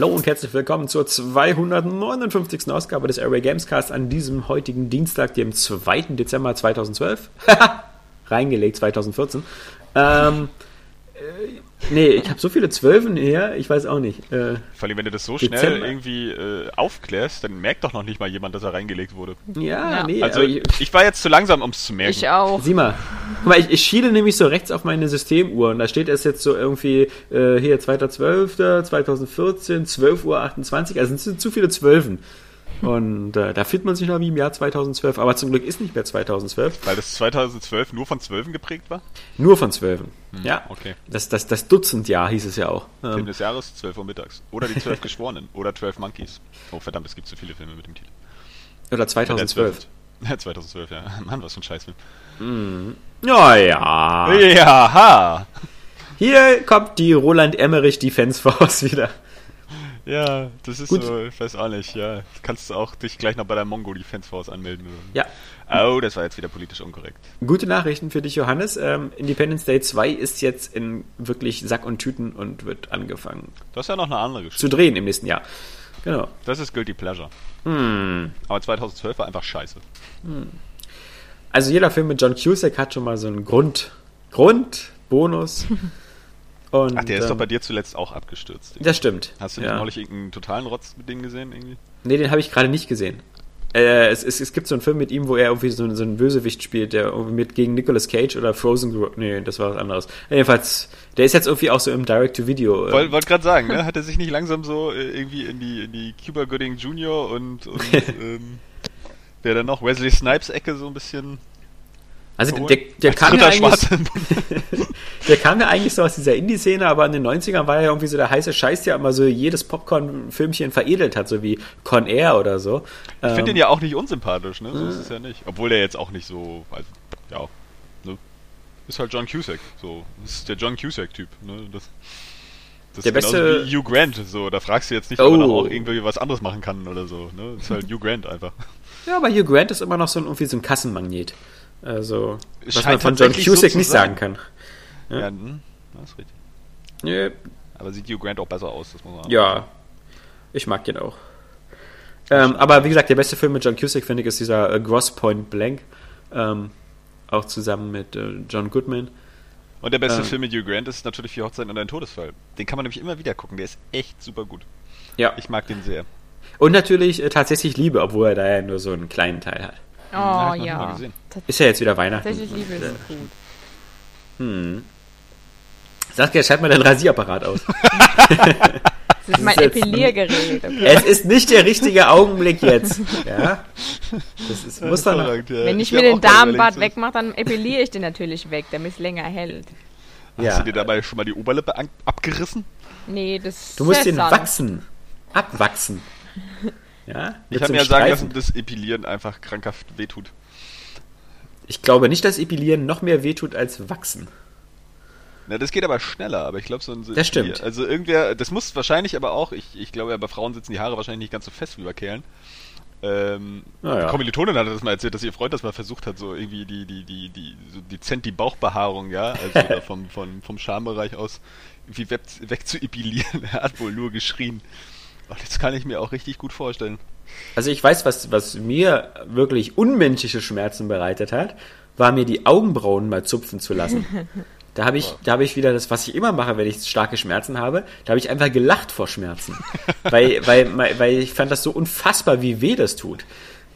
Hallo und herzlich willkommen zur 259. Ausgabe des Airway Gamescast an diesem heutigen Dienstag, dem 2. Dezember 2012. Reingelegt 2014. Ähm, äh, nee, ich habe so viele Zwölfen hier, ich weiß auch nicht. Äh, Vor allem, wenn du das so Dezember. schnell irgendwie äh, aufklärst, dann merkt doch noch nicht mal jemand, dass er reingelegt wurde. Ja, Ja. nee. Also, ich, ich war jetzt zu langsam, um es zu merken. Ich auch. Sieh mal. Mal, ich, ich schiele nämlich so rechts auf meine Systemuhr und da steht es jetzt so irgendwie äh, hier 2.12., 2014, 12.28 Uhr, also es sind zu viele Zwölfen. Und äh, da fühlt man sich noch wie im Jahr 2012, aber zum Glück ist nicht mehr 2012, Weil das 2012 nur von Zwölfen geprägt war? nur von Zwölfen. ja, okay. das, das, das Dutzendjahr hieß es ja auch. Film Ähm, des Jahres, 12 Uhr mittags. Oder die 12 Geschworenen. Oder 12 Monkeys. Oh verdammt, es gibt so viele Filme mit dem Titel. oder 2012. Ja, 2012, ja. Mann, was für ein Scheißfilm. Ja, ja. Ja, ha! Hier kommt die Roland Emmerich Defense Force wieder. Ja, das ist Gut. so, ich weiß auch nicht, ja. Kannst du auch dich gleich noch bei der Mongo Defense Force anmelden. Ja, Oh, das war jetzt wieder politisch unkorrekt. Gute Nachrichten für dich, Johannes. Ähm, Independence Day 2 ist jetzt in wirklich Sack und Tüten und wird angefangen Du hast ja noch eine andere zu Geschichte. drehen im nächsten Jahr. Genau. Das ist Guilty Pleasure. Hm. Aber 2012 war einfach scheiße. Also jeder Film mit John Cusack hat schon mal so einen Grund, Grund, Bonus. Und, Ach, der ist ähm, doch bei dir zuletzt auch abgestürzt. Das stimmt. Hast du nicht ja. neulich irgendeinen totalen Rotz mit dem gesehen irgendwie? Nee, den habe ich gerade nicht gesehen. Äh, es, es, es gibt so einen Film mit ihm, wo er irgendwie so, so einen Bösewicht spielt, der irgendwie mit gegen Nicolas Cage oder Frozen. Nee, das war was anderes. Jedenfalls, der ist jetzt irgendwie auch so im Direct-to-Video. äh, Wollte wollt gerade sagen, ne? Hat er sich nicht langsam so äh, irgendwie in die, in die Cuba Gooding Jr. und, und ähm, wer dann noch? Wesley Snipes Ecke so ein bisschen. Also geholt? der, der, kam ja der kam ja eigentlich so aus dieser Indie-Szene, aber in den 90ern war er ja irgendwie so der heiße Scheiß, der immer so jedes Popcorn-Filmchen veredelt hat, so wie Con Air oder so. Ich finde Ähm, ihn ja auch nicht unsympathisch, ne? So ist es ja nicht. Obwohl der jetzt auch nicht so, also, ja, ne? Ist halt John Cusack, so. Das ist der John Cusack-Typ, ne? Das, das Der ist beste- wie Hugh Grant, so. Da fragst du jetzt nicht, ob er Oh. auch irgendwie was anderes machen kann oder so, ne? Das ist halt Hugh Grant einfach. Ja, aber Hugh Grant ist immer noch so ein, irgendwie so ein Kassenmagnet. Also, Es was man von John tatsächlich so nicht sagen kann. Ja, Ja. hm, das ist richtig. Nö, Aber sieht Hugh Grant auch besser aus, das muss man sagen. Ja, ich mag den auch. Ähm, aber wie gesagt, der beste Film mit John Cusack, finde ich, ist dieser äh, Gross Point Blank. Ähm, auch zusammen mit äh, John Goodman. Und der beste Ähm. Film mit Hugh Grant ist natürlich Vier Hochzeiten und ein Todesfall. Den kann man nämlich immer wieder gucken, der ist echt super gut. Ja. Ich mag den sehr. Und natürlich äh, tatsächlich Liebe, obwohl er da ja nur so einen kleinen Teil hat. Oh ich ja. gesehen. Ist ja jetzt wieder Weihnachten. Tatsächlich Liebe ist gut. Hm. Sag ja, schalt mal dein Rasierapparat aus. Das ist mein ist Epiliergerät. Okay? es ist nicht der richtige Augenblick jetzt. Ja? Das ist, muss dann. Ja. Wenn ich, mir den überlegt, wegmache, dann epiliere ich den natürlich weg, damit es länger hält. Hast Ja. du dir dabei schon mal die Oberlippe abgerissen? Nee, das Du musst ist den wachsen. Abwachsen. Ja? Ich habe mir ja sagen lassen, dass Epilieren einfach krankhaft wehtut. Ich glaube nicht, dass Epilieren noch mehr wehtut als wachsen. Na, das geht aber schneller, aber ich glaube so ein so Das stimmt. Also irgendwer, das muss wahrscheinlich aber auch, ich, ich glaube ja, bei Frauen sitzen die Haare wahrscheinlich nicht ganz so fest wie bei Kerlen. Ähm, ja. die Kommilitonin hatte das mal erzählt, dass ihr Freund das mal versucht hat, so irgendwie die, die, die, die, so dezent die Bauchbehaarung, ja, also vom, vom, vom Schambereich aus irgendwie weg, weg zu epilieren. Er hat wohl nur geschrien. Und das kann ich mir auch richtig gut vorstellen. Also ich weiß, was, was mir wirklich unmenschliche Schmerzen bereitet hat, war mir die Augenbrauen mal zupfen zu lassen. Da habe ich, da habe ich wieder das, was ich immer mache, wenn ich starke Schmerzen habe, da habe ich einfach gelacht vor Schmerzen. weil, weil, weil ich fand das so unfassbar, wie weh das tut.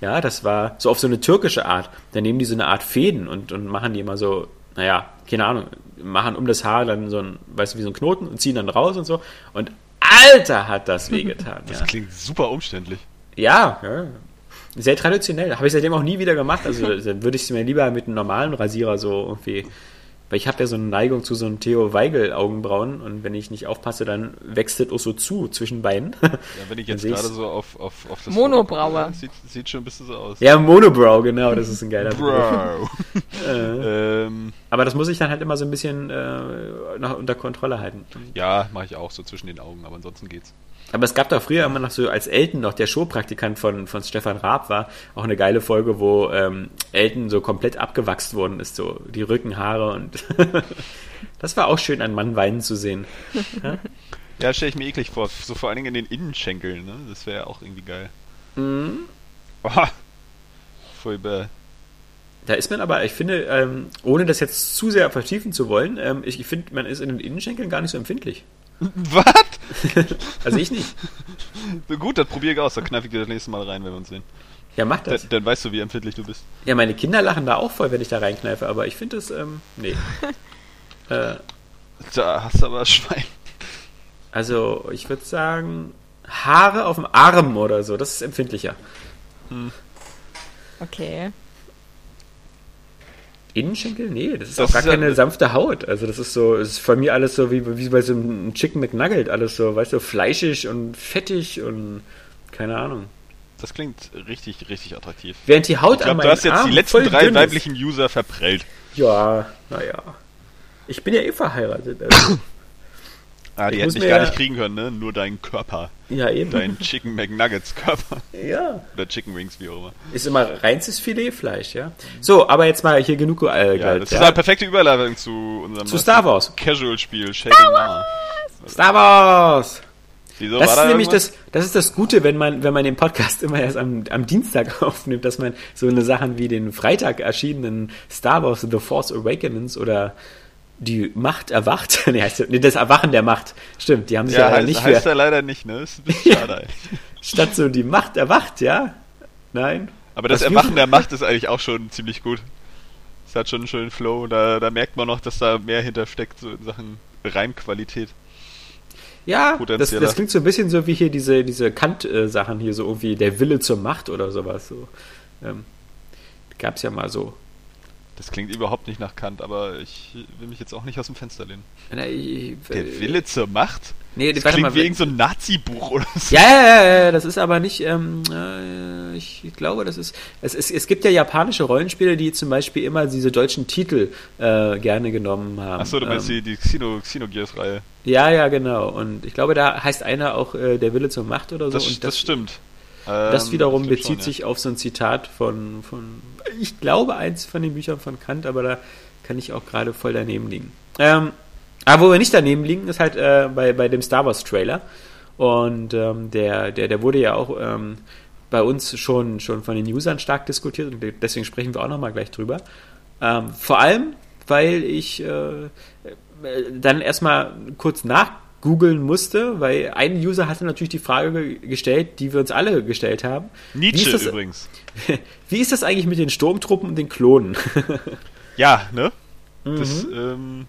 Ja, das war so auf so eine türkische Art. Da nehmen die so eine Art Fäden und, und machen die immer so, naja, keine Ahnung, machen um das Haar dann so ein, weißt du, wie so ein Knoten und ziehen dann raus und so. Und Alter, hat das wehgetan. Das ja. klingt super umständlich. Ja, ja. Sehr traditionell. Habe ich seitdem auch nie wieder gemacht. Also dann würde ich es mir lieber mit einem normalen Rasierer so irgendwie. Weil ich habe ja so eine Neigung zu so einem Theo Weigel Augenbrauen und wenn ich nicht aufpasse, dann wächst das auch so zu zwischen beiden. Ja, wenn ich jetzt gerade so auf, auf, auf das Monobraue. Sieht, sieht schon ein bisschen so aus. ja, Monobrow, genau, das ist ein geiler Begriff. Bro. ähm, Aber das muss ich dann halt immer so ein bisschen äh, noch unter Kontrolle halten. ja, mache ich auch so zwischen den Augen, aber ansonsten geht's. Aber es gab da früher immer noch so, als Elton noch der Showpraktikant von, von Stefan Raab war, auch eine geile Folge, wo ähm, Elton so komplett abgewachsen worden ist, so die Rückenhaare und das war auch schön, einen Mann weinen zu sehen. Ja, stelle ich mir eklig vor. So vor allen Dingen in den Innenschenkeln, ne? Das wäre ja auch irgendwie geil. Mhm. Oh, furchtbar. Da ist man aber, ich finde, ähm, ohne das jetzt zu sehr vertiefen zu wollen, ähm, ich, ich finde, man ist in den Innenschenkeln gar nicht so empfindlich. Was? Also ich nicht. Gut, das probiere ich aus. Dann kneife ich dir das nächste Mal rein, wenn wir uns sehen. Ja, mach Dann, das. dann weißt du, wie empfindlich du bist. Ja, meine Kinder lachen da auch voll, wenn ich da reinkneife, aber ich finde es, ähm, nee. äh, Da hast du aber Schwein. also, ich würde sagen, Haare auf dem Arm oder so, das ist empfindlicher. Okay. Innenschenkel? Nee, das ist Das auch gar ist ja- keine sanfte Haut. Also das ist so, ist von mir alles so wie, wie bei so einem Chicken McNugget, alles so, weißt du, fleischig und fettig und keine Ahnung. Das klingt richtig, richtig attraktiv. Während die Haut Ich an glaube, meinen du hast jetzt die Armen letzten drei weiblichen User verprellt. Ja, naja. Ich bin ja eh verheiratet. Also. Ah, die Ich hätten dich gar ja- nicht kriegen können, ne? Nur dein Körper. ja, eben. Dein Chicken McNuggets Körper. Ja. Oder Chicken Wings, wie auch immer. Ist immer reinstes Filetfleisch, ja. So, aber jetzt mal hier genug äh, Ja, Geld, das ist eine perfekte Überleitung zu unserem Zu Star Wars. Casual-Spiel Shaking Mama. Star Wars! Wieso, Das war ist da nämlich irgendwas? das, das ist das Gute, wenn man, wenn man den Podcast immer erst am, am Dienstag aufnimmt, dass man so eine Sachen wie den Freitag erschienenen Star Wars The Force Awakens oder die Macht erwacht, nee, heißt, nee, das Erwachen der Macht, stimmt, die haben sich ja, Ja, heißt, nicht heißt für, er leider nicht, ne? Ist ein bisschen schade eigentlich. statt so die Macht erwacht, ja? Nein? Aber das Was Erwachen der Macht ist eigentlich auch schon ziemlich gut. Es hat schon einen schönen Flow. Da, da merkt man noch, dass da mehr hintersteckt, so in Sachen Reimqualität. Ja, das, das klingt so ein bisschen so wie hier diese, diese Kant-Sachen hier, so irgendwie der Wille zur Macht oder sowas. So. Ähm, Gab es ja mal so. Das klingt überhaupt nicht nach Kant, aber ich will mich jetzt auch nicht aus dem Fenster lehnen. Na, ich- Der Wille zur Macht? Nee, Das warte klingt mal. wie irgendein so ein Nazi-Buch oder so. Ja, ja, ja, das ist aber nicht, ähm, äh, ich glaube, das ist, es, es, es gibt ja japanische Rollenspiele, die zum Beispiel immer diese deutschen Titel äh, gerne genommen haben. Achso, du meinst ähm, die, die Xeno, Xenogears-Reihe. Ja, ja, genau. Und ich glaube, da heißt einer auch äh, der Wille zur Macht oder so. Das, und das stimmt. Das Ähm, wiederum bezieht schon, sich auf so ein Zitat von, von, ich glaube, eins von den Büchern von Kant, aber da kann ich auch gerade voll daneben liegen. Ähm, aber wo wir nicht daneben liegen, ist halt äh, bei, bei dem Star Wars Trailer. Und ähm, der, der, der wurde ja auch ähm, bei uns schon, schon von den Usern stark diskutiert und deswegen sprechen wir auch nochmal gleich drüber. Ähm, vor allem, weil ich äh, dann erstmal kurz nachgoogeln musste, weil ein User hatte natürlich die Frage ge- gestellt, die wir uns alle gestellt haben. Wie Nietzsche ist das- übrigens. Wie ist das eigentlich mit den Sturmtruppen und den Klonen? Ja, ne? Das, Mhm. ähm,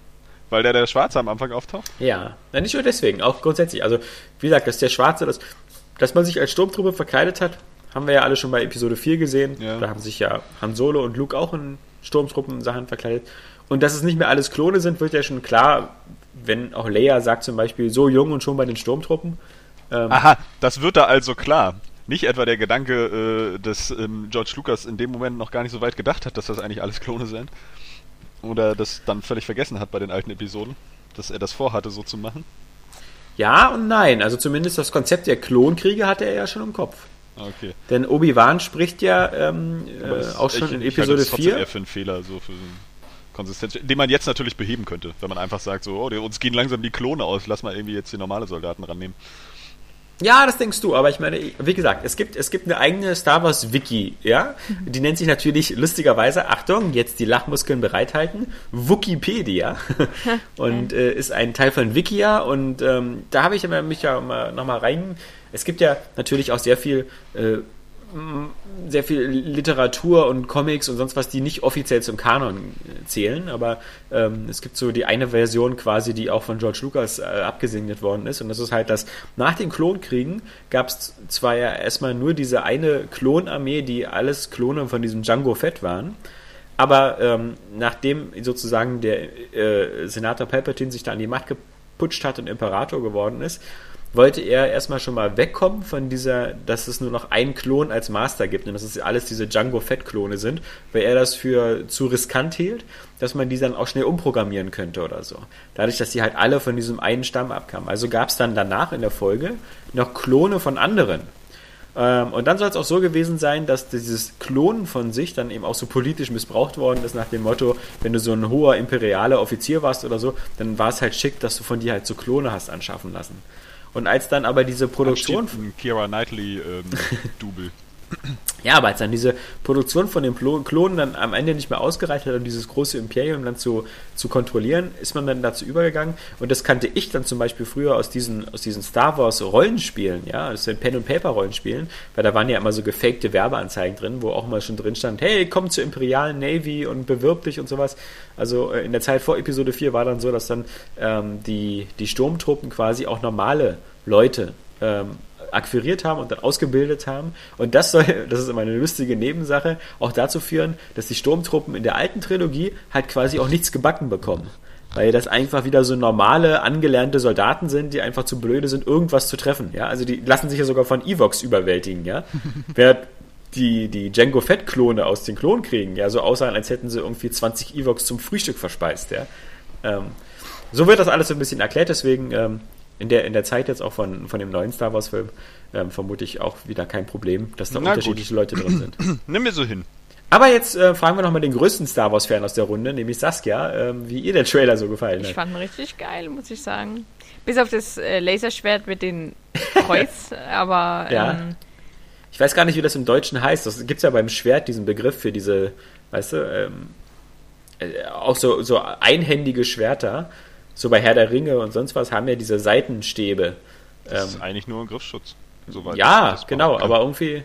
weil der, der Schwarze am Anfang auftaucht. ja, na, nicht nur deswegen, auch grundsätzlich. Also, wie gesagt, dass der Schwarze, dass, dass man sich als Sturmtruppe verkleidet hat, haben wir ja alle schon bei Episode 4 gesehen. Ja. Da haben sich ja Han Solo und Luke auch in Sturmtruppen-Sachen verkleidet. Und dass es nicht mehr alles Klone sind, wird ja schon klar, wenn auch Leia sagt zum Beispiel, so jung und schon bei den Sturmtruppen. Ähm, Aha, das wird da also klar. Nicht etwa der Gedanke, äh, dass ähm, George Lucas in dem Moment noch gar nicht so weit gedacht hat, dass das eigentlich alles Klone sind. Oder das dann völlig vergessen hat bei den alten Episoden, dass er das vorhatte, so zu machen. Ja und nein. Also zumindest das Konzept der Klonkriege hatte er ja schon im Kopf. Okay. Denn Obi-Wan spricht ja ähm, äh, auch schon ich- in ich halte Episode das trotzdem 4. eher für einen Fehler, so für Konsistenz, den man jetzt natürlich beheben könnte, wenn man einfach sagt, so, oh, die- uns gehen langsam die Klone aus, lass mal irgendwie jetzt die normale Soldaten rannehmen. Ja, das denkst du, aber ich meine, wie gesagt, es gibt, es gibt eine eigene Star Wars Wiki, ja? Die nennt sich natürlich lustigerweise, Achtung, jetzt die Lachmuskeln bereithalten, Wikipedia. und äh, ist ein Teil von Wikia und ähm, da habe ich immer mich ja mal, nochmal rein. Es gibt ja natürlich auch sehr viel äh, sehr viel Literatur und Comics und sonst was, die nicht offiziell zum Kanon äh, zählen, aber ähm, es gibt so die eine Version quasi, die auch von George Lucas äh, abgesegnet worden ist. Und das ist halt, dass nach den Klonkriegen gab es zwar ja erstmal nur diese eine Klonarmee, die alles Klone von diesem Django Fett waren, aber ähm, nachdem sozusagen der äh, Senator Palpatine sich da an die Macht geputscht hat und Imperator geworden ist, wollte er erstmal schon mal wegkommen von dieser, dass es nur noch einen Klon als Master gibt und dass es alles diese Django Fett-Klone sind, weil er das für zu riskant hielt, dass man die dann auch schnell umprogrammieren könnte oder so. Dadurch, dass die halt alle von diesem einen Stamm abkamen. Also gab es dann danach in der Folge noch Klone von anderen. Ähm, und dann soll es auch so gewesen sein, dass dieses Klonen von sich dann eben auch so politisch missbraucht worden ist, nach dem Motto, wenn du so ein hoher imperialer Offizier warst oder so, dann war es halt schick, dass du von dir halt so Klone hast anschaffen lassen. Und als dann aber diese Produktion. Kira Knightley ähm. Ja, aber als dann diese Produktion von den Klonen dann am Ende nicht mehr ausgereicht hat, um dieses große Imperium dann zu, zu kontrollieren, ist man dann dazu übergegangen. Und das kannte ich dann zum Beispiel früher aus diesen, aus diesen Star Wars Rollenspielen, ja, aus den Pen- und Paper-Rollenspielen, weil da waren ja immer so gefakte Werbeanzeigen drin, wo auch mal schon drin stand, hey, komm zur Imperialen Navy und bewirb dich und sowas. Also äh, in der Zeit vor Episode 4 war dann so, dass dann ähm, die, die Sturmtruppen quasi auch normale Leute ähm, akquiriert haben und dann ausgebildet haben. Und das soll, das ist immer eine lustige Nebensache, auch dazu führen, dass die Sturmtruppen in der alten Trilogie halt quasi auch nichts gebacken bekommen. Weil das einfach wieder so normale, angelernte Soldaten sind, die einfach zu blöde sind, irgendwas zu treffen. Ja, also die lassen sich ja sogar von Evox überwältigen. Ja, wer die, die Django Fett-Klone aus den Klonkriegen ja so aussahen, als hätten sie irgendwie 20 Evox zum Frühstück verspeist. Ja, ähm, so wird das alles so ein bisschen erklärt, deswegen ähm, in, der, in der Zeit jetzt auch von, von dem neuen Star Wars-Film ähm, vermute ich auch wieder kein Problem, dass da Na gut. unterschiedliche Leute drin sind. Nimm mir so hin. Aber jetzt äh, fragen wir nochmal den größten Star Wars-Fan aus der Runde, nämlich Saskia, ähm, wie ihr der Trailer so gefallen Ich hat. fand ihn richtig geil, muss ich sagen. Bis auf das äh, Laserschwert mit dem Kreuz, aber Ja. ähm, Ich weiß gar nicht, wie das im Deutschen heißt. Das gibt es ja beim Schwert diesen Begriff für diese, weißt du, ähm, äh, auch so, so einhändige Schwerter. So bei Herr der Ringe und sonst was haben ja diese Seitenstäbe. Das Ähm, ist eigentlich nur ein Griffschutz. Soweit ja, genau, aber irgendwie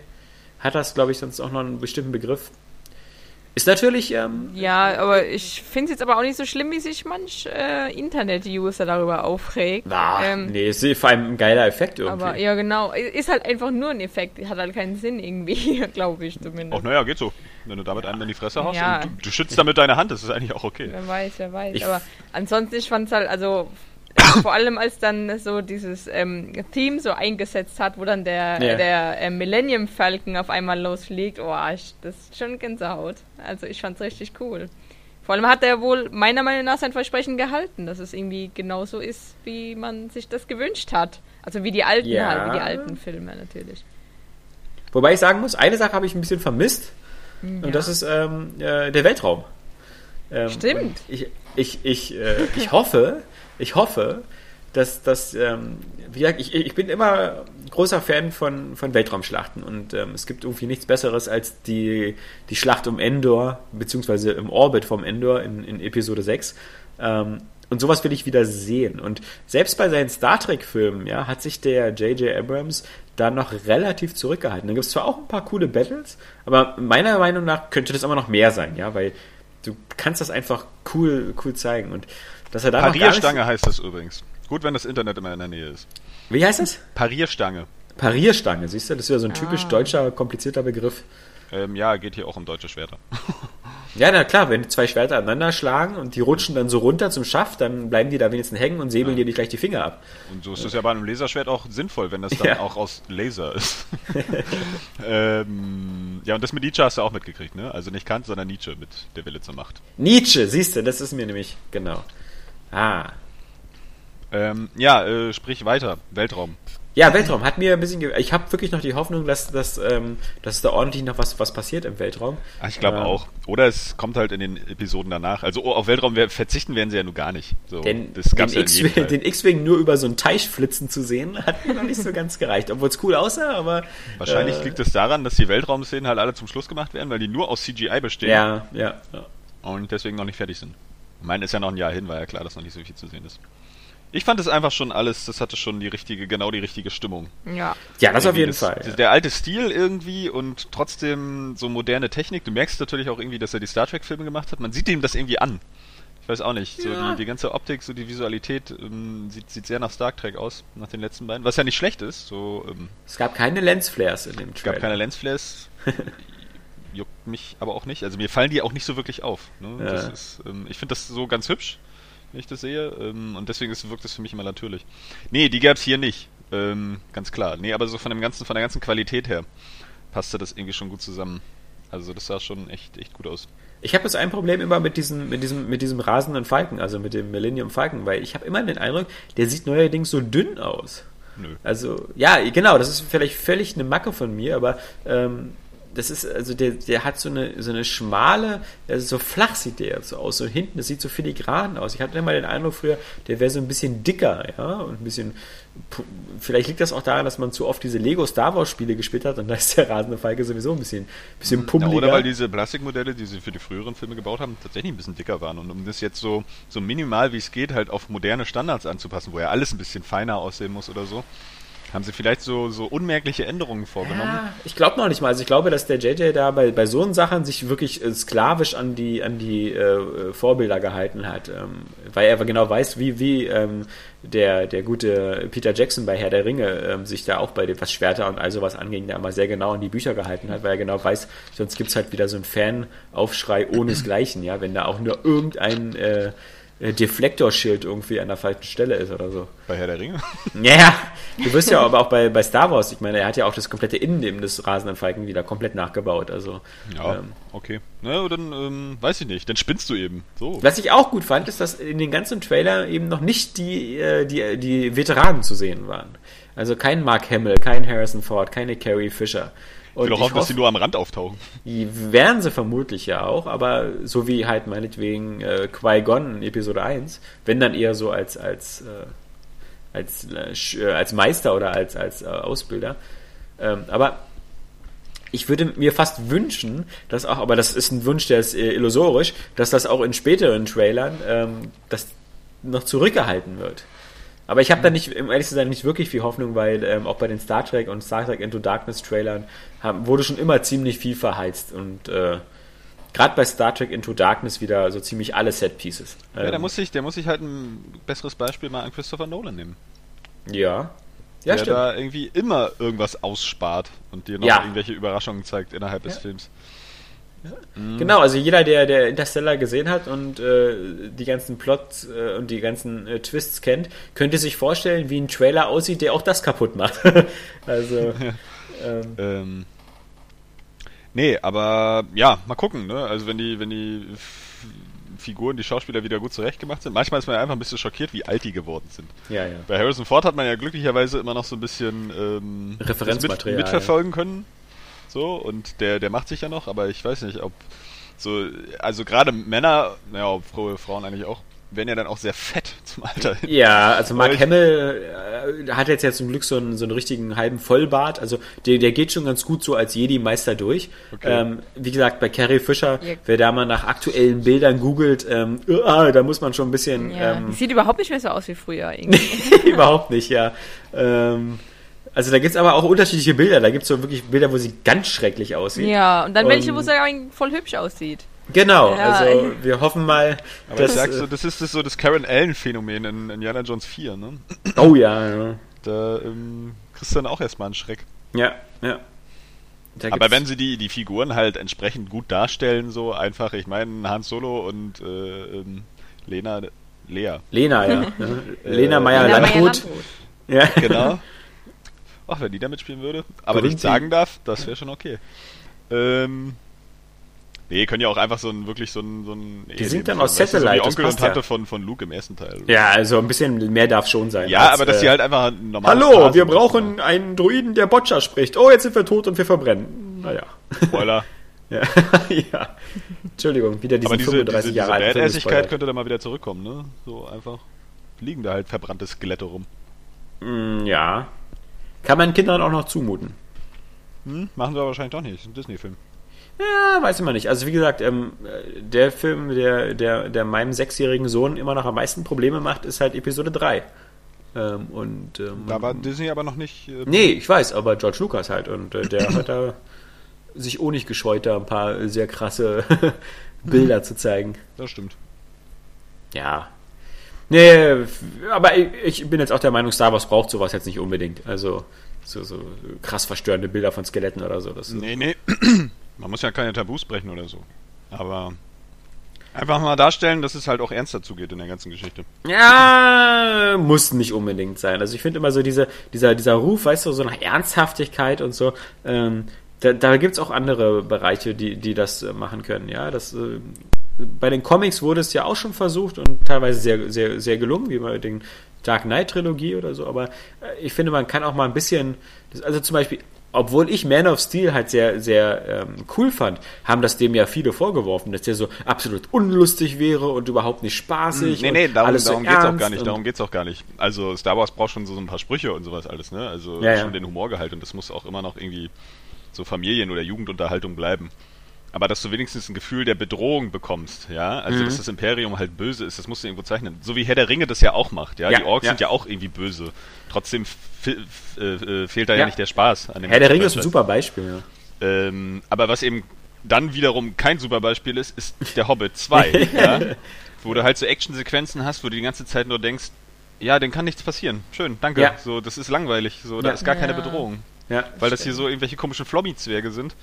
hat das, glaube ich, sonst auch noch einen bestimmten Begriff. Ist natürlich, ähm, ja, aber ich finde es jetzt aber auch nicht so schlimm, wie sich manch äh, Internet-User darüber aufregt. na, ähm, nee, ist vor allem ein geiler Effekt irgendwie. Aber ja, genau. Ist halt einfach nur ein Effekt. Hat halt keinen Sinn irgendwie, glaube ich zumindest. Auch naja, geht so. Wenn du damit einen in die Fresse haust Ja. und du, du schützt damit deine Hand, das ist eigentlich auch okay. Wer weiß, wer weiß. Ich- Aber ansonsten, ich fand es halt, also vor allem als dann so dieses ähm, Theme so eingesetzt hat, wo dann der, Ja. der äh, Millennium Falcon auf einmal losfliegt, oh, ich, das ist schon Gänsehaut. Also ich fand's richtig cool. Vor allem hat er wohl meiner Meinung nach sein Versprechen gehalten, dass es irgendwie genauso ist, wie man sich das gewünscht hat. Also wie die alten Ja. halt, wie die alten Filme natürlich. Wobei ich sagen muss, eine Sache habe ich ein bisschen vermisst. Ja. Und das ist ähm, äh, der Weltraum. Ähm, Stimmt. Ich, ich, ich, äh, ich hoffe, ich hoffe, dass das, ähm, wie gesagt, ich, ich bin immer großer Fan von, von Weltraumschlachten und ähm, es gibt irgendwie nichts Besseres als die, die Schlacht um Endor, beziehungsweise im Orbit vom Endor in, in Episode 6. Ähm, und sowas will ich wieder sehen. Und selbst bei seinen Star Trek-Filmen, ja, hat sich der J.J. Abrams da noch relativ zurückgehalten. Da gibt es zwar auch ein paar coole Battles, aber meiner Meinung nach könnte das immer noch mehr sein, ja, weil du kannst das einfach cool, cool zeigen. Und dass er da Parierstange heißt das übrigens. Gut, wenn das Internet immer in der Nähe ist. Wie heißt das? Parierstange. Parierstange, siehst du? Das ist ja so ein typisch Ah. deutscher, komplizierter Begriff. Ähm, ja, geht hier auch um deutsche Schwerter. Ja, na klar, wenn zwei Schwerter aneinander schlagen und die rutschen dann so runter zum Schaft, dann bleiben die da wenigstens hängen und säbeln dir nicht gleich die Finger ab. Und so ist das ja bei einem Laserschwert auch sinnvoll, wenn das dann Ja. auch aus Laser ist. ähm, ja, und das mit Nietzsche hast du auch mitgekriegt, ne? Also nicht Kant, sondern Nietzsche mit der Wille zur Macht. Nietzsche, siehst du, das ist mir nämlich, genau. Ah. Ähm, ja, äh, sprich weiter. Weltraum. Ja, Weltraum hat mir ein bisschen. Ge ich habe wirklich noch die Hoffnung, dass, dass, ähm, dass da ordentlich noch was, was passiert im Weltraum. Ah, ich glaube Ähm, auch. Oder es kommt halt in den Episoden danach. Also oh, auf Weltraum verzichten werden sie ja nur gar nicht. So, Den, den X-Wing nur über so einen Teich flitzen zu sehen, hat mir noch nicht so ganz gereicht. Obwohl es cool aussah, aber. Wahrscheinlich äh, liegt es daran, dass die Weltraumszenen halt alle zum Schluss gemacht werden, weil die nur aus CGI bestehen Ja, ja. ja. und deswegen noch nicht fertig sind. Ich meine, ist ja noch ein Jahr hin, war ja klar, dass noch nicht so viel zu sehen ist. Ich fand es einfach schon alles, das hatte schon die richtige, genau die richtige Stimmung. Ja. Ja, das auf Irgendwie jeden das, Fall. das- Der alte Stil irgendwie und trotzdem so moderne Technik. Du merkst natürlich auch irgendwie, dass er die Star Trek Filme gemacht hat. Man sieht ihm das irgendwie an. Ich weiß auch nicht. So Ja. die, die ganze Optik, so die Visualität ähm, sieht, sieht sehr nach Star Trek aus, nach den letzten beiden. Was ja nicht schlecht ist. So, ähm, Es gab keine Lensflares in dem es gab Trailer. keine Lensflares. Juckt mich aber auch nicht. Also mir fallen die auch nicht so wirklich auf. Ne? Ja. Das ist, ähm, ich finde das so ganz hübsch, wenn ich das sehe. Ähm, und deswegen ist, wirkt es für mich immer natürlich. Nee, die gab's hier nicht. Ähm, ganz klar. Nee, aber so von dem ganzen, von der ganzen Qualität her passte das irgendwie schon gut zusammen. Also das sah schon echt, echt gut aus. Ich habe jetzt ein Problem immer mit diesem, mit diesem, mit diesem rasenden Falken, also mit dem Millennium Falcon, weil ich habe immer den Eindruck, der sieht neuerdings so dünn aus. Nö. Also, ja, genau, das ist vielleicht völlig eine Macke von mir, aber ähm, das ist, also der, der hat so eine, so eine schmale, also so flach sieht der jetzt so aus, so hinten, das sieht so filigran aus. Ich hatte immer den Eindruck früher, der wäre so ein bisschen dicker, ja, und ein bisschen, vielleicht liegt das auch daran, dass man zu oft diese Lego Star Wars Spiele gespielt hat und da ist der rasende Falke sowieso ein bisschen, bisschen pummeliger. Ja, oder weil diese Plastikmodelle, die sie für die früheren Filme gebaut haben, tatsächlich ein bisschen dicker waren und um das jetzt so, so minimal wie es geht halt auf moderne Standards anzupassen, wo ja alles ein bisschen feiner aussehen muss oder so, haben sie vielleicht so, so unmerkliche Änderungen vorgenommen? Ja, ich glaube noch nicht mal. Also ich glaube, dass der JJ da bei, bei so Sachen sich wirklich äh, sklavisch an die, an die äh, Vorbilder gehalten hat. Ähm, weil er aber genau weiß, wie, wie ähm, der, der gute Peter Jackson bei Herr der Ringe ähm, sich da auch bei dem, was Schwerter und all sowas anging, da immer sehr genau an die Bücher gehalten hat, weil er genau weiß, sonst gibt es halt wieder so einen Fanaufschrei ohnesgleichen, ja, wenn da auch nur irgendein äh, äh, Deflektorschild irgendwie an der falschen Stelle ist oder so. Bei Herr der Ringe? Ja, du wirst ja aber auch bei, bei Star Wars, ich meine, er hat ja auch das komplette Innenleben des rasenden Falken wieder komplett nachgebaut. Also, ja, ähm, okay. Na, dann ähm, weiß ich nicht, dann spinnst du eben. So. Was ich auch gut fand, ist, dass in den ganzen Trailer eben noch nicht die, äh, die, die Veteranen zu sehen waren. Also kein Mark Hamill, kein Harrison Ford, keine Carrie Fisher. Und ich will hoffen, dass sie nur am Rand auftauchen. Die werden sie vermutlich ja auch, aber so wie halt meinetwegen äh, Qui-Gon in Episode 1, wenn dann eher so als, als, äh, als, äh, als Meister oder als, als äh, Ausbilder. Ähm, aber ich würde mir fast wünschen, dass auch, aber das ist ein Wunsch, der ist äh, illusorisch, dass das auch in späteren Trailern ähm, das noch zurückgehalten wird. Aber ich habe da nicht, um ehrlich zu sein, nicht wirklich viel Hoffnung, weil ähm, auch bei den Star Trek und Star Trek Into Darkness Trailern haben, wurde schon immer ziemlich viel verheizt und äh, gerade bei Star Trek Into Darkness wieder so ziemlich alle Set Pieces. Ähm, ja, der muss sich, der muss sich halt ein besseres Beispiel mal an Christopher Nolan nehmen. Ja. Ja, der stimmt. da irgendwie immer irgendwas ausspart und dir noch ja. irgendwelche Überraschungen zeigt innerhalb des Films. Mhm. Genau, also jeder, der, der Interstellar gesehen hat und äh, die ganzen Plots äh, und die ganzen äh, Twists kennt, könnte sich vorstellen, wie ein Trailer aussieht, der auch das kaputt macht. also. ähm. ähm. Nee, aber ja, mal gucken, ne? Also wenn die, wenn die Figuren, die Schauspieler wieder gut zurechtgemacht sind. Manchmal ist man ja einfach ein bisschen schockiert, wie alt die geworden sind. Ja, ja. Bei Harrison Ford hat man ja glücklicherweise immer noch so ein bisschen ähm, Referenzmaterial mit, mitverfolgen können. So, und der, der macht sich ja noch, aber ich weiß nicht, ob so, also gerade Männer, naja, ob Frauen eigentlich auch, werden ja dann auch sehr fett zum Alter hin. Ja, also Mark Hamill äh, hat jetzt ja zum Glück so einen, so einen richtigen halben Vollbart. Also der, der geht schon ganz gut so als Jedi-Meister durch. Okay. Ähm, wie gesagt, bei Carrie Fisher, ja. wer da mal nach aktuellen Bildern googelt, ähm, uh, da muss man schon ein bisschen. Ja. Ähm, sieht überhaupt nicht mehr so aus wie früher irgendwie. überhaupt nicht, ja. Ähm, also da gibt es aber auch unterschiedliche Bilder. Da gibt es so wirklich Bilder, wo sie ganz schrecklich aussieht. Ja, und dann und welche, wo sie voll hübsch aussieht. Genau, ja. also wir hoffen mal. Aber dass, sagst du, das ist das so das Karen Allen-Phänomen in in Indiana Jones 4, ne? Oh ja, ja. Da ähm, kriegst du dann auch erstmal einen Schreck. Ja, ja. Da aber wenn sie die, die Figuren halt entsprechend gut darstellen, so einfach, ich meine, Hans Solo und äh, ähm, Lena, Lea. Lena, ja. Lena Meyer-Landrut. Ja. Genau. Ach, wenn die da mitspielen würde. Aber nicht sagen darf, das wäre schon okay. Ähm. Nee, können ja auch einfach so ein, wirklich so ein, so ein Die sind dann aus Satellite. So Onkel und Tante ja. von, von Luke im ersten Teil. Ja, also ein bisschen mehr darf schon sein. Ja, als, aber dass äh, die halt einfach normal. Hallo, wir brauchen oder? einen Druiden, der Boccia spricht. Oh, jetzt sind wir tot und wir verbrennen. Naja. Spoiler. ja. ja. Entschuldigung, wieder diese 35 diese, Jahre alte Badaessigkeit könnte da mal wieder zurückkommen, ne? So einfach liegen da halt verbrannte Skelette rum. Mm, ja. Kann man Kindern auch noch zumuten. Hm, machen sie aber wahrscheinlich doch nicht. Ein Disney-Film. Ja, weiß ich mal nicht. Also wie gesagt, ähm, der Film, der, der, der meinem sechsjährigen Sohn immer noch am meisten Probleme macht, ist halt Episode 3. Ähm, und, ähm, da war Disney aber noch nicht. Äh, nee, ich weiß, aber George Lucas halt. Und äh, der hat da sich nicht gescheut, da ein paar sehr krasse Bilder zu zeigen. Das stimmt. Ja, Nee, aber ich bin jetzt auch der Meinung, Star Wars braucht sowas jetzt nicht unbedingt. Also so, so krass verstörende Bilder von Skeletten oder so. Das nee, nee. Man muss ja keine Tabus brechen oder so. Aber einfach mal darstellen, dass es halt auch ernster zugeht in der ganzen Geschichte. Ja, muss nicht unbedingt sein. Also ich finde immer so diese, dieser, dieser Ruf, weißt du, so nach Ernsthaftigkeit und so, ähm, da, da gibt es auch andere Bereiche, die, die das äh, machen können. Ja, das äh, bei den Comics wurde es ja auch schon versucht und teilweise sehr, sehr, sehr gelungen, wie bei den Dark Knight Trilogie oder so, aber äh, ich finde, man kann auch mal ein bisschen, also zum Beispiel, obwohl ich Man of Steel halt sehr, sehr ähm, cool fand, haben das dem ja viele vorgeworfen, dass der so absolut unlustig wäre und überhaupt nicht spaßig. Nee, nee, darum, alles so darum geht's auch gar nicht, darum geht's auch gar nicht. Also Star Wars braucht schon so ein paar Sprüche und sowas alles, ne? Also Ja, ja. schon den Humorgehalt und das muss auch immer noch irgendwie so Familien- oder Jugendunterhaltung bleiben. Aber dass du wenigstens ein Gefühl der Bedrohung bekommst, ja? Also, Mhm. dass das Imperium halt böse ist, das musst du irgendwo zeichnen. So wie Herr der Ringe das ja auch macht, ja? Ja, Die Orks ja. sind ja auch irgendwie böse. Trotzdem äh, fehlt da ja. Ja. nicht der Spaß an dem Herr der Ringe ist ein super Beispiel, ja. Ähm, aber was eben dann wiederum kein super Beispiel ist, ist der Hobbit 2, ja? wo du halt so Actionsequenzen hast, wo du die ganze Zeit nur denkst, ja, dem kann nichts passieren. Schön, danke. So, das ist langweilig. So, da ist gar keine. Bedrohung. Ja, Weil das hier so irgendwelche komischen Flommi-Zwerge sind.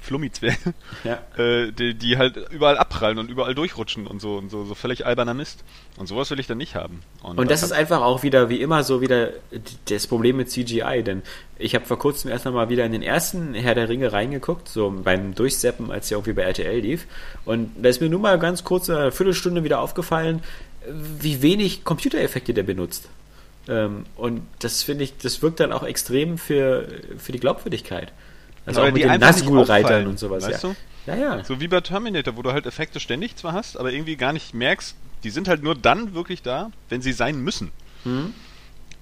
Flummi-Zwerge, ja. äh, die, die halt überall abprallen und überall durchrutschen und so und so, so völlig alberner Mist. Und sowas will ich dann nicht haben. Und das ist einfach auch wieder, wie immer, so wieder das Problem mit CGI, denn ich habe vor kurzem erst nochmal wieder in den ersten Herr der Ringe reingeguckt, so beim Durchseppen, als der irgendwie bei RTL lief. Und da ist mir nur mal ganz kurz eine Viertelstunde wieder aufgefallen, wie wenig Computereffekte der benutzt. Ähm, Und das finde ich, das wirkt dann auch extrem für, für die Glaubwürdigkeit. Also Aber auch mit den Nazgul-Reitern und sowas. weißt ja. du? ja, ja. So wie bei Terminator, wo du halt Effekte ständig zwar hast, aber irgendwie gar nicht merkst, die sind halt nur dann wirklich da, wenn sie sein müssen. Mhm.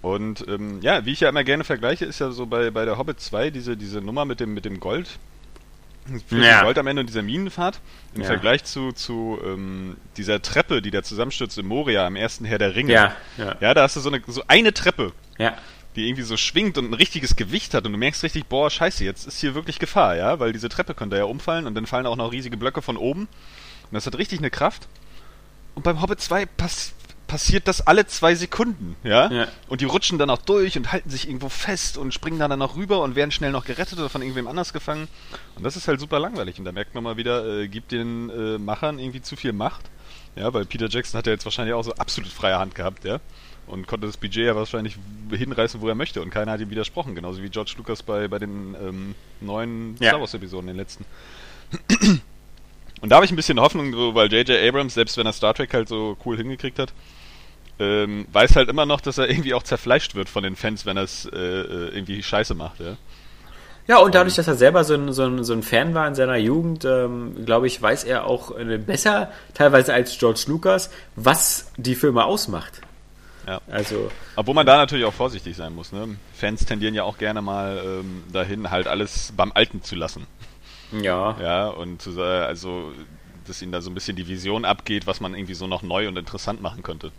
Und ähm, ja, wie ich ja immer gerne vergleiche, ist ja so bei, bei der Hobbit 2 diese, diese Nummer mit dem, mit dem Gold. Für Ja. Gold am Ende und dieser Minenfahrt. Im Ja. Vergleich zu, zu ähm, dieser Treppe, die da zusammenstürzt in Moria im ersten Herr der Ringe. Ja, ja. Ja, da hast du so eine, so eine Treppe, Ja, die irgendwie so schwingt und ein richtiges Gewicht hat und du merkst richtig, boah, scheiße, jetzt ist hier wirklich Gefahr, ja, weil diese Treppe könnte ja umfallen und dann fallen auch noch riesige Blöcke von oben und das hat richtig eine Kraft. Und beim Hobbit 2 pass passiert das alle zwei Sekunden, ja? Ja. Und die rutschen dann auch durch und halten sich irgendwo fest und springen dann, dann noch rüber und werden schnell noch gerettet oder von irgendwem anders gefangen. Und das ist halt super langweilig und da merkt man mal wieder, äh, gibt den äh, Machern irgendwie zu viel Macht. Ja, weil Peter Jackson hat ja jetzt wahrscheinlich auch so absolut freie Hand gehabt, ja. Und konnte das Budget ja wahrscheinlich hinreißen, wo er möchte. Und keiner hat ihm widersprochen. Genauso wie George Lucas bei, bei den ähm, neuen Ja. Star Wars-Episoden, den letzten. Und da habe ich ein bisschen Hoffnung, so, weil J.J. Abrams, selbst wenn er Star Trek halt so cool hingekriegt hat, ähm, weiß halt immer noch, dass er irgendwie auch zerfleischt wird von den Fans, wenn er es äh, äh, irgendwie scheiße macht, ja. Ja, und dadurch, dass er selber so ein, so ein, so ein Fan war in seiner Jugend, ähm, glaube ich, weiß er auch äh, besser, teilweise als George Lucas, was die Filme ausmacht. Ja. Also, Obwohl man da natürlich auch vorsichtig sein muss, ne? Fans tendieren ja auch gerne mal ähm, dahin, halt alles beim Alten zu lassen. ja. Ja, und zu sa- also, dass ihnen da so ein bisschen die Vision abgeht, was man irgendwie so noch neu und interessant machen könnte.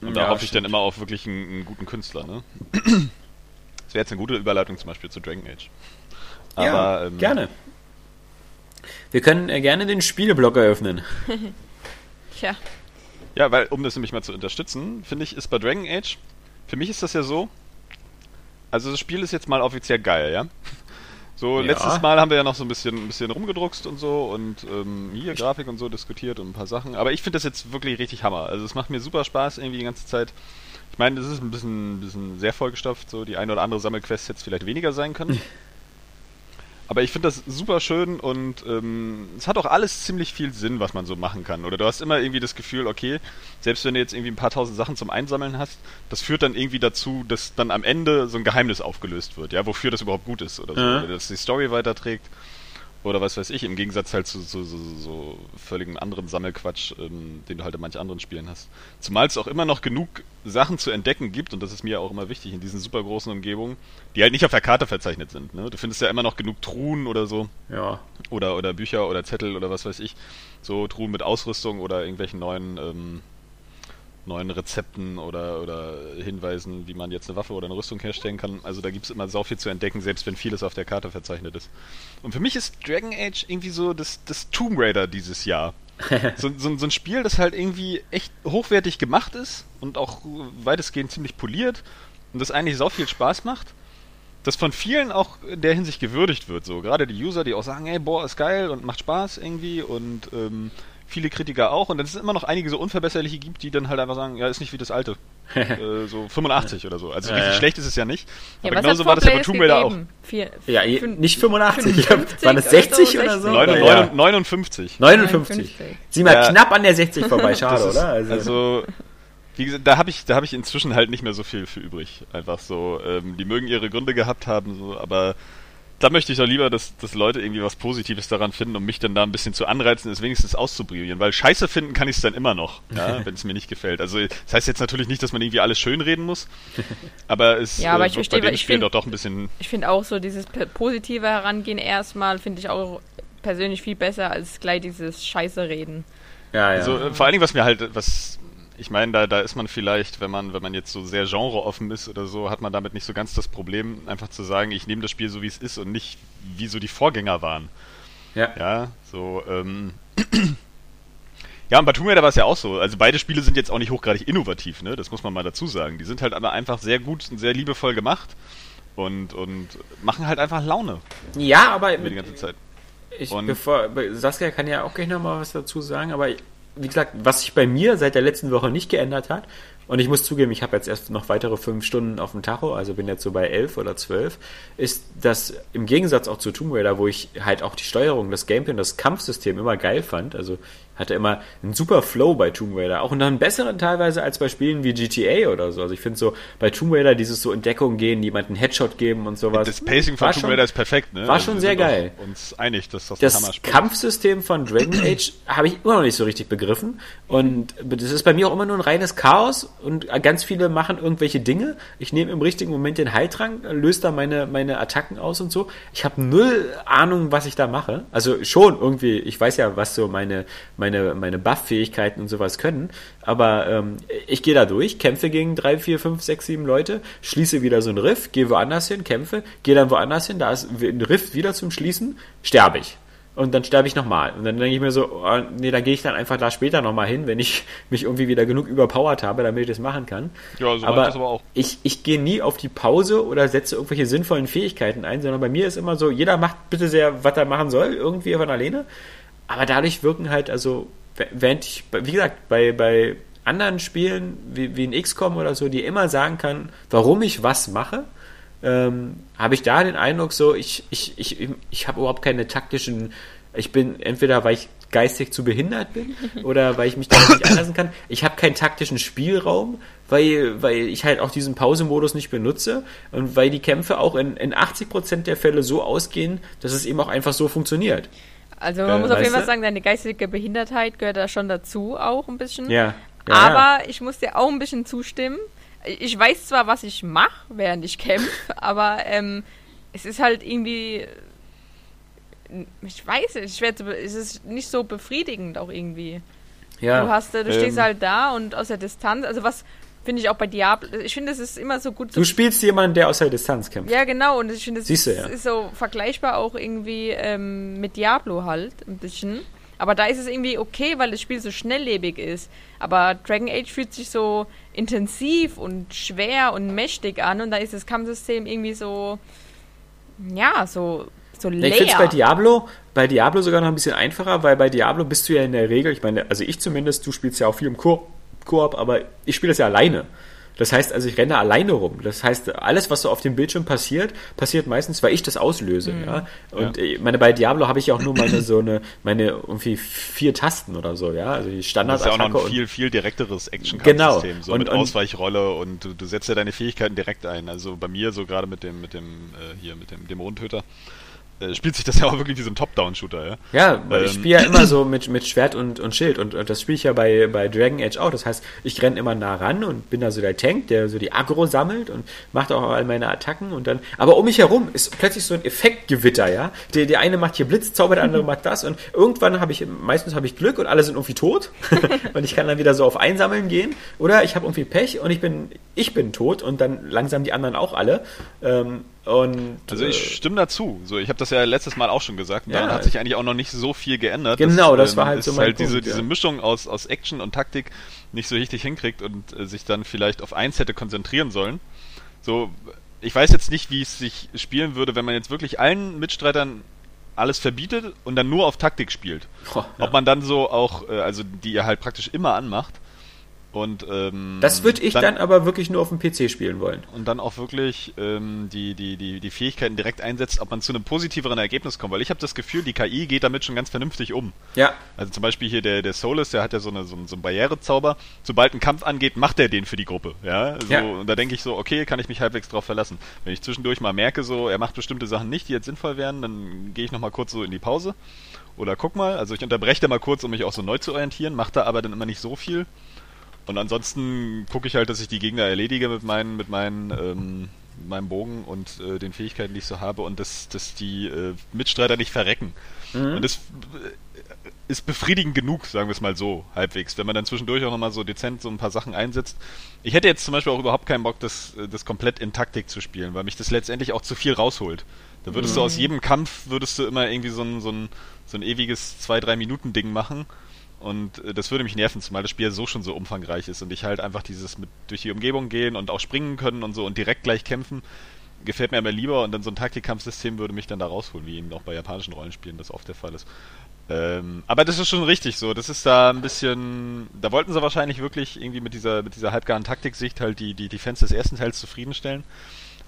Und da Ja, hoffe ich dann immer auf wirklich einen, einen guten Künstler, ne? Das wäre jetzt eine gute Überleitung zum Beispiel zu Dragon Age. Aber, ja, ähm, gerne. Wir können äh, gerne den Spieleblock eröffnen. Tja, Ja, weil, um das nämlich mal zu unterstützen, finde ich, ist bei Dragon Age, für mich ist das ja so, also das Spiel ist jetzt mal offiziell geil, ja? So, Ja. letztes Mal haben wir ja noch so ein bisschen, ein bisschen rumgedruckst und so und ähm, hier Grafik und so diskutiert und ein paar Sachen. Aber ich finde das jetzt wirklich richtig Hammer. Also es macht mir super Spaß irgendwie die ganze Zeit. Ich meine, das ist ein bisschen, ein bisschen sehr vollgestopft, so die eine oder andere Sammelquest jetzt vielleicht weniger sein können. Aber ich finde das super schön und ähm, es hat auch alles ziemlich viel Sinn, was man so machen kann. Oder du hast immer irgendwie das Gefühl, okay, selbst wenn du jetzt irgendwie ein paar tausend Sachen zum Einsammeln hast, das führt dann irgendwie dazu, dass dann am Ende so ein Geheimnis aufgelöst wird, ja, wofür das überhaupt gut ist oder so. Mhm. Oder dass die Story weiterträgt. Oder was weiß ich, im Gegensatz halt zu, zu, so, so völligen anderen Sammelquatsch, ähm, den du halt in manch anderen Spielen hast. Zumal es auch immer noch genug Sachen zu entdecken gibt, und das ist mir auch immer wichtig in diesen super großen Umgebungen, die halt nicht auf der Karte verzeichnet sind. Ne? Du findest ja immer noch genug Truhen oder so, Ja. oder, oder Bücher oder Zettel oder was weiß ich, so Truhen mit Ausrüstung oder irgendwelchen neuen, ähm, neuen Rezepten oder, oder Hinweisen, wie man jetzt eine Waffe oder eine Rüstung herstellen kann. Also da gibt es immer so viel zu entdecken, selbst wenn vieles auf der Karte verzeichnet ist. Und für mich ist Dragon Age irgendwie so das, das Tomb Raider dieses Jahr. so, so, so ein Spiel, das halt irgendwie echt hochwertig gemacht ist und auch weitestgehend ziemlich poliert und das eigentlich sau viel Spaß macht das von vielen auch in der Hinsicht gewürdigt wird. So gerade die User, die auch sagen, ey, boah, ist geil und macht Spaß irgendwie und ähm, viele Kritiker auch. Und dann ist es immer noch einige so unverbesserliche gibt, die dann halt einfach sagen, ja, ist nicht wie das alte. äh, so 85 oder so. Also Ja, richtig ja. schlecht ist es ja nicht. ja Aber genauso war das ja bei Tomb Raider auch. Vier, Ja, nicht 85, 55 waren es 60 oder so? 59, Ja. 59. 59. 59. Sieh mal Ja. knapp an der 60 vorbei, schade, ist- oder? Also, wie gesagt, da habe ich, da habe ich inzwischen halt nicht mehr so viel für übrig. Einfach so, ähm, die mögen ihre Gründe gehabt haben, so, aber da möchte ich doch lieber, dass, dass Leute irgendwie was Positives daran finden, um mich dann da ein bisschen zu anreizen, es wenigstens auszuprobieren. Weil Scheiße finden kann ich es dann immer noch, ja, wenn es mir nicht gefällt. Also das heißt jetzt natürlich nicht, dass man irgendwie alles schönreden muss, aber es Ja, aber äh, ich wird verstehe, bei dem ich Spiel find- doch doch ein bisschen. Ich finde auch so dieses positive Herangehen erstmal, finde ich auch persönlich viel besser als gleich dieses Scheiße reden. Ja, ja. Also äh, vor allen Dingen, was mir halt, was ich meine, da, da ist man vielleicht, wenn man, wenn man jetzt so sehr genreoffen ist oder so, hat man damit nicht so ganz das Problem, einfach zu sagen, ich nehme das Spiel so wie es ist und nicht wie so die Vorgänger waren. ja. Ja, so, ähm. Ja, und bei Tomb Raider war es ja auch so. Also beide Spiele sind jetzt auch nicht hochgradig innovativ, ne? Das muss man mal dazu sagen. Die sind halt aber einfach sehr gut und sehr liebevoll gemacht und, und machen halt einfach Laune ja, aber die ganze Zeit. Ich, Und- bevor, Saskia kann ja auch gleich noch mal was dazu sagen, aber wie gesagt, was sich bei mir seit der letzten Woche nicht geändert hat, und ich muss zugeben, ich habe jetzt erst noch weitere fünf Stunden auf dem Tacho, also bin jetzt so bei elf oder zwölf, ist, dass im Gegensatz auch zu Tomb Raider, wo ich halt auch die Steuerung, das Gameplay und das Kampfsystem immer geil fand, also hatte immer einen super Flow bei Tomb Raider, auch noch einen besseren teilweise als bei Spielen wie GTA oder so. Also ich finde so bei Tomb Raider dieses so in Deckung gehen, jemanden Headshot geben und sowas. Das Pacing von Tomb Raider ist perfekt, ne? war schon wir sehr geil. uns einig, dass das, das. Kampfsystem von Dragon Age habe ich immer noch nicht so richtig begriffen. Und das ist bei mir auch immer nur ein reines Chaos und ganz viele machen irgendwelche Dinge. Ich nehme im richtigen Moment den Heiltrank, löse da meine, meine Attacken aus und so. Ich habe null Ahnung, was ich da mache. Also schon irgendwie, ich weiß ja, was so meine, meine, meine Buff-Fähigkeiten und sowas können. Aber ähm, ich gehe da durch, kämpfe gegen drei, vier, fünf, sechs, sieben Leute, schließe wieder so ein Riff, gehe woanders hin, kämpfe, gehe dann woanders hin, da ist ein Riff wieder zum Schließen, sterbe ich. Und dann sterbe ich nochmal. Und dann denke ich mir so, oh, nee, da gehe ich dann einfach da später nochmal hin, wenn ich mich irgendwie wieder genug überpowert habe, damit ich das machen kann. Ja, so aber war das aber auch. Ich, ich gehe nie auf die Pause oder setze irgendwelche sinnvollen Fähigkeiten ein, sondern bei mir ist immer so, jeder macht bitte sehr, was er machen soll, irgendwie von alleine. Aber dadurch wirken halt, also, während ich, wie gesagt, bei, bei anderen Spielen, wie, wie in XCOM oder so, die immer sagen kann, warum ich was mache, ähm, habe ich da den Eindruck so, ich, ich, ich, ich habe überhaupt keine taktischen, ich bin entweder, weil ich geistig zu behindert bin oder weil ich mich da nicht einlassen kann. Ich habe keinen taktischen Spielraum, weil, weil ich halt auch diesen Pausemodus nicht benutze und weil die Kämpfe auch in, in 80% der Fälle so ausgehen, dass es eben auch einfach so funktioniert. Also man Äh, muss auf jeden Fall sagen, deine geistige Behindertheit gehört da schon dazu, auch ein bisschen. Ja. ja aber ich muss dir auch ein bisschen zustimmen. Ich weiß zwar, was ich mache, während ich kämpfe, aber ähm, es ist halt irgendwie. Ich weiß nicht, schwer zu, be- es ist nicht so befriedigend auch irgendwie. ja. Du hast, du ähm, stehst halt da und aus der Distanz, also was finde ich auch bei Diablo, ich finde, es ist immer so gut Du spielst jemanden, der aus der Distanz kämpft. ja, genau. Und ich finde, es ist, ja. ist so vergleichbar auch irgendwie ähm, mit Diablo halt ein bisschen. Aber da ist es irgendwie okay, weil das Spiel so schnelllebig ist. Aber Dragon Age fühlt sich so intensiv und schwer und mächtig an und da ist das Kampfsystem irgendwie so, ja, so, so leer. Ich finde es bei Diablo, bei Diablo sogar noch ein bisschen einfacher, weil bei Diablo bist du ja in der Regel, ich meine, also ich zumindest, du spielst ja auch viel im Ko- Koop, aber ich spiele das ja alleine. Das heißt also, ich renne alleine rum. Das heißt, alles, was so auf dem Bildschirm passiert, passiert meistens, weil ich das auslöse. Ja? Und Ja. ich meine, bei Diablo habe ich ja auch nur meine so eine, meine irgendwie vier Tasten oder so, ja. Also die Das ist ja auch noch ein viel, viel direkteres Action-Kampfsystem. Genau. So Und- mit und- Ausweichrolle und du, du setzt ja deine Fähigkeiten direkt ein. Also bei mir so gerade mit dem, mit dem, äh, hier, mit dem Dämonentöter, äh, spielt sich das ja auch wirklich wie so ein Top-Down-Shooter, ja. Ja, weil ich Ähm. spiele ja immer so mit, mit Schwert und, und Schild und, und das spiele ich ja bei, bei Dragon Age auch. Das heißt, ich renne immer nah ran und bin da so der Tank, der so die Aggro sammelt und macht auch all meine Attacken und dann. Aber um mich herum ist plötzlich so ein Effektgewitter, ja. Der, der eine macht hier Blitzzauber, der andere macht das und irgendwann habe ich, meistens habe ich Glück und alle sind irgendwie tot und ich kann dann wieder so auf Einsammeln gehen oder ich habe irgendwie Pech und ich bin, ich bin tot und dann langsam die anderen auch alle. Ähm, und Also ich stimme dazu. So, ich habe das ja letztes Mal auch schon gesagt. Ja. daran hat sich eigentlich auch noch nicht so viel geändert. Genau, das ähm, war halt so mein halt diese, Punkt, ja. diese Mischung aus, aus Action und Taktik nicht so richtig hinkriegt und äh, sich dann vielleicht auf eins hätte konzentrieren sollen. So, ich weiß jetzt nicht, wie es sich spielen würde, wenn man jetzt wirklich allen Mitstreitern alles verbietet und dann nur auf Taktik spielt. Boah, ja. Ob man dann so auch, äh, also die ihr halt praktisch immer anmacht, Und ähm, das würde ich dann, dann, aber wirklich nur auf dem PC spielen wollen. Und dann auch wirklich ähm, die, die, die, die Fähigkeiten direkt einsetzt, ob man zu einem positiveren Ergebnis kommt. Weil ich habe das Gefühl, die KI geht damit schon ganz vernünftig um. Ja. Also zum Beispiel hier der, der Solus, der hat ja so, eine, so, so einen Barrierezauber. Sobald ein Kampf angeht, macht er den für die Gruppe. Ja. So, ja. Und da denke ich so, okay, kann ich mich halbwegs drauf verlassen. Wenn ich zwischendurch mal merke, so, er macht bestimmte Sachen nicht, die jetzt sinnvoll wären, dann gehe ich nochmal kurz so in die Pause. Oder guck mal, also ich unterbreche da mal kurz, um mich auch so neu zu orientieren, macht da aber dann immer nicht so viel. Und ansonsten gucke ich halt, dass ich die Gegner erledige mit meinen, mit meinen, ähm, meinem Bogen und äh, den Fähigkeiten, die ich so habe, und dass, dass die äh, Mitstreiter nicht verrecken. Mhm. Und das äh, ist befriedigend genug, sagen wir es mal so, halbwegs, wenn man dann zwischendurch auch nochmal so dezent so ein paar Sachen einsetzt. Ich hätte jetzt zum Beispiel auch überhaupt keinen Bock, das, äh, das komplett in Taktik zu spielen, weil mich das letztendlich auch zu viel rausholt. Da würdest mhm. du aus jedem Kampf, würdest du immer irgendwie so ein, so ein, so ein ewiges 2-3 Minuten Ding machen und äh, das würde mich nerven, zumal das Spiel so schon so umfangreich ist und ich halt einfach dieses mit durch die Umgebung gehen und auch springen können und so und direkt gleich kämpfen, gefällt mir aber lieber und dann so ein Taktikkampfsystem würde mich dann da rausholen, wie eben auch bei japanischen Rollenspielen das oft der Fall ist. Ähm, aber das ist schon richtig so. Das ist da ein bisschen. Da wollten sie wahrscheinlich wirklich irgendwie mit dieser, mit dieser halbgaren Taktiksicht halt die, die, die Fans des ersten Teils zufriedenstellen.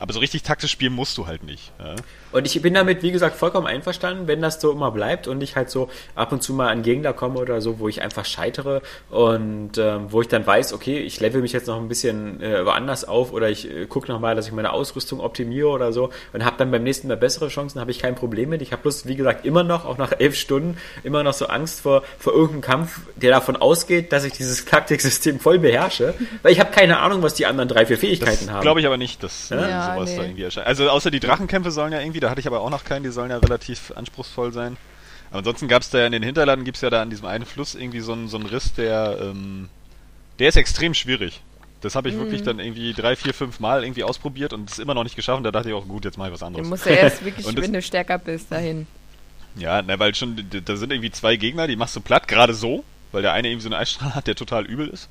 Aber so richtig taktisch spielen musst du halt nicht. Ja? Und ich bin damit, wie gesagt, vollkommen einverstanden, wenn das so immer bleibt und ich halt so ab und zu mal an Gegner komme oder so, wo ich einfach scheitere und ähm, wo ich dann weiß, okay, ich level mich jetzt noch ein bisschen äh, woanders auf oder ich äh, gucke nochmal, dass ich meine Ausrüstung optimiere oder so und habe dann beim nächsten Mal bessere Chancen, habe ich kein Problem mit. Ich habe bloß, wie gesagt, immer noch, auch nach elf Stunden, immer noch so Angst vor, vor irgendeinem Kampf, der davon ausgeht, dass ich dieses Taktiksystem voll beherrsche, weil ich habe keine Ahnung, was die anderen drei, vier Fähigkeiten das haben. Glaube ich aber nicht, dass ja? Ja, sowas nee. da irgendwie erscheint. Also außer die Drachenkämpfe sollen ja irgendwie, da hatte ich aber auch noch keinen, die sollen ja relativ anspruchsvoll sein. Aber ansonsten gab es da ja in den Hinterlanden, gibt es ja da an diesem einen Fluss irgendwie so einen, so einen Riss, der, ähm, der ist extrem schwierig. Das habe ich mhm. wirklich dann irgendwie drei, vier, fünf Mal irgendwie ausprobiert und es immer noch nicht geschafft. Und da dachte ich auch, gut, jetzt mache ich was anderes. Du musst ja erst wirklich, wenn du stärker bist, dahin. Ja, ne, weil schon, da sind irgendwie zwei Gegner, die machst du platt, gerade so, weil der eine irgendwie so einen Eisstrahl hat, der total übel ist.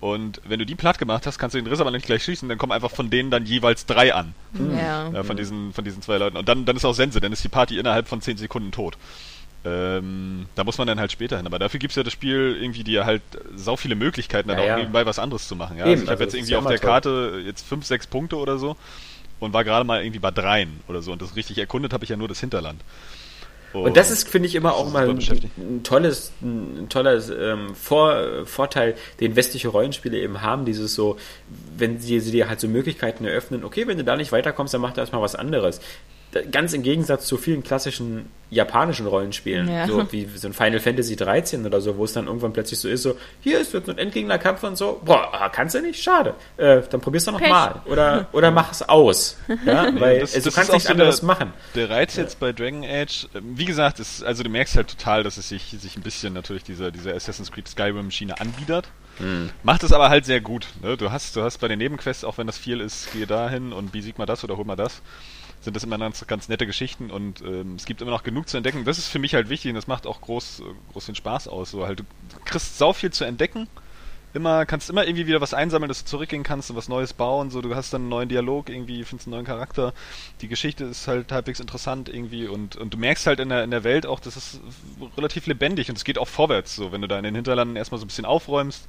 Und wenn du die platt gemacht hast, kannst du den Riss aber nicht gleich schießen, dann kommen einfach von denen dann jeweils drei an. Ja. ja von, diesen, von diesen zwei Leuten. Und dann, dann ist auch Sense, dann ist die Party innerhalb von zehn Sekunden tot. Ähm, da muss man dann halt später hin. Aber dafür gibt es ja das Spiel irgendwie dir halt sau viele Möglichkeiten, dann ja, auch ja. nebenbei was anderes zu machen. Ja? also ich habe also jetzt irgendwie auf der toll. Karte jetzt fünf, sechs Punkte oder so und war gerade mal irgendwie bei dreien oder so. Und das richtig erkundet habe ich ja nur das Hinterland. Und das ist, finde ich, immer auch mal ein, ein, tolles, ein toller ähm, Vor, Vorteil, den westliche Rollenspiele eben haben, dieses so, wenn sie, sie dir halt so Möglichkeiten eröffnen, okay, wenn du da nicht weiterkommst, dann mach da erstmal was anderes ganz im Gegensatz zu vielen klassischen japanischen Rollenspielen, ja. so wie so ein Final Fantasy 13 oder so, wo es dann irgendwann plötzlich so ist, so, hier ist jetzt ein Endgegnerkampf und so, boah, ah, kannst du nicht? Schade. Äh, dann probierst du nochmal. Oder, oder mach es aus. Ja, weil das, also, du kannst nichts anderes der, machen. Der Reiz ja. jetzt bei Dragon Age, ähm, wie gesagt, ist, also du merkst halt total, dass es sich, sich ein bisschen natürlich dieser, dieser Assassin's Creed Skyrim-Schiene anbietet. Hm. Macht es aber halt sehr gut. Ne? Du hast, du hast bei den Nebenquests, auch wenn das viel ist, geh dahin und besieg mal das oder hol mal das sind das immer ganz, ganz nette Geschichten und ähm, es gibt immer noch genug zu entdecken. Das ist für mich halt wichtig und das macht auch groß, groß den Spaß aus. So halt, du kriegst sau viel zu entdecken. Immer, kannst immer irgendwie wieder was einsammeln, dass du zurückgehen kannst und was Neues bauen. So, du hast dann einen neuen Dialog, irgendwie, findest einen neuen Charakter. Die Geschichte ist halt halbwegs interessant irgendwie und, und du merkst halt in der, in der Welt auch, das ist relativ lebendig und es geht auch vorwärts. So, wenn du da in den Hinterlanden erstmal so ein bisschen aufräumst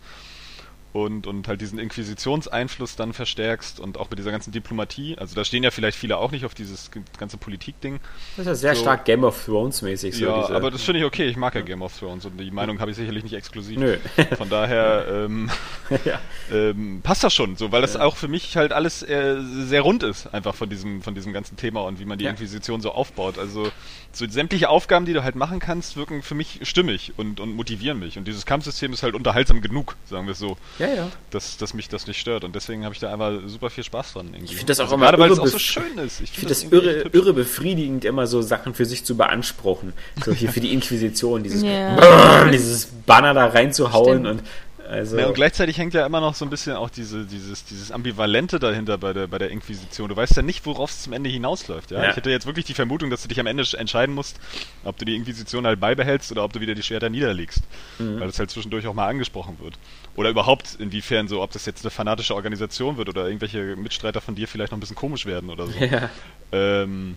und, und halt diesen Inquisitionseinfluss dann verstärkst und auch mit dieser ganzen Diplomatie. Also da stehen ja vielleicht viele auch nicht auf dieses ganze Politikding. Das ist ja sehr so. stark Game of Thrones mäßig. So ja, diese, aber das finde ich okay. Ich mag ja Game of Thrones und die Meinung habe ich sicherlich nicht exklusiv. Nö. Von daher ähm, ja. ähm, passt das schon, so, weil das ja. auch für mich halt alles äh, sehr rund ist, einfach von diesem, von diesem ganzen Thema und wie man die ja. Inquisition so aufbaut. Also so sämtliche Aufgaben, die du halt machen kannst, wirken für mich stimmig und, und motivieren mich. Und dieses Kampfsystem ist halt unterhaltsam genug, sagen wir es so. Ja, ja. Dass, dass mich das nicht stört. Und deswegen habe ich da einfach super viel Spaß dran. Irgendwie. Ich finde das auch also immer gerade, weil es auch so schön ist. Ich finde das, das irre, irre befriedigend, immer so Sachen für sich zu beanspruchen. So hier für die Inquisition, dieses, yeah. dieses Banner da reinzuhauen Stimmt. und also ja, und gleichzeitig hängt ja immer noch so ein bisschen auch diese, dieses, dieses Ambivalente dahinter bei der, bei der Inquisition. Du weißt ja nicht, worauf es zum Ende hinausläuft. Ja? ja? Ich hätte jetzt wirklich die Vermutung, dass du dich am Ende entscheiden musst, ob du die Inquisition halt beibehältst oder ob du wieder die Schwerter niederlegst. Mhm. Weil das halt zwischendurch auch mal angesprochen wird. Oder überhaupt inwiefern so, ob das jetzt eine fanatische Organisation wird oder irgendwelche Mitstreiter von dir vielleicht noch ein bisschen komisch werden oder so. Ja. Ähm,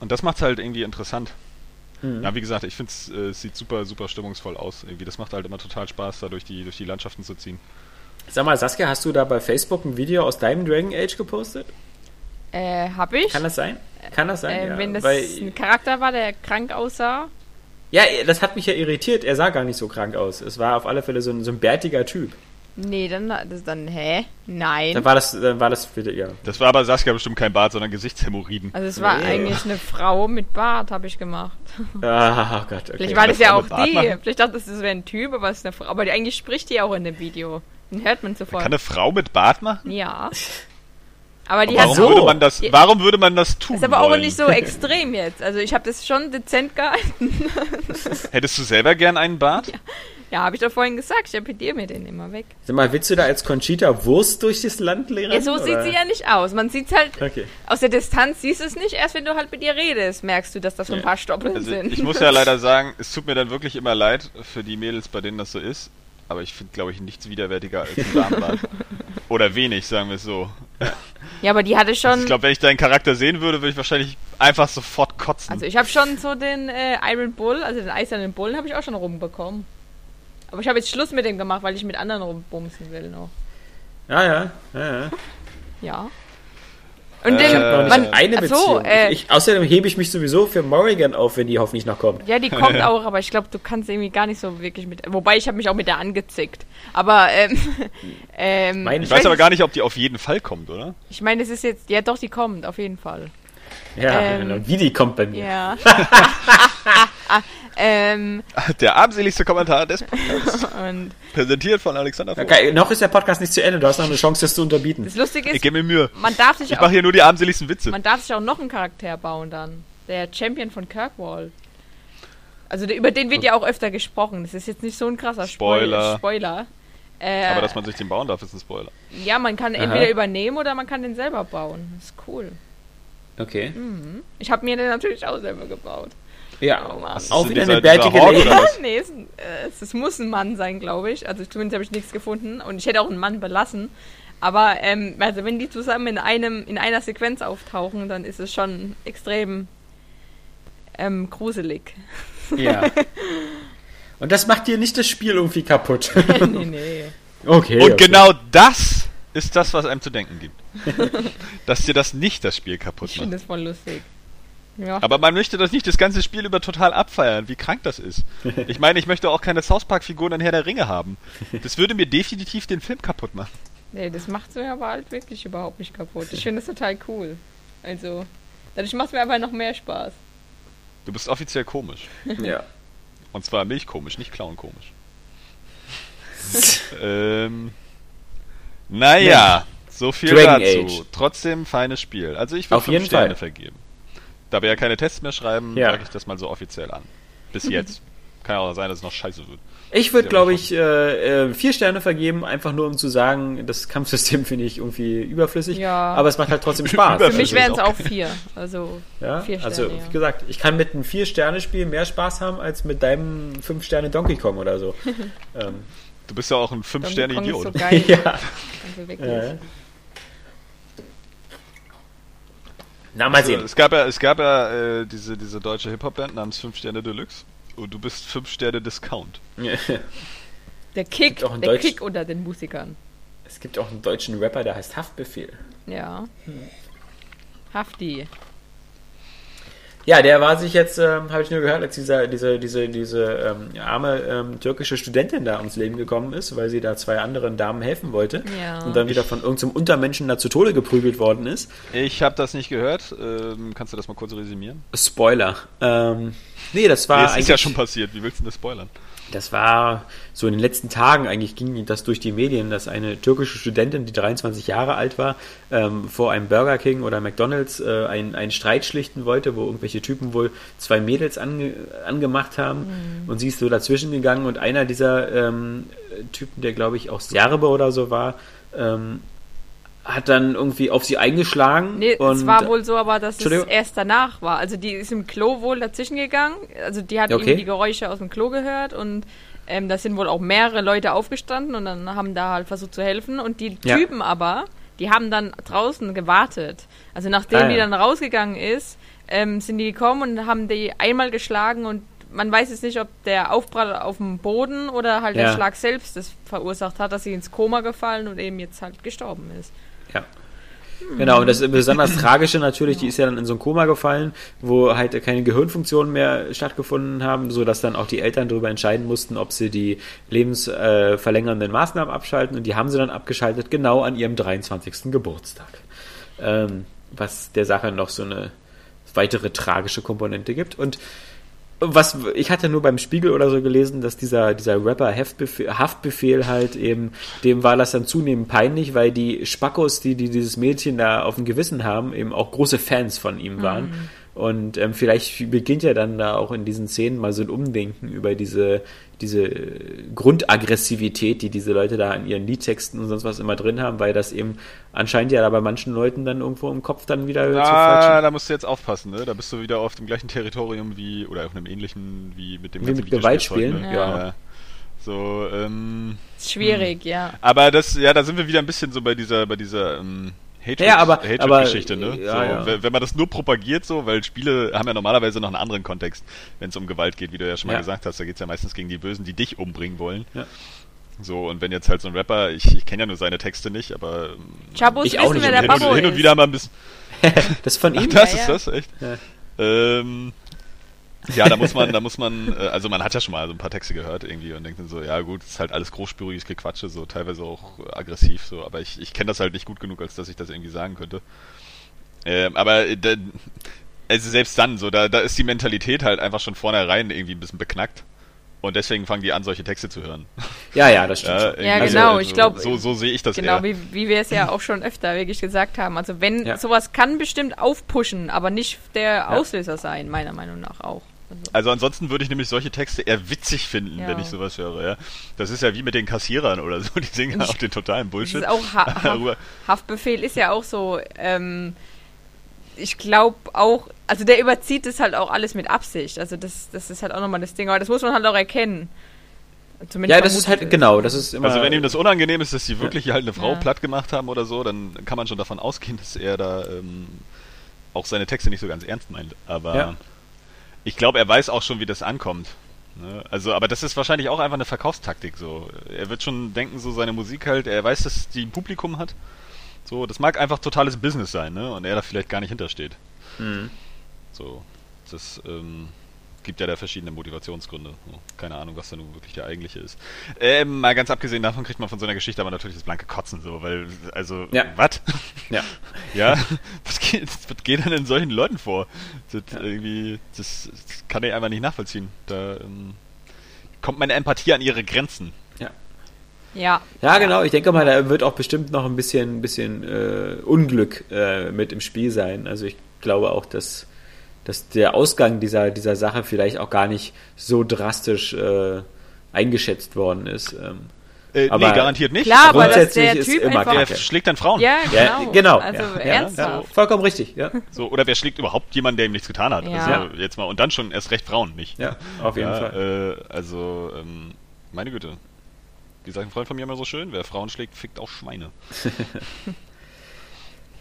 und das macht es halt irgendwie interessant. Mhm. Ja, wie gesagt, ich finde es äh, sieht super, super stimmungsvoll aus. Irgendwie, das macht halt immer total Spaß, da durch die, durch die Landschaften zu ziehen. Sag mal, Saskia, hast du da bei Facebook ein Video aus deinem Dragon Age gepostet? Äh, hab ich. Kann das sein? Kann das sein? äh, ja. wenn das Weil, ein Charakter war, der krank aussah. ja, das hat mich ja irritiert. Er sah gar nicht so krank aus. Es war auf alle Fälle so ein, so ein bärtiger Typ. Nee, dann, das dann, hä? Nein. Dann war das, dann war das wieder, ja. Das war aber Saskia bestimmt kein Bart, sondern Gesichtshämorrhoiden. Also es war Nee. eigentlich eine Frau mit Bart, habe ich gemacht. Ah, oh Gott, okay. Vielleicht war das ja Frau auch die. machen? Vielleicht dachte ich, das wäre ein Typ, aber es ist eine Frau. Aber die, eigentlich spricht die auch in dem Video. Den hört man sofort. Kann eine Frau mit Bart machen? Ja. Aber die warum hat so. würde man das? Warum würde man das tun? ist aber auch wollen? nicht so extrem jetzt. Also ich habe das schon dezent gehalten. Hättest du selber gern einen Bart? Ja, habe ich doch vorhin gesagt. Ich appelliere mir den immer weg. Sag mal, willst du da als Conchita Wurst durch das Land leeren? Ja, so sieht oder? sie ja nicht aus. Man sieht halt Okay. aus der Distanz siehst du es nicht. Erst wenn du halt mit ihr redest, merkst du, dass das so ein paar Stoppeln Also sind. ich muss ja leider sagen, es tut mir dann wirklich immer leid für die Mädels, bei denen das so ist. Aber ich finde, glaube ich, nichts widerwärtiger als ein Damenbart. Oder wenig, sagen wir es so. ja, aber die hatte schon. Ich glaube, wenn ich deinen Charakter sehen würde, würde ich wahrscheinlich einfach sofort kotzen. Also ich habe schon so den äh, Iron Bull, also den eisernen Bullen, habe ich auch schon rumbekommen. Aber ich habe jetzt Schluss mit dem gemacht, weil ich mit anderen rumbumsen will noch. Ja, ja, ja, ja. Ja. Und Äh, den, Ich habe noch nicht man, eine Beziehung. so, äh, ich, ich, außerdem hebe ich mich sowieso für Morrigan auf, wenn die hoffentlich noch kommt. ja, die kommt auch, aber ich glaube, du kannst irgendwie gar nicht so wirklich mit. Wobei ich habe mich auch mit der angezickt. Aber ähm, ähm, Meine ich weiß aber gar nicht, ob die auf jeden Fall kommt, oder? Ich meine, es ist jetzt, ja doch, die kommt auf jeden Fall. Ja, Ähm, genau. wie die kommt bei mir. Ja. ähm, Der armseligste Kommentar des Podcasts. und Präsentiert von Alexander Vogt. Okay, noch ist der Podcast nicht zu Ende. Du hast noch eine Chance, das zu unterbieten. das Lustige Ich ist, gebe mir Mühe. man darf sich Ich auch, mache hier nur die armseligsten Witze. man darf sich auch noch einen Charakter bauen dann. Der Champion von Kirkwall. Also der, über den wird ja auch öfter gesprochen. Das ist jetzt nicht so ein krasser Spoiler. Spoiler. Spoiler. Äh, Aber dass man sich den bauen darf, ist ein Spoiler. ja, man kann Aha. entweder übernehmen oder man kann den selber bauen. Das ist cool. Okay. Ich habe mir den natürlich auch selber gebaut. Ja, Oh auch wieder eine bärtige dieser Horde Lady. nee, es, äh, es, es muss ein Mann sein, glaube ich. Also zumindest habe ich nichts gefunden. Und ich hätte auch einen Mann belassen. Aber ähm, also wenn die zusammen in einem in einer Sequenz auftauchen, dann ist es schon extrem ähm, gruselig. Ja. Und das macht dir nicht das Spiel irgendwie kaputt. nee, nee. Okay. Und okay. genau das ist das, was einem zu denken gibt. Dass dir das nicht das Spiel kaputt Ich macht. finde das voll lustig. Ja. Aber man möchte das nicht das ganze Spiel über total abfeiern, wie krank das ist. Ich meine, ich möchte auch keine South Park-Figuren in Herr der Ringe haben. Das würde mir definitiv den Film kaputt machen. Nee, das macht mir aber halt wirklich überhaupt nicht kaputt. Ich finde das total cool. Also, dadurch macht es mir einfach noch mehr Spaß. Du bist offiziell komisch. Ja. Und zwar milchkomisch, nicht clownkomisch. ähm, naja, so viel Dragon dazu. Age. Trotzdem feines Spiel. Also ich würde fünf jeden Sterne Fall. vergeben. Da wir ja keine Tests mehr schreiben, Ja. sage ich das mal so offiziell an. Bis jetzt. Kann ja auch sein, dass es noch scheiße wird. Ich würde, glaube ich, äh, äh, vier Sterne vergeben, einfach nur um zu sagen, das Kampfsystem finde ich irgendwie überflüssig. Ja. Aber es macht halt trotzdem Spaß. Für mich wären es auch auch vier. Also, Ja, vier Sterne. also ja. wie gesagt, ich kann mit einem Vier-Sterne-Spiel mehr Spaß haben als mit deinem Fünf-Sterne-Donkey Kong oder so. ähm, Du bist ja auch ein Donkey Kong ist 5-Sterne-Idiot. so geil. ja. Also wirklich. ja. Na, mal Also, sehen. es gab ja, es gab ja äh, diese, diese deutsche Hip-Hop-Band namens 5 Sterne Deluxe. Und du bist 5 Sterne Discount. Der Kick, der Deutsch- Kick unter den Musikern. es gibt auch einen deutschen Rapper, der heißt Haftbefehl. Ja. Hafti. Ja, der war sich jetzt, ähm, habe ich nur gehört, als dieser, diese, diese, diese ähm, arme ähm, türkische Studentin da ums Leben gekommen ist, weil sie da zwei anderen Damen helfen wollte Ja. und dann wieder von irgendeinem Untermenschen da zu Tode geprügelt worden ist. Ich habe das nicht gehört. Ähm, kannst du das mal kurz resümieren? Spoiler. Ähm, nee, das war Nee, es ist ja schon passiert. Wie willst du denn das spoilern? Das war so in den letzten Tagen eigentlich ging das durch die Medien, dass eine türkische Studentin, die 23 Jahre alt war, ähm, vor einem Burger King oder McDonalds äh, einen, einen Streit schlichten wollte, wo irgendwelche Typen wohl zwei Mädels ange, angemacht haben. Und sie ist so dazwischen gegangen und einer dieser ähm, Typen, der glaube ich auch Serbe oder so war, ähm, hat dann irgendwie auf sie eingeschlagen. Nee, und es war wohl so, aber dass es erst danach war. Also die ist im Klo wohl dazwischen gegangen. Also die hat Okay. irgendwie die Geräusche aus dem Klo gehört und ähm, da sind wohl auch mehrere Leute aufgestanden und dann haben da halt versucht zu helfen. Und die Ja. Typen aber, die haben dann draußen gewartet. Also nachdem Ah, die ja. dann rausgegangen ist, ähm, sind die gekommen und haben die einmal geschlagen und man weiß jetzt nicht, ob der Aufprall auf dem Boden oder halt Ja. der Schlag selbst das verursacht hat, dass sie ins Koma gefallen und eben jetzt halt gestorben ist. Ja. Genau, und das besonders Tragische natürlich, die ist ja dann in so ein Koma gefallen, wo halt keine Gehirnfunktionen mehr stattgefunden haben, sodass dann auch die Eltern darüber entscheiden mussten, ob sie die lebensverlängernden verlängernden Maßnahmen abschalten. Und die haben sie dann abgeschaltet, genau an ihrem 23. Geburtstag. Ähm, was der Sache noch so eine weitere tragische Komponente gibt. Und was ich hatte nur beim Spiegel oder so gelesen, dass dieser dieser Rapper Haftbefehl, Haftbefehl halt eben dem war das dann zunehmend peinlich, weil die Spackos, die die dieses Mädchen da auf dem Gewissen haben, eben auch große Fans von ihm waren. Und ähm, vielleicht beginnt ja dann da auch in diesen Szenen mal so ein Umdenken über diese diese Grundaggressivität, die diese Leute da in ihren Liedtexten und sonst was immer drin haben, weil das eben anscheinend ja da bei manchen Leuten dann irgendwo im Kopf dann wieder zu Ah, falschen da musst du jetzt aufpassen, ne? Da bist du wieder auf dem gleichen Territorium wie, oder auf einem ähnlichen wie mit dem Wie ganzen mit Gewaltspielen, ne? ja. ja. So, ähm, schwierig, ja. aber das, ja, da sind wir wieder ein bisschen so bei dieser, bei dieser, ähm, Hatred, Ja, aber- aber- Hatred-Geschichte, ne? ja, so, ja. Wenn, wenn man das nur propagiert, so, weil Spiele haben ja normalerweise noch einen anderen Kontext, wenn es um Gewalt geht, wie du ja schon mal gesagt hast, da geht's ja meistens gegen die Bösen, die dich umbringen wollen. Ja. So, und wenn jetzt halt so ein Rapper, ich, ich kenne ja nur seine Texte nicht, aber ähm, Chabos Ich auch wissen, nicht. wer der hin, und, hin und wieder mal ein bisschen. Das ist von Ach, ihm? das Ja, ist ja. das, echt? Ja. Ähm, ja, da muss man, da muss man, äh, also man hat ja schon mal so ein paar Texte gehört irgendwie und denkt dann so, ja gut, ist halt alles großspüriges Gequatsche, so teilweise auch aggressiv, so, aber ich, ich kenne das halt nicht gut genug, als dass ich das irgendwie sagen könnte. Ähm, aber äh, da, also selbst dann, so, da, da ist die Mentalität halt einfach schon vornherein irgendwie ein bisschen beknackt. Und deswegen fangen die an, solche Texte zu hören. Ja, ja, das stimmt. Ja, so- genau, ich glaub- So, so sehe ich das Genau, eher. wie, wie wir es ja auch schon öfter wirklich gesagt haben. Also wenn Ja. sowas kann bestimmt aufpushen, aber nicht der Auslöser sein, meiner Meinung nach auch. Also, Also ansonsten würde ich nämlich solche Texte eher witzig finden, Ja. wenn ich sowas höre, ja. Das ist ja wie mit den Kassierern oder so, die singen auch den totalen das Bullshit. ist auch ha Haft Haftbefehl ist ja auch so, ähm, ich glaube auch, also der überzieht das halt auch alles mit Absicht. Also das, das ist halt auch nochmal das Ding, aber das muss man halt auch erkennen. Zumindest Ja, das ist halt, genau, das ist immer. Also wenn ihm das unangenehm ist, dass die wirklich halt eine Frau Ja. platt gemacht haben oder so, dann kann man schon davon ausgehen, dass er da ähm, auch seine Texte nicht so ganz ernst meint. Aber Ja. Ich glaube, er weiß auch schon, wie das ankommt. Ne? Also, aber das ist wahrscheinlich auch einfach eine Verkaufstaktik. So, er wird schon denken, so seine Musik halt. Er weiß, dass die ein Publikum hat. So, das mag einfach totales Business sein, ne? Und er da vielleicht gar nicht hintersteht. Mhm. So, das ähm, gibt ja da verschiedene Motivationsgründe. Keine Ahnung, was da nun wirklich der eigentliche ist. Ähm, mal ganz abgesehen davon kriegt man von so einer Geschichte aber natürlich das blanke Kotzen so, weil, also, Ja. was? Ja. ja, was geht, was geht denn in solchen Leuten vor? Das irgendwie, das, das kann ich einfach nicht nachvollziehen. Da ähm, kommt meine Empathie an ihre Grenzen. Ja. Ja, genau. Ich denke mal, da wird auch bestimmt noch ein bisschen, bisschen äh, Unglück äh, mit im Spiel sein. Also ich glaube auch, dass, dass der Ausgang dieser, dieser Sache vielleicht auch gar nicht so drastisch äh, eingeschätzt worden ist. Ähm, Äh, Aber- nee, garantiert nicht. Klar, aber dass grundsätzlich der ist Typ immer einfach... Der Kacke. schlägt dann Frauen. Ja, ja, genau. genau. Also ja, ernsthaft. Ja, vollkommen richtig. Ja, So, oder wer schlägt überhaupt jemanden, der ihm nichts getan hat? Ja. Also jetzt mal, und dann schon erst recht Frauen, nicht? ja auf jeden ja, Fall. Äh, also, ähm, meine Güte. Wie sagt ein Freund von mir immer so schön, wer Frauen schlägt, fickt auch Schweine.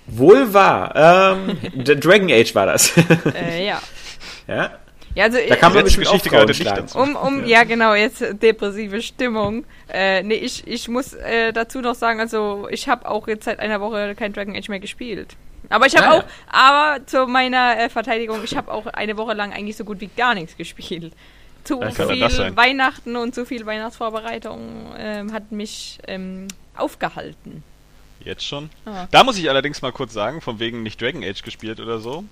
Wohl wahr. Ähm, der Dragon Age war das. Äh, ja. ja, ja, also da bestimmt auch Geschichte gehörte nicht dazu. Um, um, ja genau, jetzt depressive Stimmung. Äh, nee, ich, ich muss äh, dazu noch sagen, also ich habe auch jetzt seit einer Woche kein Dragon Age mehr gespielt. Aber ich habe Ah, auch, ja. aber zu meiner äh, Verteidigung, ich habe auch eine Woche lang eigentlich so gut wie gar nichts gespielt. Zu viel? Weihnachten und zu viel Weihnachtsvorbereitung ähm, hat mich ähm, aufgehalten. Jetzt schon. Ah. Da muss ich allerdings mal kurz sagen, von wegen nicht Dragon Age gespielt oder so.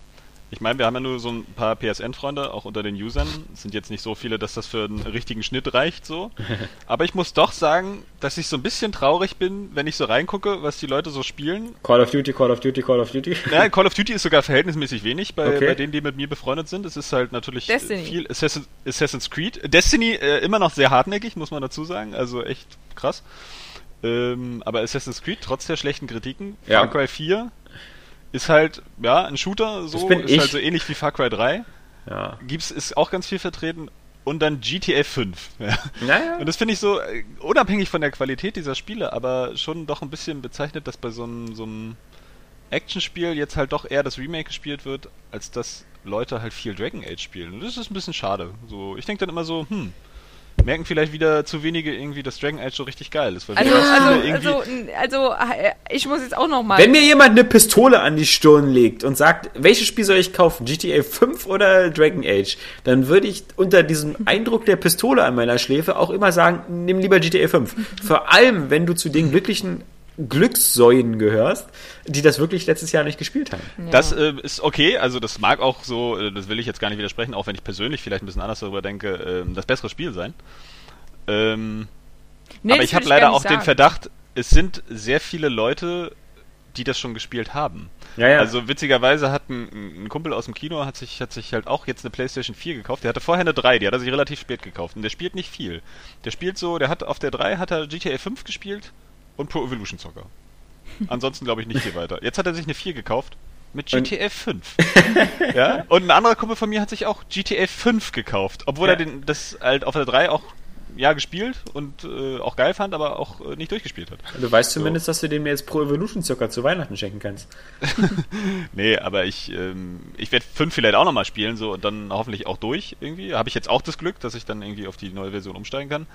Ich meine, wir haben ja nur so ein paar PSN-Freunde, auch unter den Usern. Es sind jetzt nicht so viele, dass das für einen richtigen Schnitt reicht, so. Aber ich muss doch sagen, dass ich so ein bisschen traurig bin, wenn ich so reingucke, was die Leute so spielen. Call of Duty, Call of Duty, Call of Duty. Ja, Call of Duty ist sogar verhältnismäßig wenig bei, Okay. bei denen, die mit mir befreundet sind. Es ist halt natürlich Destiny. viel Assassin, Assassin's Creed. Destiny äh, immer noch sehr hartnäckig, muss man dazu sagen. Also echt krass. Ähm, aber Assassin's Creed, trotz der schlechten Kritiken, Ja. Far Cry 4 ist halt, ja, ein Shooter, so, ist ich. halt so ähnlich wie Far Cry 3. Ja. Gibt's, ist auch ganz viel vertreten. Und dann GTA 5. Ja. Naja. Und das finde ich so, äh, unabhängig von der Qualität dieser Spiele, aber schon doch ein bisschen bezeichnet, dass bei so einem, so einem Actionspiel jetzt halt doch eher das Remake gespielt wird, als dass Leute halt viel Dragon Age spielen. Und das ist ein bisschen schade. So, ich denke dann immer so, hm, merken vielleicht wieder zu wenige irgendwie, dass Dragon Age so richtig geil ist. also, also, also, also, äh, ich muss jetzt auch noch mal... Wenn mir jemand eine Pistole an die Stirn legt und sagt, welches Spiel soll ich kaufen, GTA 5 oder Dragon Age, dann würde ich unter diesem Eindruck der Pistole an meiner Schläfe auch immer sagen, nimm lieber GTA 5. Vor allem, wenn du zu den glücklichen Glückssäulen gehörst, die das wirklich letztes Jahr nicht gespielt haben. Ja. Das äh, ist okay, also das mag auch so, äh, das will ich jetzt gar nicht widersprechen, auch wenn ich persönlich vielleicht ein bisschen anders darüber denke, äh, das bessere Spiel sein. Ähm, nee, aber ich habe leider auch sagen. den Verdacht, es sind sehr viele Leute, die das schon gespielt haben. Ja, ja. Also witzigerweise hat ein, ein, Kumpel aus dem Kino hat sich, hat sich halt auch jetzt eine PlayStation 4 gekauft. Der hatte vorher eine 3, die hat er sich relativ spät gekauft. Und der spielt nicht viel. Der spielt so, der hat auf der 3 hat er GTA 5 gespielt und Pro Evolution Soccer. Ansonsten glaube ich nicht viel weiter. Jetzt hat er sich eine 4 gekauft mit GTA 5. ja? Und ein anderer Kumpel von mir hat sich auch GTA 5 gekauft, obwohl ja. er den, das halt auf der 3 auch ja gespielt und äh, auch geil fand, aber auch äh, nicht durchgespielt hat. Du weißt so. zumindest, dass du dem jetzt Pro Evolution Soccer zu Weihnachten schenken kannst. nee, aber ich, ähm, ich werde 5 vielleicht auch nochmal spielen, so und dann hoffentlich auch durch irgendwie. Habe ich jetzt auch das Glück, dass ich dann irgendwie auf die neue Version umsteigen kann.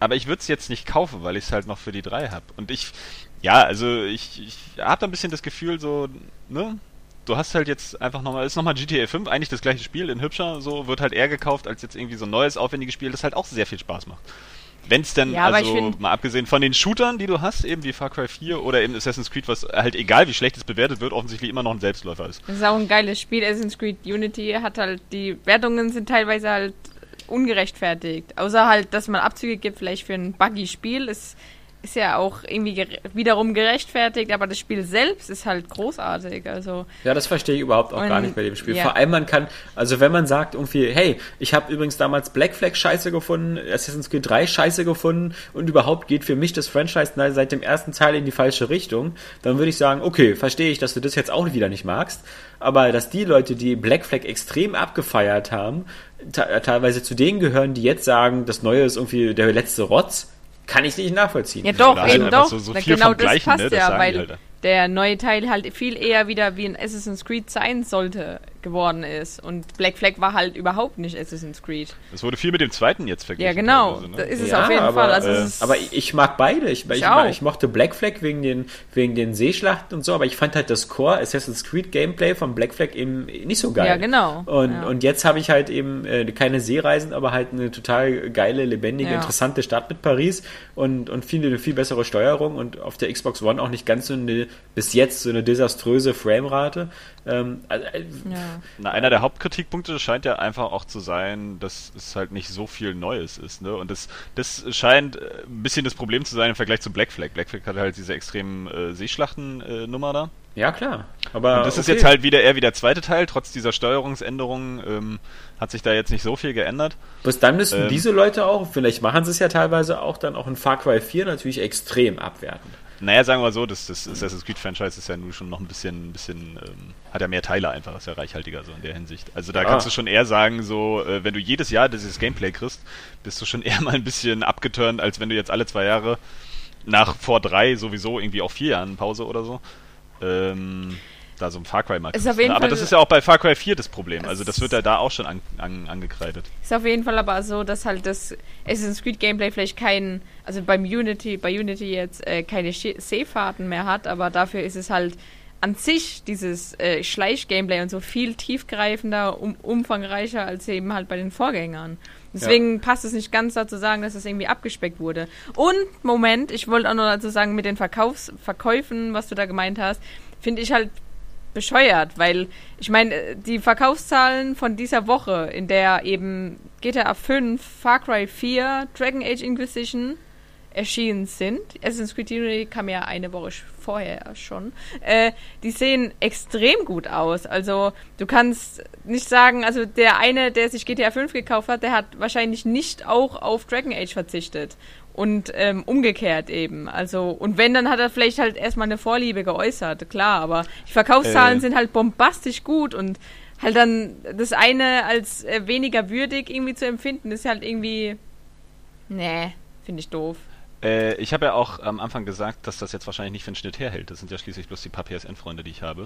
Aber ich würde es jetzt nicht kaufen, weil ich es halt noch für die 3 habe. Und ich, ja, also ich, ich habe da ein bisschen das Gefühl, so, ne? Du hast halt jetzt einfach nochmal, ist nochmal GTA 5, eigentlich das gleiche Spiel in hübscher, so, wird halt eher gekauft als jetzt irgendwie so ein neues, aufwendiges Spiel, das halt auch sehr viel Spaß macht. Wenn es denn, ja, also find, mal abgesehen von den Shootern, die du hast, eben wie Far Cry 4 oder eben Assassin's Creed, was halt egal wie schlecht es bewertet wird, offensichtlich immer noch ein Selbstläufer ist. Das ist auch ein geiles Spiel. Assassin's Creed Unity hat halt, die Wertungen sind teilweise halt ungerechtfertigt. Außer halt, dass man Abzüge gibt, vielleicht für ein Buggy-Spiel, ist, ist ja auch irgendwie wiederum gerechtfertigt, aber das Spiel selbst ist halt großartig. Also ja, das verstehe ich überhaupt auch und, gar nicht bei dem Spiel. Ja. Vor allem man kann, also wenn man sagt irgendwie, hey, ich habe übrigens damals Black Flag scheiße gefunden, Assassin's Creed 3 scheiße gefunden und überhaupt geht für mich das Franchise seit dem ersten Teil in die falsche Richtung, dann würde ich sagen, okay, verstehe ich, dass du das jetzt auch wieder nicht magst, aber dass die Leute, die Black Flag extrem abgefeiert haben, teilweise zu denen gehören, die jetzt sagen, das Neue ist irgendwie der letzte Rotz, kann ich nicht nachvollziehen. Ja doch, eben doch. So, so genau das passt ne? das ja, weil halt der neue Teil halt viel eher wieder wie ein Assassin's Creed sein sollte geworden ist. Und Black Flag war halt überhaupt nicht Assassin's Creed. Es wurde viel mit dem zweiten jetzt verglichen. Ja, genau. Also, ne? Das ist es ja, auf jeden aber, Fall. Also äh, aber ich mag beide. Ich, ich, ich, ich, mochte Black Flag wegen den, wegen den Seeschlachten und so, aber ich fand halt das Core Assassin's Creed Gameplay von Black Flag eben nicht so geil. Ja, genau. Und, ja. und jetzt habe ich halt eben äh, keine Seereisen, aber halt eine total geile, lebendige, ja. interessante Stadt mit Paris und, und viel, eine viel bessere Steuerung und auf der Xbox One auch nicht ganz so eine, bis jetzt so eine desaströse Framerate. Ähm, also, äh, ja. Na, einer der Hauptkritikpunkte scheint ja einfach auch zu sein, dass es halt nicht so viel Neues ist. Ne? Und das, das scheint äh, ein bisschen das Problem zu sein im Vergleich zu Black Flag. Black Flag hat halt diese extremen äh, Seeschlachten-Nummer äh, da. Ja, klar. Aber und das okay. ist jetzt halt wieder eher wie der zweite Teil, trotz dieser Steuerungsänderungen ähm, hat sich da jetzt nicht so viel geändert. Bis dann müssten ähm, diese Leute auch, vielleicht machen sie es ja teilweise auch dann auch in Far Cry 4 natürlich extrem abwerten. Naja, sagen wir so, das, das Assassin's Creed Franchise ist ja nun schon noch ein bisschen, ein bisschen ähm, hat ja mehr Teile einfach, ist ja reichhaltiger so in der Hinsicht. Also da ah. kannst du schon eher sagen, so, äh, wenn du jedes Jahr dieses Gameplay kriegst, bist du schon eher mal ein bisschen abgeturnt, als wenn du jetzt alle zwei Jahre nach vor drei sowieso irgendwie auch vier Jahren Pause oder so. Ähm, da so ein Far Cry mal ist auf jeden Aber Fall das ist ja auch bei Far Cry 4 das Problem. Also das wird ja da auch schon an, an, angekreidet. Ist auf jeden Fall aber so, dass halt das Assassin's Creed Gameplay vielleicht kein, also beim Unity, bei Unity jetzt äh, keine Seefahrten mehr hat, aber dafür ist es halt an sich dieses äh, Schleich-Gameplay und so viel tiefgreifender, um, umfangreicher als eben halt bei den Vorgängern. Deswegen ja. passt es nicht ganz dazu sagen, dass es irgendwie abgespeckt wurde. Und, Moment, ich wollte auch noch dazu sagen, mit den Verkaufs Verkäufen, was du da gemeint hast, finde ich halt bescheuert, weil ich meine, die Verkaufszahlen von dieser Woche, in der eben GTA 5, Far Cry 4, Dragon Age Inquisition erschienen sind, Assassin's Creed Unity kam ja eine Woche vorher schon, äh, die sehen extrem gut aus. Also du kannst nicht sagen, also der eine, der sich GTA 5 gekauft hat, der hat wahrscheinlich nicht auch auf Dragon Age verzichtet und ähm, umgekehrt eben. Also, und wenn, dann hat er vielleicht halt erstmal eine Vorliebe geäußert, klar, aber die Verkaufszahlen äh. sind halt bombastisch gut und halt dann das eine als äh, weniger würdig irgendwie zu empfinden, ist halt irgendwie. Nee, finde ich doof. Äh, ich habe ja auch am Anfang gesagt, dass das jetzt wahrscheinlich nicht für den Schnitt herhält. Das sind ja schließlich bloß die paar PSN-Freunde, die ich habe.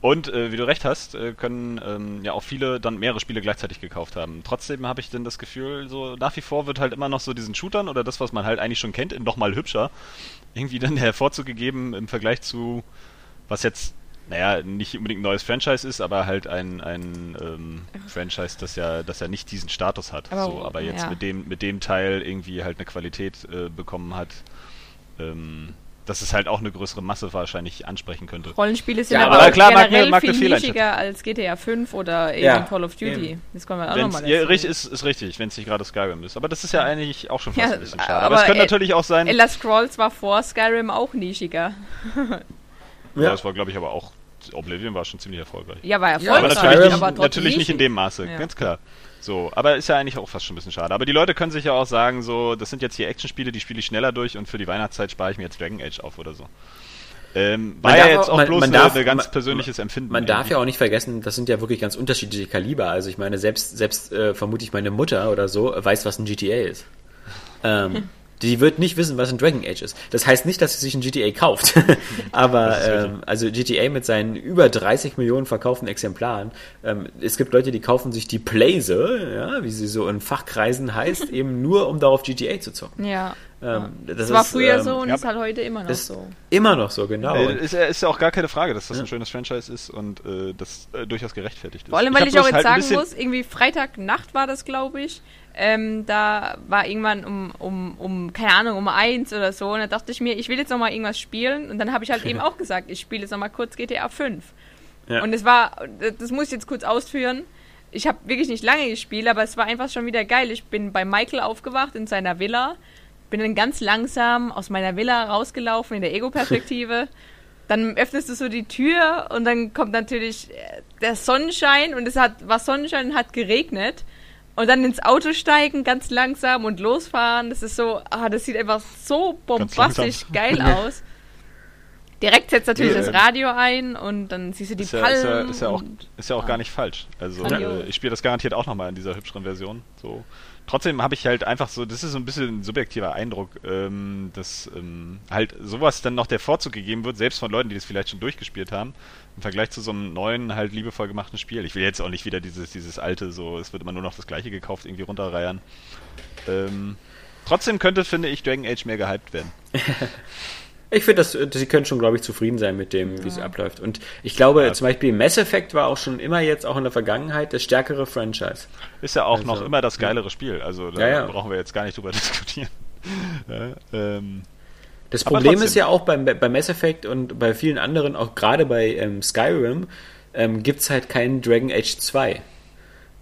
Und äh, wie du recht hast, äh, können ähm, ja auch viele dann mehrere Spiele gleichzeitig gekauft haben. Trotzdem habe ich dann das Gefühl, so nach wie vor wird halt immer noch so diesen Shootern oder das, was man halt eigentlich schon kennt, nochmal hübscher, irgendwie dann der Vorzug gegeben im Vergleich zu, was jetzt naja, nicht unbedingt ein neues Franchise ist, aber halt ein, ein ähm, Franchise, das ja, das ja nicht diesen Status hat. Aber, so, aber jetzt ja. mit dem, mit dem Teil irgendwie halt eine Qualität äh, bekommen hat, ähm, dass es halt auch eine größere Masse wahrscheinlich ansprechen könnte. Rollenspiele sind ja, aber, aber klar, generell mag, mag viel nischiger als GTA 5 oder eben ja, Call of Duty. Eben. Das kommen wir auch nochmal ja, richtig, ist, ist richtig, wenn es nicht gerade Skyrim ist. Aber das ist ja eigentlich auch schon fast ja, ein bisschen schade. Aber, aber es könnte natürlich auch sein... Elder Scrolls war vor Skyrim auch nischiger. ja, das war glaube ich aber auch Oblivion war schon ziemlich erfolgreich. Ja, war erfolgreich. aber natürlich, nicht, aber natürlich nicht in dem Maße, ja. ganz klar. So, aber ist ja eigentlich auch fast schon ein bisschen schade. Aber die Leute können sich ja auch sagen, so, das sind jetzt hier Actionspiele, die spiele ich schneller durch und für die Weihnachtszeit spare ich mir jetzt Dragon Age auf oder so. Ähm, war ja jetzt auch, man, bloß man darf, eine, ganz man, persönliches Empfinden. Man darf ja auch nicht vergessen, das sind ja wirklich ganz unterschiedliche Kaliber. Also ich meine, selbst, selbst äh, vermute ich meine Mutter oder so weiß, was ein GTA ist. Ähm, Die wird nicht wissen, was ein Dragon Age ist. Das heißt nicht, dass sie sich ein GTA kauft. Aber ähm, also GTA mit seinen über 30 Millionen verkauften Exemplaren. Ähm, es gibt Leute, die kaufen sich die Playse, ja, wie sie so in Fachkreisen heißt, eben nur um darauf GTA zu zocken. Ja. Ähm, das, das war ist, früher ähm, so und ja, ist halt heute immer noch so. Immer noch so, genau. Äh, ist, ist, ja auch gar keine Frage, dass das ja. ein schönes Franchise ist und äh, das äh, durchaus gerechtfertigt ist. Vor allem, weil ich, ich auch jetzt halt sagen muss, irgendwie Freitagnacht war das, glaube ich. Ähm, da war irgendwann um, um, um, keine Ahnung, um eins oder so. Und da dachte ich mir, ich will jetzt nochmal irgendwas spielen. Und dann habe ich halt eben auch gesagt, ich spiele jetzt nochmal kurz GTA 5. Ja. Und es war, das muss ich jetzt kurz ausführen. Ich habe wirklich nicht lange gespielt, aber es war einfach schon wieder geil. Ich bin bei Michael aufgewacht in seiner Villa, bin dann ganz langsam aus meiner Villa rausgelaufen in der Ego-Perspektive. dann öffnest du so die Tür und dann kommt natürlich äh, der Sonnenschein und es hat, war Sonnenschein und hat geregnet. Und dann ins Auto steigen, ganz langsam und losfahren. Das ist so, ah, das sieht einfach so bombastisch geil aus. Direkt setzt natürlich ja, das Radio ein und dann siehst du die ist Palmen. ist, ja, ist, ja, auch, ist ja auch gar nicht falsch. Also äh, ich spiele das garantiert auch nochmal in dieser hübscheren Version. So trotzdem habe ich halt einfach so, das ist so ein bisschen ein subjektiver Eindruck, ähm, dass ähm, halt sowas dann noch der Vorzug gegeben wird, selbst von Leuten, die das vielleicht schon durchgespielt haben, im Vergleich zu so einem neuen, halt liebevoll gemachten Spiel. Ich will jetzt auch nicht wieder dieses, dieses alte, so, es wird immer nur noch das gleiche gekauft, irgendwie runterreiern. Ähm, trotzdem könnte, finde ich, Dragon Age mehr gehypt werden. Ich finde, dass sie können schon, glaube ich, zufrieden sein mit dem, ja. wie es abläuft. Und ich glaube, ja. zum Beispiel Mass Effect war auch schon immer jetzt auch in der Vergangenheit das stärkere Franchise. Ist ja auch also, noch immer das geilere ja. Spiel. Also da ja, brauchen wir jetzt gar nicht drüber diskutieren. ähm, das Problem ist ja auch beim, bei Mass Effect und bei vielen anderen, auch gerade bei ähm, Skyrim, ähm, gibt es halt keinen Dragon Age 2.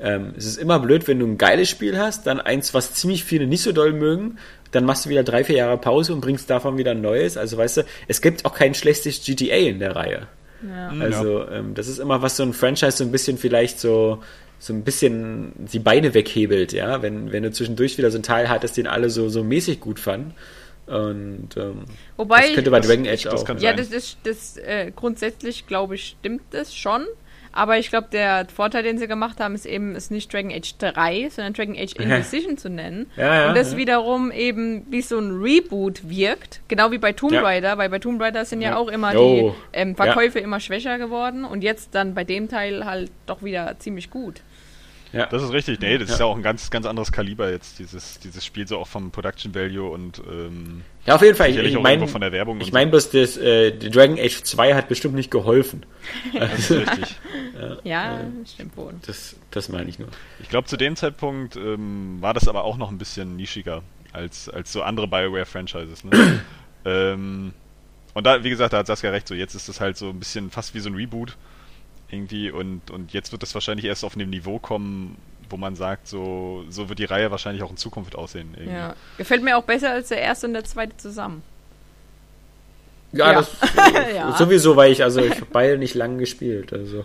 Ähm, es ist immer blöd, wenn du ein geiles Spiel hast, dann eins, was ziemlich viele nicht so doll mögen, dann machst du wieder drei, vier Jahre Pause und bringst davon wieder ein neues. Also weißt du, es gibt auch kein schlechtes GTA in der Reihe. Ja. Also ähm, das ist immer was so ein Franchise so ein bisschen vielleicht so so ein bisschen die Beine weghebelt, ja, wenn, wenn du zwischendurch wieder so ein Teil hattest, den alle so, so mäßig gut fanden. Und ähm, Wobei das könnte bei Dragon Age das, auch. Das ja, das ist das äh, grundsätzlich glaube ich stimmt das schon. Aber ich glaube, der Vorteil, den sie gemacht haben, ist eben, es nicht Dragon Age 3, sondern Dragon Age Inquisition zu nennen. Ja, ja, und das ja. wiederum eben wie so ein Reboot wirkt. Genau wie bei Tomb Raider, weil bei Tomb Raider sind ja, auch immer oh. die ähm, Verkäufe immer schwächer geworden und jetzt dann bei dem Teil halt doch wieder ziemlich gut. Ja. Das ist richtig. Nee, das ja. ist ja auch ein ganz, ganz anderes Kaliber jetzt, dieses, dieses Spiel, so auch vom Production Value und ähm, Ja, auf jeden Fall. Ich, ich meine von der Werbung. Ich meine bloß, das äh, Dragon Age 2 hat bestimmt nicht geholfen. Das ist richtig. ja, ja äh, stimmt wohl. Das, das meine ich nur. Ich glaube, zu dem Zeitpunkt ähm, war das aber auch noch ein bisschen nischiger als, als so andere Bioware-Franchises. Ne? ähm, und da, wie gesagt, da hat Saskia recht, so jetzt ist das halt so ein bisschen fast wie so ein Reboot irgendwie und, und jetzt wird das wahrscheinlich erst auf einem Niveau kommen, wo man sagt, so, so wird die Reihe wahrscheinlich auch in Zukunft aussehen. Irgendwie. Ja. Gefällt mir auch besser als der erste und der zweite zusammen. Ja, ja. Das, ja. sowieso, weil ich, also ich habe beide nicht lang gespielt. Also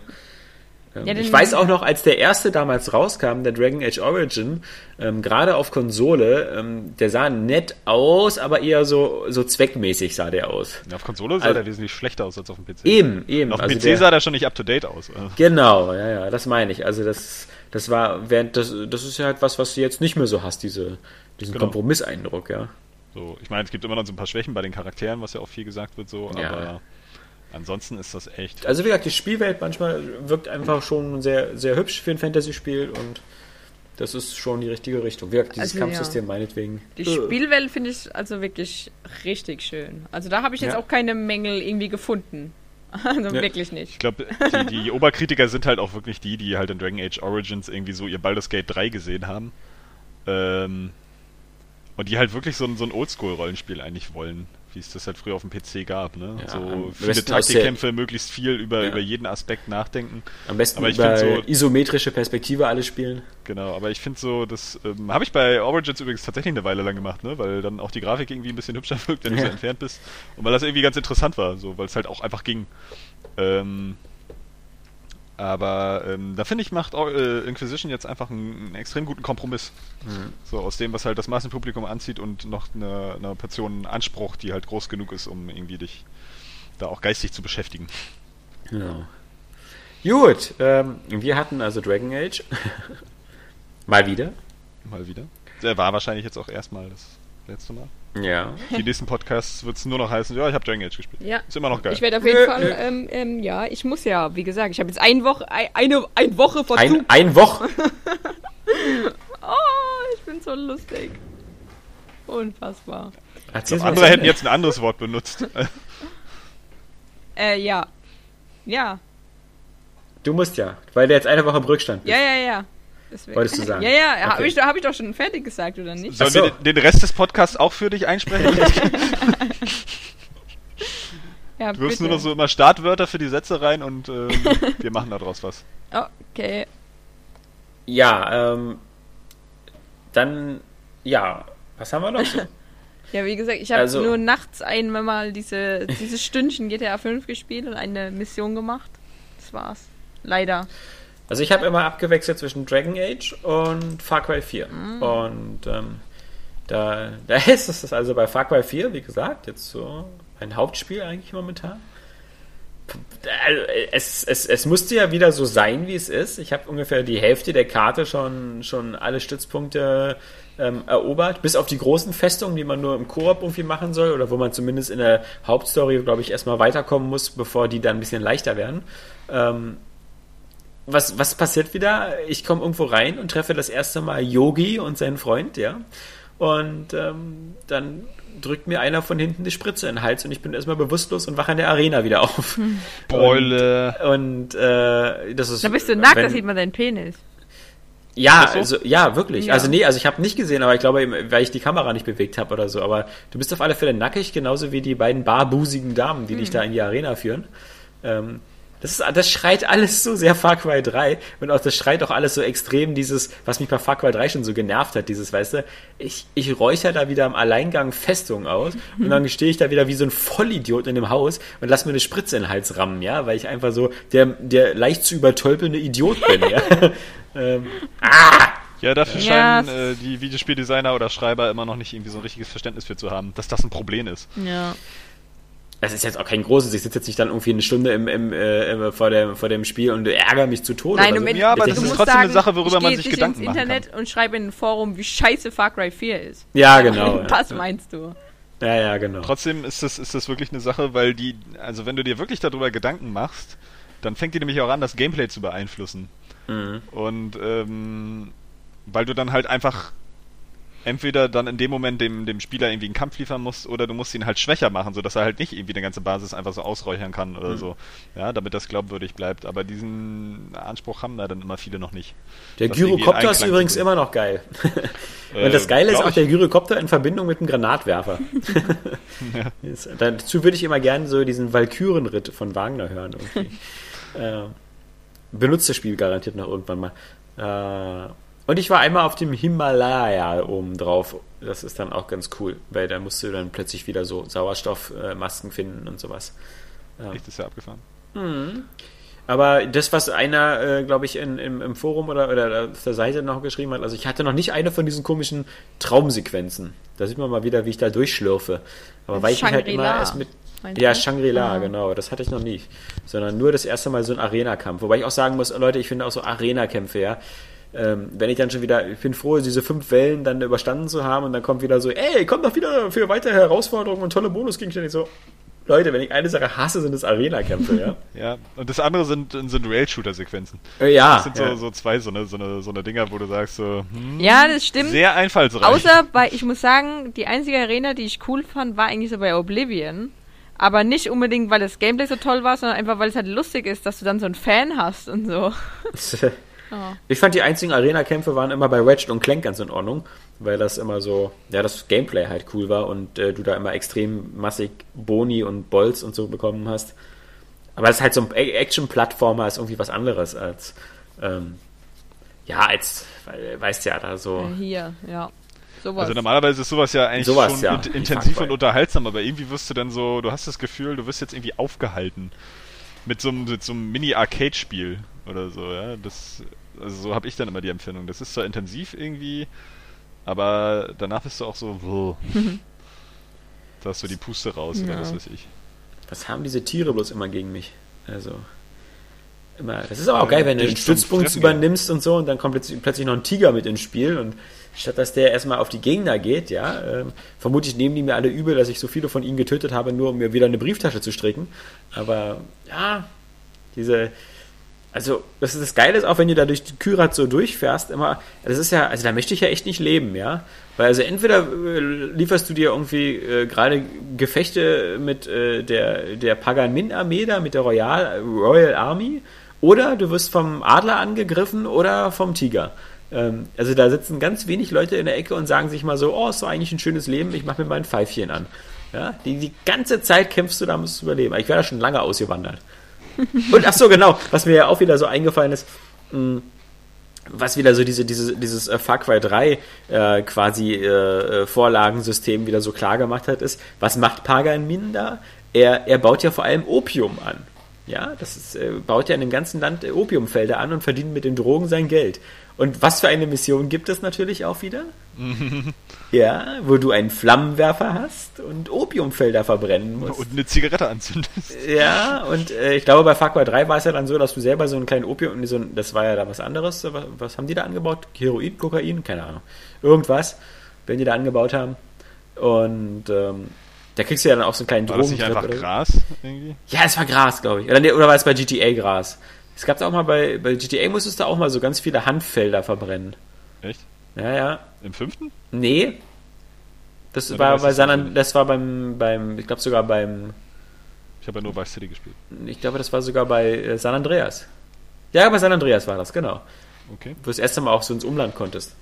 ja, ich weiß auch noch, als der erste damals rauskam, der Dragon Age Origin, ähm, gerade auf Konsole, ähm, der sah nett aus, aber eher so, so zweckmäßig sah der aus. Ja, auf Konsole sah also, der wesentlich schlechter aus als auf dem PC. Eben, eben. Und auf dem also PC der, sah der schon nicht up to date aus. Genau, ja, ja, das meine ich. Also das, das war, während das, das ist ja halt was, was du jetzt nicht mehr so hast, diese, diesen genau. Kompromisseindruck, ja. So, ich meine, es gibt immer noch so ein paar Schwächen bei den Charakteren, was ja auch viel gesagt wird, so, Ja. Ansonsten ist das echt. Also wie gesagt, die Spielwelt manchmal wirkt einfach schon sehr, sehr hübsch für ein Fantasy-Spiel und das ist schon die richtige Richtung. Wie gesagt, dieses Also, Kampfsystem meinetwegen. Die äh, Spielwelt finde ich also wirklich richtig schön. Also da habe ich jetzt Ja. auch keine Mängel irgendwie gefunden. Also Ja. wirklich nicht. Ich glaube, die, die Oberkritiker sind halt auch wirklich die, die halt in Dragon Age Origins irgendwie so ihr Baldur's Gate 3 gesehen haben. Ähm, und die halt wirklich so ein, so ein Oldschool-Rollenspiel eigentlich wollen, wie es das halt früher auf dem PC gab. Ne? Ja, so viele Taktikkämpfe, möglichst viel über, Ja. über jeden Aspekt nachdenken. Am besten Aber ich über so- isometrische Perspektive alles spielen. Genau, aber ich finde so, das ähm, habe ich bei Origins übrigens tatsächlich eine Weile lang gemacht, ne? weil dann auch die Grafik irgendwie ein bisschen hübscher wirkt, wenn du Ja. so entfernt bist. Und weil das irgendwie ganz interessant war, so, weil es halt auch einfach ging. Ähm, aber ähm, da finde ich, macht äh, Inquisition jetzt einfach einen, einen extrem guten Kompromiss. So aus dem, was halt das Massenpublikum anzieht und noch eine, eine Portion Anspruch, die halt groß genug ist, um irgendwie dich da auch geistig zu beschäftigen. Genau. Gut, ähm, wir hatten also Dragon Age. Mal wieder. Mal wieder. Der war wahrscheinlich jetzt auch erstmal das letzte Mal. Ja. Die nächsten Podcasts wird es nur noch heißen, ja, ich habe Dragon Age gespielt. Ja. Ist immer noch geil. Ich werde auf jeden Nö, Fall, nö. ähm, ähm, ja, ich muss ja, wie gesagt, ich habe jetzt ein Woche, ein, eine, eine Woche vor Ein, ein Woche. Oh, ich bin so lustig. Unfassbar. Doch mal andere hätten jetzt ein anderes Wort benutzt. Äh, ja. Ja. Du musst ja, weil du jetzt eine Woche im Rückstand bist. Ja, ja, ja. Deswegen. Wolltest du sagen? Ja, ja, habe Okay. ich, hab ich doch schon fertig gesagt, oder nicht? Sollen so. wir den, den Rest des Podcasts auch für dich einsprechen? Ja, Du wirfst nur noch so immer Startwörter für die Sätze rein und ähm, wir machen daraus was. Okay. Ja, ähm, dann, ja, was haben wir noch so? Ja, wie gesagt, ich habe Also- nur nachts einmal diese, dieses Stündchen GTA 5 gespielt und eine Mission gemacht. Das war's. Leider. Also ich habe immer abgewechselt zwischen Dragon Age und Far Cry 4. Und ähm, da, da ist es also bei Far Cry 4, wie gesagt, jetzt so mein Hauptspiel eigentlich momentan. Also, Es, es, es musste ja wieder so sein, wie es ist. Ich habe ungefähr die Hälfte der Karte schon, schon alle Stützpunkte ähm, erobert, bis auf die großen Festungen, die man nur im Koop irgendwie machen soll oder wo man zumindest in der Hauptstory, glaube ich, erstmal weiterkommen muss, bevor die dann ein bisschen leichter werden. Ähm, was, was passiert wieder? Ich komme irgendwo rein und treffe das erste Mal Yogi und seinen Freund, ja. Und ähm, dann drückt mir einer von hinten die Spritze in den Hals und ich bin erstmal bewusstlos und wache in der Arena wieder auf. Beule. Und äh, das ist. Da bist du nackt, wenn- da sieht man deinen Penis. Ja, so? also ja, wirklich. Ja. Also nee, also ich habe nicht gesehen, aber ich glaube, eben, weil ich die Kamera nicht bewegt habe oder so. Aber du bist auf alle Fälle nackig, genauso wie die beiden barbusigen Damen, die dich Hm. da in die Arena führen. Ähm, das, ist, das schreit alles so sehr Far Cry 3 und auch das schreit auch alles so extrem dieses, was mich bei Far Cry 3 schon so genervt hat, dieses, weißt du, ich, ich räucher da wieder im Alleingang Festung aus und dann stehe ich da wieder wie so ein Vollidiot in dem Haus und lass mir eine Spritze in den Hals rammen, ja, weil ich einfach so der, der leicht zu übertölpelnde Idiot bin, ja. ähm, ah! Ja, dafür Ja, scheinen äh, die Videospieldesigner oder Schreiber immer noch nicht irgendwie so ein richtiges Verständnis für zu haben, dass das ein Problem ist. Ja. Das ist jetzt auch kein großes, ich sitze jetzt nicht dann irgendwie eine Stunde im, im, äh, im- vor, dem, vor dem Spiel und ärgere mich zu Tode. Nein, so. Ende- Ja, aber du das ist musst trotzdem eine sagen, Sache, worüber ich man sich jetzt Gedanken ins machen Internet und schreibe in ein Forum, wie scheiße Far Cry 4 ist. Ja, genau. ja. Das meinst du. Ja, ja, genau. Trotzdem ist das, ist das wirklich eine Sache, weil die, also wenn du dir wirklich darüber Gedanken machst, dann fängt die nämlich auch an, das Gameplay zu beeinflussen. Mhm. Und ähm, weil du dann halt einfach entweder dann in dem Moment dem, dem Spieler irgendwie einen Kampf liefern musst oder du musst ihn halt schwächer machen, sodass er halt nicht irgendwie eine ganze Basis einfach so ausräuchern kann Mhm. oder so. Ja, damit das glaubwürdig bleibt. Aber diesen Anspruch haben da dann immer viele noch nicht. Der Gyrocopter ist übrigens immer noch geil. Äh, Und das Geile ist auch ich. der Gyrocopter in Verbindung mit einem Granatwerfer. Ist- Dazu würde ich immer gerne so diesen Walkürenritt von Wagner hören. Irgendwie. äh, benutzt das Spiel garantiert noch irgendwann mal. Äh, und ich war einmal auf dem Himalaya oben drauf. Das ist dann auch ganz cool, weil da musst du dann plötzlich wieder so Sauerstoffmasken finden und sowas. Echt, ist ja abgefahren. Aber das, was einer, äh, glaube ich, in, im, im Forum oder, oder auf der Seite noch geschrieben hat, also ich hatte noch nicht eine von diesen komischen Traumsequenzen. Da sieht man mal wieder, wie ich da durchschlürfe. Aber weil ich mich halt immer erst mit. Ja? Shangri-La, Ah. genau. Das hatte ich noch nie. Sondern nur das erste Mal so ein Arena-Kampf. Wobei ich auch sagen muss, Leute, ich finde auch so Arena-Kämpfe, ja. Ähm, wenn ich dann schon wieder, ich bin froh, diese fünf Wellen dann überstanden zu haben und dann kommt wieder so, ey, kommt doch wieder für weitere Herausforderungen und tolle Bonusgegenstände. Ich so, Leute, wenn ich eine Sache hasse, sind es Arena-Kämpfe, ja. Ja, und das andere sind, sind Rail-Shooter-Sequenzen. Äh, ja. Das sind ja. so, so zwei so eine, so, eine, so eine Dinger, wo du sagst so, hm, Ja, das stimmt. sehr einfallsreich. Außer bei, ich muss sagen, die einzige Arena, die ich cool fand, war eigentlich so bei Oblivion. Aber nicht unbedingt, weil das Gameplay so toll war, sondern einfach, weil es halt lustig ist, dass du dann so einen Fan hast und so. Oh. Ich fand die einzigen Arena-Kämpfe waren immer bei Ratchet und Clank ganz in Ordnung, weil das immer so, ja, das Gameplay halt cool war und äh, du da immer extrem massig Boni und Bolts und so bekommen hast. Aber es ist halt so ein Action-Plattformer, ist irgendwie was anderes als, ähm, ja, als, weil, weißt ja, da so. Äh, Hier, ja. Sowas. Also normalerweise ist sowas ja eigentlich Sowas, schon ja, wie intensiv und unterhaltsam, aber irgendwie wirst du dann so, du hast das Gefühl, du wirst jetzt irgendwie aufgehalten mit so einem, mit so einem Mini-Arcade-Spiel oder so, ja. Das, also so habe ich dann immer die Empfindung. Das ist zwar intensiv irgendwie, aber danach bist du auch so, wuh. da hast du die Puste raus oder Ja. was weiß ich. Was haben diese Tiere bloß immer gegen mich? Also. Immer. Das ist aber auch geil, wenn du den Stützpunkt übernimmst und so und dann kommt plötzlich, plötzlich noch ein Tiger mit ins Spiel und statt dass der erstmal auf die Gegner geht, ja, ähm, vermutlich nehmen die mir alle übel, dass ich so viele von ihnen getötet habe, nur um mir wieder eine Brieftasche zu stricken. Aber ja, diese. Also, das ist das Geile ist auch, wenn du da durch die Kyrat so durchfährst, immer, das ist ja, also da möchte ich ja echt nicht leben, ja. Weil also entweder äh, lieferst du dir irgendwie äh, gerade Gefechte mit äh, der, der Pagan Min Armee da, mit der Royal, Royal Army, oder du wirst vom Adler angegriffen oder vom Tiger. Ähm, also da sitzen ganz wenig Leute in der Ecke und sagen sich mal so, oh, ist doch eigentlich ein schönes Leben, ich mache mir mal ein Pfeifchen an. Ja, die, die ganze Zeit kämpfst du da, musst du überleben. Ich wäre da schon lange ausgewandert. Und ach so, genau, was mir ja auch wieder so eingefallen ist, mh, was wieder so diese, diese, dieses äh, Far Cry 3 äh, quasi äh, äh, Vorlagensystem wieder so klar gemacht hat, ist, was macht Pagan Min da? Er, er baut ja vor allem Opium an. Ja, das ist, äh, baut ja in dem ganzen Land äh, Opiumfelder an und verdient mit den Drogen sein Geld. Und was für eine Mission gibt es natürlich auch wieder? ja, wo du einen Flammenwerfer hast und Opiumfelder verbrennen musst. Und eine Zigarette anzündest. Ja, und äh, ich glaube, bei Far Cry 3 war es ja dann so, dass du selber so einen kleinen Opium, so ein, das war ja da was anderes. Was, was haben die da angebaut? Heroin, Kokain? Keine Ahnung. Irgendwas, wenn die da angebaut haben. Und ähm, da kriegst du ja dann auch so einen kleinen War das nicht einfach oder. Gras irgendwie? Ja, es war Gras, glaube ich. Oder, oder war es bei GTA Gras? Es gab auch mal bei, bei GTA musstest du auch mal so ganz viele Handfelder verbrennen. Echt? Ja, ja. Im fünften? Nee. Das du war bei San, das war beim, beim, ich glaube sogar beim, Ich habe ja nur Vice City gespielt. ich glaube, das war sogar bei äh, San Andreas. Ja, bei San Andreas war das, genau. Okay. Wo du das erste Mal auch so ins Umland konntest.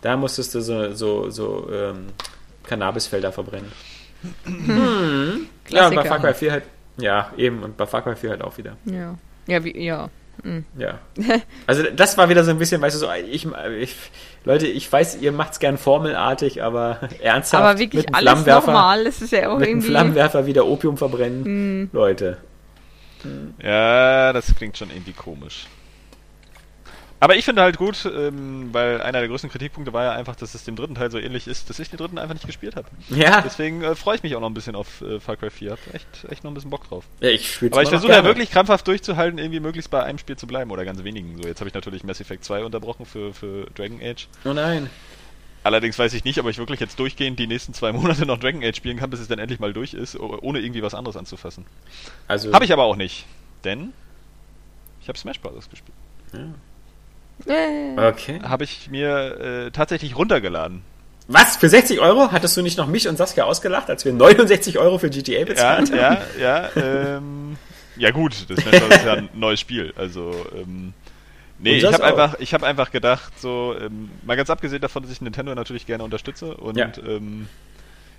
Da musstest du so, so, so ähm, Cannabisfelder verbrennen. Hm. Ja, und bei Klassiker. Far Cry 4 halt, ja, eben, und bei Far Cry 4 halt auch wieder. Ja. Ja, wie, ja. Ja. Also das war wieder so ein bisschen, weißt du, so, ich, ich Leute, ich weiß, ihr macht's gern formelartig, aber ernsthaft Aber wirklich mit alles Flammenwerfer, normal, das ist ja auch mit irgendwie. Flammenwerfer wieder Opium verbrennen. Leute. Ja, das klingt schon irgendwie komisch. Aber ich finde halt gut, ähm, weil einer der größten Kritikpunkte war ja einfach, dass es dem dritten Teil so ähnlich ist, dass ich den dritten einfach nicht gespielt habe. Ja, Deswegen äh, freue ich mich auch noch ein bisschen auf äh, Far Cry 4. Hab echt, echt noch ein bisschen Bock drauf. ja ich spiel's Aber ich versuche ja wirklich krampfhaft durchzuhalten, irgendwie möglichst bei einem Spiel zu bleiben oder ganz wenigen. So, jetzt habe ich natürlich Mass Effect 2 unterbrochen für, für Dragon Age. Oh nein. Allerdings weiß ich nicht, ob ich wirklich jetzt durchgehend die nächsten zwei Monate noch Dragon Age spielen kann, bis es dann endlich mal durch ist, ohne irgendwie was anderes anzufassen. Also, Habe ich aber auch nicht. Denn ich habe Smash Bros. gespielt. Äh, Okay. Habe ich mir äh, tatsächlich runtergeladen. Was? Für 60 Euro? Hattest du nicht noch mich und Saskia ausgelacht, als wir 69 Euro für GTA Ja, bezahlt haben? ja, ja. Ähm, ja gut, das ist ja ein neues Spiel. Also ähm, nee, ich habe einfach, ich habe einfach gedacht, so ähm, mal ganz abgesehen davon, dass ich Nintendo natürlich gerne unterstütze und Ja. ähm,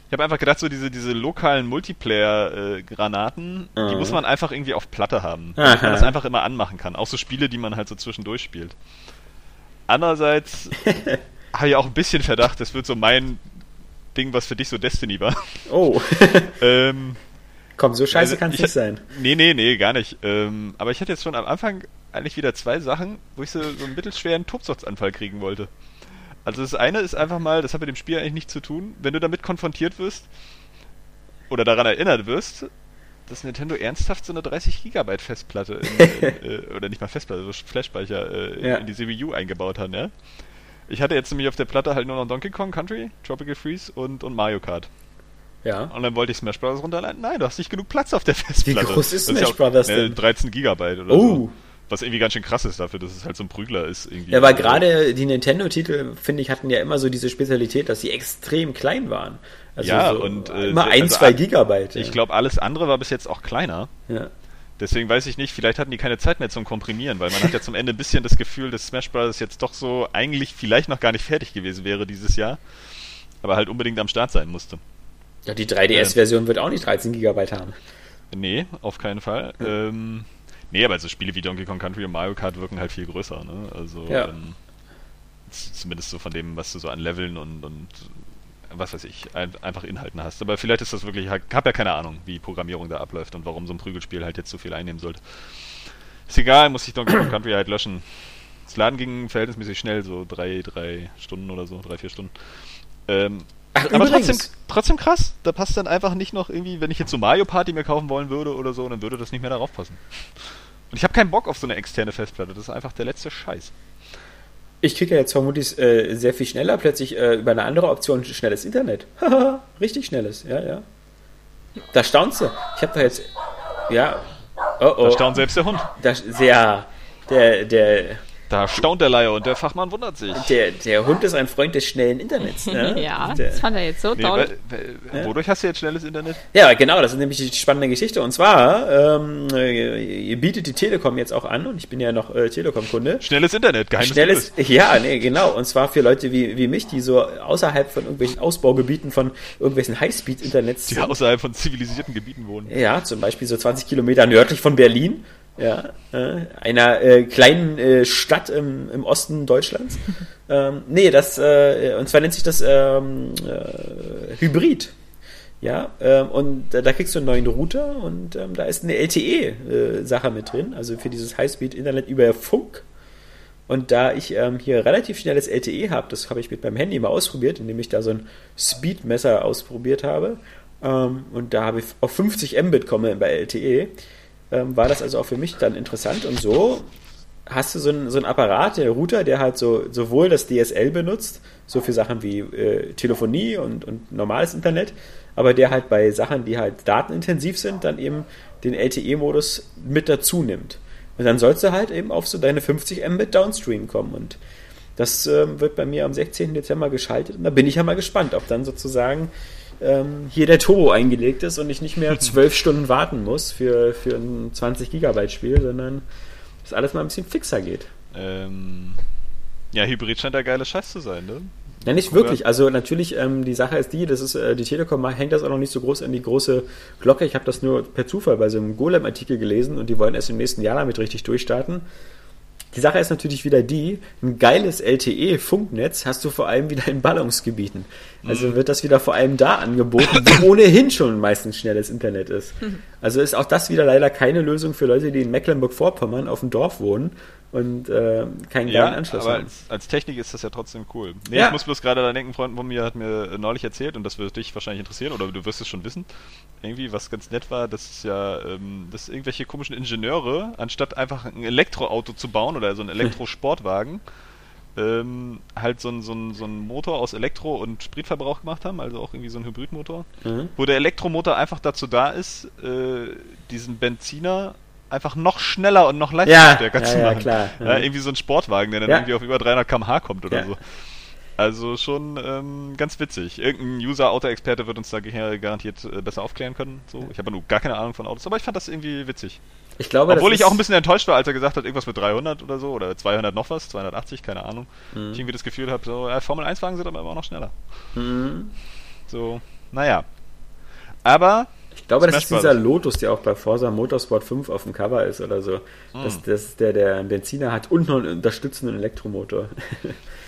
ich habe einfach gedacht, so diese, diese lokalen Multiplayer-Granaten, die Mhm. muss man einfach irgendwie auf Platte haben, damit man das einfach immer anmachen kann. Auch so Spiele, die man halt so zwischendurch spielt. Andererseits habe ich auch ein bisschen Verdacht, das wird so mein Ding, was für dich so Destiny war. Oh. ähm, Komm, so scheiße Also, kann's ich- nicht sein. Nee, nee, nee, gar nicht. Ähm, aber ich hatte jetzt schon am Anfang eigentlich wieder zwei Sachen, wo ich so, so einen mittelschweren Tobsuchtsanfall kriegen wollte. Also das eine ist einfach mal, das hat mit dem Spiel eigentlich nichts zu tun, wenn du damit konfrontiert wirst oder daran erinnert wirst, dass Nintendo ernsthaft so eine 30 Gigabyte Festplatte, in, in, äh, oder nicht mal Festplatte, so Flashspeicher äh, Ja. in diese Wii U eingebaut hat, ja? Ich hatte jetzt nämlich auf der Platte halt nur noch Donkey Kong Country, Tropical Freeze und, und Mario Kart. Ja. Und dann wollte ich Smash Bros. runterladen. Nein, du hast nicht genug Platz auf der Festplatte. groß ist Das Smash ja auch, Bros. äh, denn? 13 Gigabyte oder Oh. so. Was irgendwie ganz schön krass ist dafür, dass es halt so ein Prügler ist. Irgendwie. Ja, aber gerade die Nintendo-Titel, finde ich, hatten ja immer so diese Spezialität, dass sie extrem klein waren. Also Ja, so und, äh, immer ein, also, zwei äh, Gigabyte. Ich glaube, alles andere war bis jetzt auch kleiner. Ja. Deswegen weiß ich nicht, vielleicht hatten die keine Zeit mehr zum Komprimieren, weil man hat ja zum Ende ein bisschen das Gefühl, dass Smash Bros. jetzt doch so eigentlich vielleicht noch gar nicht fertig gewesen wäre dieses Jahr, aber halt unbedingt am Start sein musste. ja, die 3DS-Version wird auch nicht 13 Gigabyte haben. Nee, auf keinen Fall. Ähm, nee, aber so Spiele wie Donkey Kong Country und Mario Kart wirken halt viel größer, ne? Also Ja. ähm, zumindest so von dem, was du so an Leveln und, und was weiß ich, ein, einfach Inhalten hast. Aber vielleicht ist das wirklich, ich hab ja keine Ahnung, wie Programmierung da abläuft und warum so ein Prügelspiel halt jetzt so viel einnehmen sollte. Ist egal, muss ich Donkey Kong Country halt löschen. Das Laden ging verhältnismäßig schnell, so drei, drei Stunden oder so, drei, vier Stunden. Ähm, Ach, aber trotzdem, trotzdem krass. Da passt dann einfach nicht noch irgendwie, wenn ich jetzt so Mario Party mir kaufen wollen würde oder so, dann würde das nicht mehr darauf passen. Und ich habe keinen Bock auf so eine externe Festplatte. Das ist einfach der letzte Scheiß. ich kriege ja jetzt vermutlich äh, sehr viel schneller plötzlich äh, über eine andere Option schnelles Internet. Haha, richtig schnelles, ja, ja. Da staunst du. Ich habe da jetzt, ja, oh oh. Da staunt selbst der Hund. Da, sehr, der, der, Da staunt der Laie und der Fachmann wundert sich. der, der Hund ist ein Freund des schnellen Internets. Ne? ja, der, das fand er jetzt so Nee, toll. weil- weil- wodurch hast du jetzt schnelles Internet? Ja, genau, das ist nämlich die spannende Geschichte. Und zwar ähm, äh, ihr bietet die Telekom jetzt auch an, und ich bin ja noch äh, Telekom-Kunde. Schnelles Internet, geheimes Schnelles, Geheimnis. ja, nee, genau. Und zwar für Leute wie, wie mich, die so außerhalb von irgendwelchen Ausbaugebieten von irgendwelchen Highspeed-Internets Die außerhalb von zivilisierten Gebieten wohnen. Ja, zum Beispiel so 20 Kilometer nördlich von Berlin. Ja, äh, einer äh, kleinen äh, Stadt im, im Osten Deutschlands. ähm, nee, das, äh, und zwar nennt sich das ähm, äh, Hybrid. Ja, ähm, und da, da kriegst du einen neuen Router und ähm, da ist eine LTE-Sache mit drin, also für dieses Highspeed-Internet über Funk. Und da ich ähm, hier relativ schnelles LTE habe, das habe ich mit meinem Handy mal ausprobiert, indem ich da so ein Speedmesser ausprobiert habe. Ähm, und da habe ich auf 50 Mbit komme bei LTE. Ähm, war das also auch für mich dann interessant. Und so hast du so einen, so Apparat, der Router, der halt so sowohl das DSL benutzt, so für Sachen wie äh, Telefonie und, und normales Internet, aber der halt bei Sachen, die halt datenintensiv sind, dann eben den LTE-Modus mit dazu nimmt. Und dann sollst du halt eben auf so deine 50 Mbit Downstream kommen. Und das ähm, wird bei mir am 16. Dezember geschaltet. Und da bin ich ja mal gespannt, ob dann sozusagen ähm, hier der Turbo eingelegt ist und ich nicht mehr zwölf Stunden warten muss für, für ein 20 Gigabyte Spiel, sondern dass alles mal ein bisschen fixer geht. Ähm, ja, Hybrid scheint der geile Scheiß zu sein, ne? Ja, nicht wirklich. Also natürlich, ähm, die Sache ist die, das ist, äh, die Telekom hängt das auch noch nicht so groß an die große Glocke. Ich habe das nur per Zufall bei so einem Golem-Artikel gelesen und die wollen erst im nächsten Jahr damit richtig durchstarten. Die Sache ist natürlich wieder die, ein geiles LTE-Funknetz hast du vor allem wieder in Ballungsgebieten. Also wird das wieder vor allem da angeboten, wo ohnehin schon meistens schnelles Internet ist. Also ist auch das wieder leider keine Lösung für Leute, die in Mecklenburg-Vorpommern auf dem Dorf wohnen und äh, keinen Ja, geilen Anschluss aber haben. als, als Technik ist das ja trotzdem cool. Nee, Ja. ich muss bloß gerade daran denken, ein Freund von mir hat mir äh, neulich erzählt, und das wird dich wahrscheinlich interessieren, oder du wirst es schon wissen, irgendwie, was ganz nett war, dass es ja, ähm, dass irgendwelche komischen Ingenieure, anstatt einfach ein Elektroauto zu bauen oder so einen Elektrosportwagen, ähm, halt so einen so einen- so einen Motor aus Elektro- und Spritverbrauch gemacht haben, also auch irgendwie so ein Hybridmotor, Mhm. wo der Elektromotor einfach dazu da ist, äh, diesen Benziner einfach noch schneller und noch leistungsstärker ja, zu ja, machen. klar. Ja, irgendwie so ein Sportwagen, der dann Ja. irgendwie auf über 300 km/h kommt oder Ja. so. Also schon ähm, ganz witzig. Irgendein User-Auto-Experte wird uns da garantiert äh, besser aufklären können. So. Ich habe nur gar keine Ahnung von Autos, aber ich fand das irgendwie witzig. Ich glaube, Obwohl ich auch ein bisschen enttäuscht war, als er gesagt hat, irgendwas mit 300 oder so, oder 200 noch was, 280, keine Ahnung. Mhm. Ich irgendwie das Gefühl habe, so, ja, Formel-1-Wagen sind aber immer noch schneller. Mhm. So, naja. Aber, Ich glaube, das ist dieser Brothers. Lotus, der auch bei Forza Motorsport 5 auf dem Cover ist oder so. Hm. Das, das ist der, der einen Benziner hat und noch einen unterstützenden Elektromotor.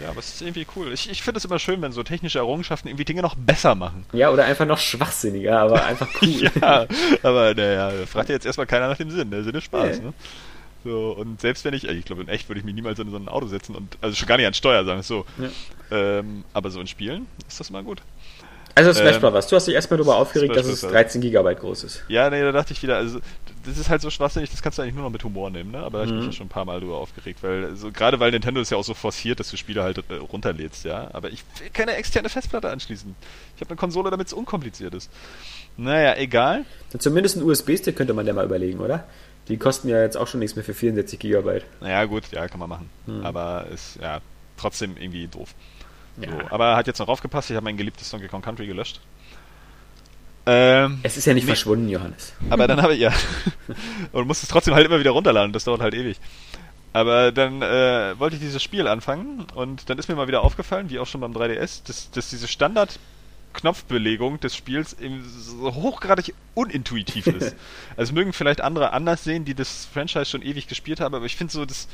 ja, aber es ist irgendwie cool. Ich, ich finde es immer schön, wenn so technische Errungenschaften irgendwie Dinge noch besser machen. ja, oder einfach noch schwachsinniger, aber einfach cool. ja, aber naja, fragt ja jetzt erstmal keiner nach dem Sinn. Der Sinn ist Spaß, Nee. ne? So, und selbst wenn ich, ich glaube, in echt würde ich mich niemals in so ein Auto setzen und, also schon gar nicht an Steuer, sagen wir es so. Ja. Ähm, aber so in Spielen ist das mal gut. Also Smash ähm, Brothers, du hast dich erstmal darüber aufgeregt, Smash dass es 13 Gigabyte groß ist. Ja, nee, da dachte ich wieder, also das ist halt so schwachsinnig, das kannst du eigentlich nur noch mit Humor nehmen, ne? Aber da mhm. habe ich mich ja schon ein paar Mal drüber aufgeregt, weil so gerade weil Nintendo ist ja auch so forciert, dass du Spiele halt äh, runterlädst, ja. Aber ich will keine externe Festplatte anschließen. Ich habe eine Konsole, damit es unkompliziert ist. Naja, egal. Zumindest ein USB-Stick könnte man ja mal überlegen, oder? Die kosten ja jetzt auch schon nichts mehr für 64 Gigabyte. Naja, gut, ja, kann man machen. Mhm. Aber ist ja trotzdem irgendwie doof. Ja. So, aber hat jetzt noch aufgepasst, ich habe mein geliebtes Donkey Kong Country gelöscht. Ähm, es ist ja nicht nee, verschwunden, Johannes. Aber dann habe ich ja. und musste es trotzdem halt immer wieder runterladen, das dauert halt ewig. Aber dann äh, wollte ich dieses Spiel anfangen und dann ist mir mal wieder aufgefallen, wie auch schon beim 3DS, dass, dass diese Standard-Knopfbelegung des Spiels so hochgradig unintuitiv ist. also mögen vielleicht andere anders sehen, die das Franchise schon ewig gespielt haben, aber ich finde so, das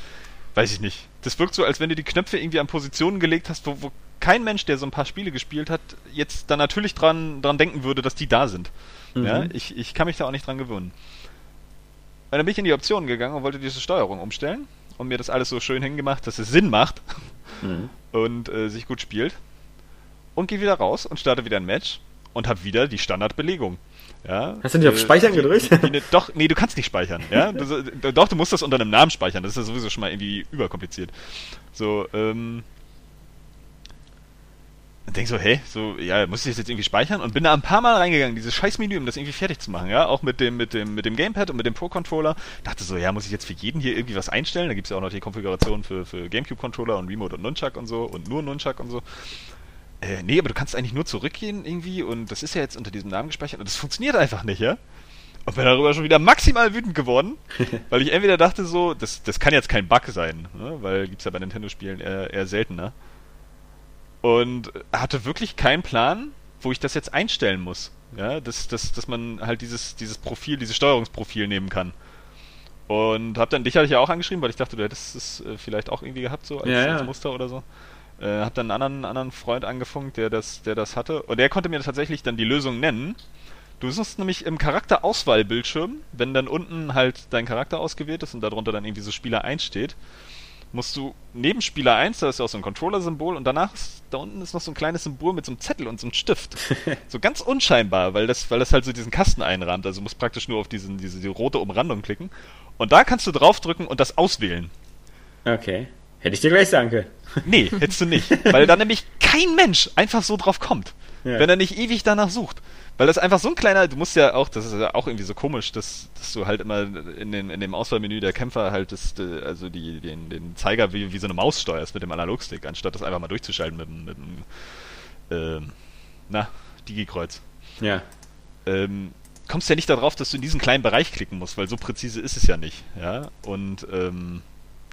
weiß ich nicht. Das wirkt so, als wenn du die Knöpfe irgendwie an Positionen gelegt hast, wo, wo kein Mensch, der so ein paar Spiele gespielt hat, jetzt dann natürlich dran, dran denken würde, dass die da sind. Mhm. Ja, ich, ich kann mich da auch nicht dran gewöhnen. Und dann bin ich in die Optionen gegangen und wollte diese Steuerung umstellen und mir das alles so schön hingemacht, dass es Sinn macht mhm. und äh, sich gut spielt. Und gehe wieder raus und starte wieder ein Match und habe wieder die Standardbelegung. Ja, Hast du nicht auf äh, Speichern die, gedrückt? Die, die, doch, nee, du kannst nicht speichern. Ja? Du, doch, du musst das unter einem Namen speichern. Das ist ja sowieso schon mal irgendwie überkompliziert. So, ähm. Und denk so, hey, so, ja, muss ich das jetzt irgendwie speichern? Und bin da ein paar Mal reingegangen, dieses scheiß Menü, um das irgendwie fertig zu machen, ja, auch mit dem, mit dem, mit dem Gamepad und mit dem Pro-Controller. Dachte so, ja, muss ich jetzt für jeden hier irgendwie was einstellen? Da gibt's ja auch noch die Konfiguration für, für Gamecube-Controller und Remote und Nunchuck und so und nur Nunchuck und so äh, nee, aber du kannst eigentlich nur zurückgehen irgendwie und das ist ja jetzt unter diesem Namen gespeichert und das funktioniert einfach nicht, ja? Und bin darüber schon wieder maximal wütend geworden, weil ich entweder dachte so, das, das kann jetzt kein Bug sein, ne? weil gibt's ja bei Nintendo-Spielen eher, eher seltener. Und hatte wirklich keinen Plan, wo ich das jetzt einstellen muss. Ja, dass, dass, dass man halt dieses, dieses Profil, dieses Steuerungsprofil nehmen kann. Und hab dann dich hatte ich ja auch angeschrieben, weil ich dachte, du hättest es äh, vielleicht auch irgendwie gehabt, so als, ja, ja. als Muster oder so. Äh, hab dann einen anderen, anderen Freund angefunkt, der das, der das hatte. Und der konnte mir tatsächlich dann die Lösung nennen. Du suchst nämlich im Charakterauswahlbildschirm, wenn dann unten halt dein Charakter ausgewählt ist und darunter dann irgendwie so Spieler 1 steht, musst du neben Spieler 1, da ist ja auch so ein Controller-Symbol und danach ist, da unten ist noch so ein kleines Symbol mit so einem Zettel und so einem Stift. so ganz unscheinbar, weil das, weil das halt so diesen Kasten einrahmt. Also du musst praktisch nur auf diesen, diese die rote Umrandung klicken. Und da kannst du draufdrücken und das auswählen. Okay. Hätte ich dir gleich sagen können. Nee, hättest du nicht. Weil da nämlich kein Mensch einfach so drauf kommt. Ja. Wenn er nicht ewig danach sucht. Weil das einfach so ein kleiner, du musst ja auch, das ist ja auch irgendwie so komisch, dass, dass du halt immer in, den, in dem Auswahlmenü der Kämpfer halt das, also die, den, den Zeiger wie, wie so eine Maus steuerst mit dem Analogstick, anstatt das einfach mal durchzuschalten mit, mit dem, äh, na, Digi-Kreuz. Ja. Ähm, kommst ja nicht darauf, dass du in diesen kleinen Bereich klicken musst, weil so präzise ist es ja nicht, ja. Und, ähm,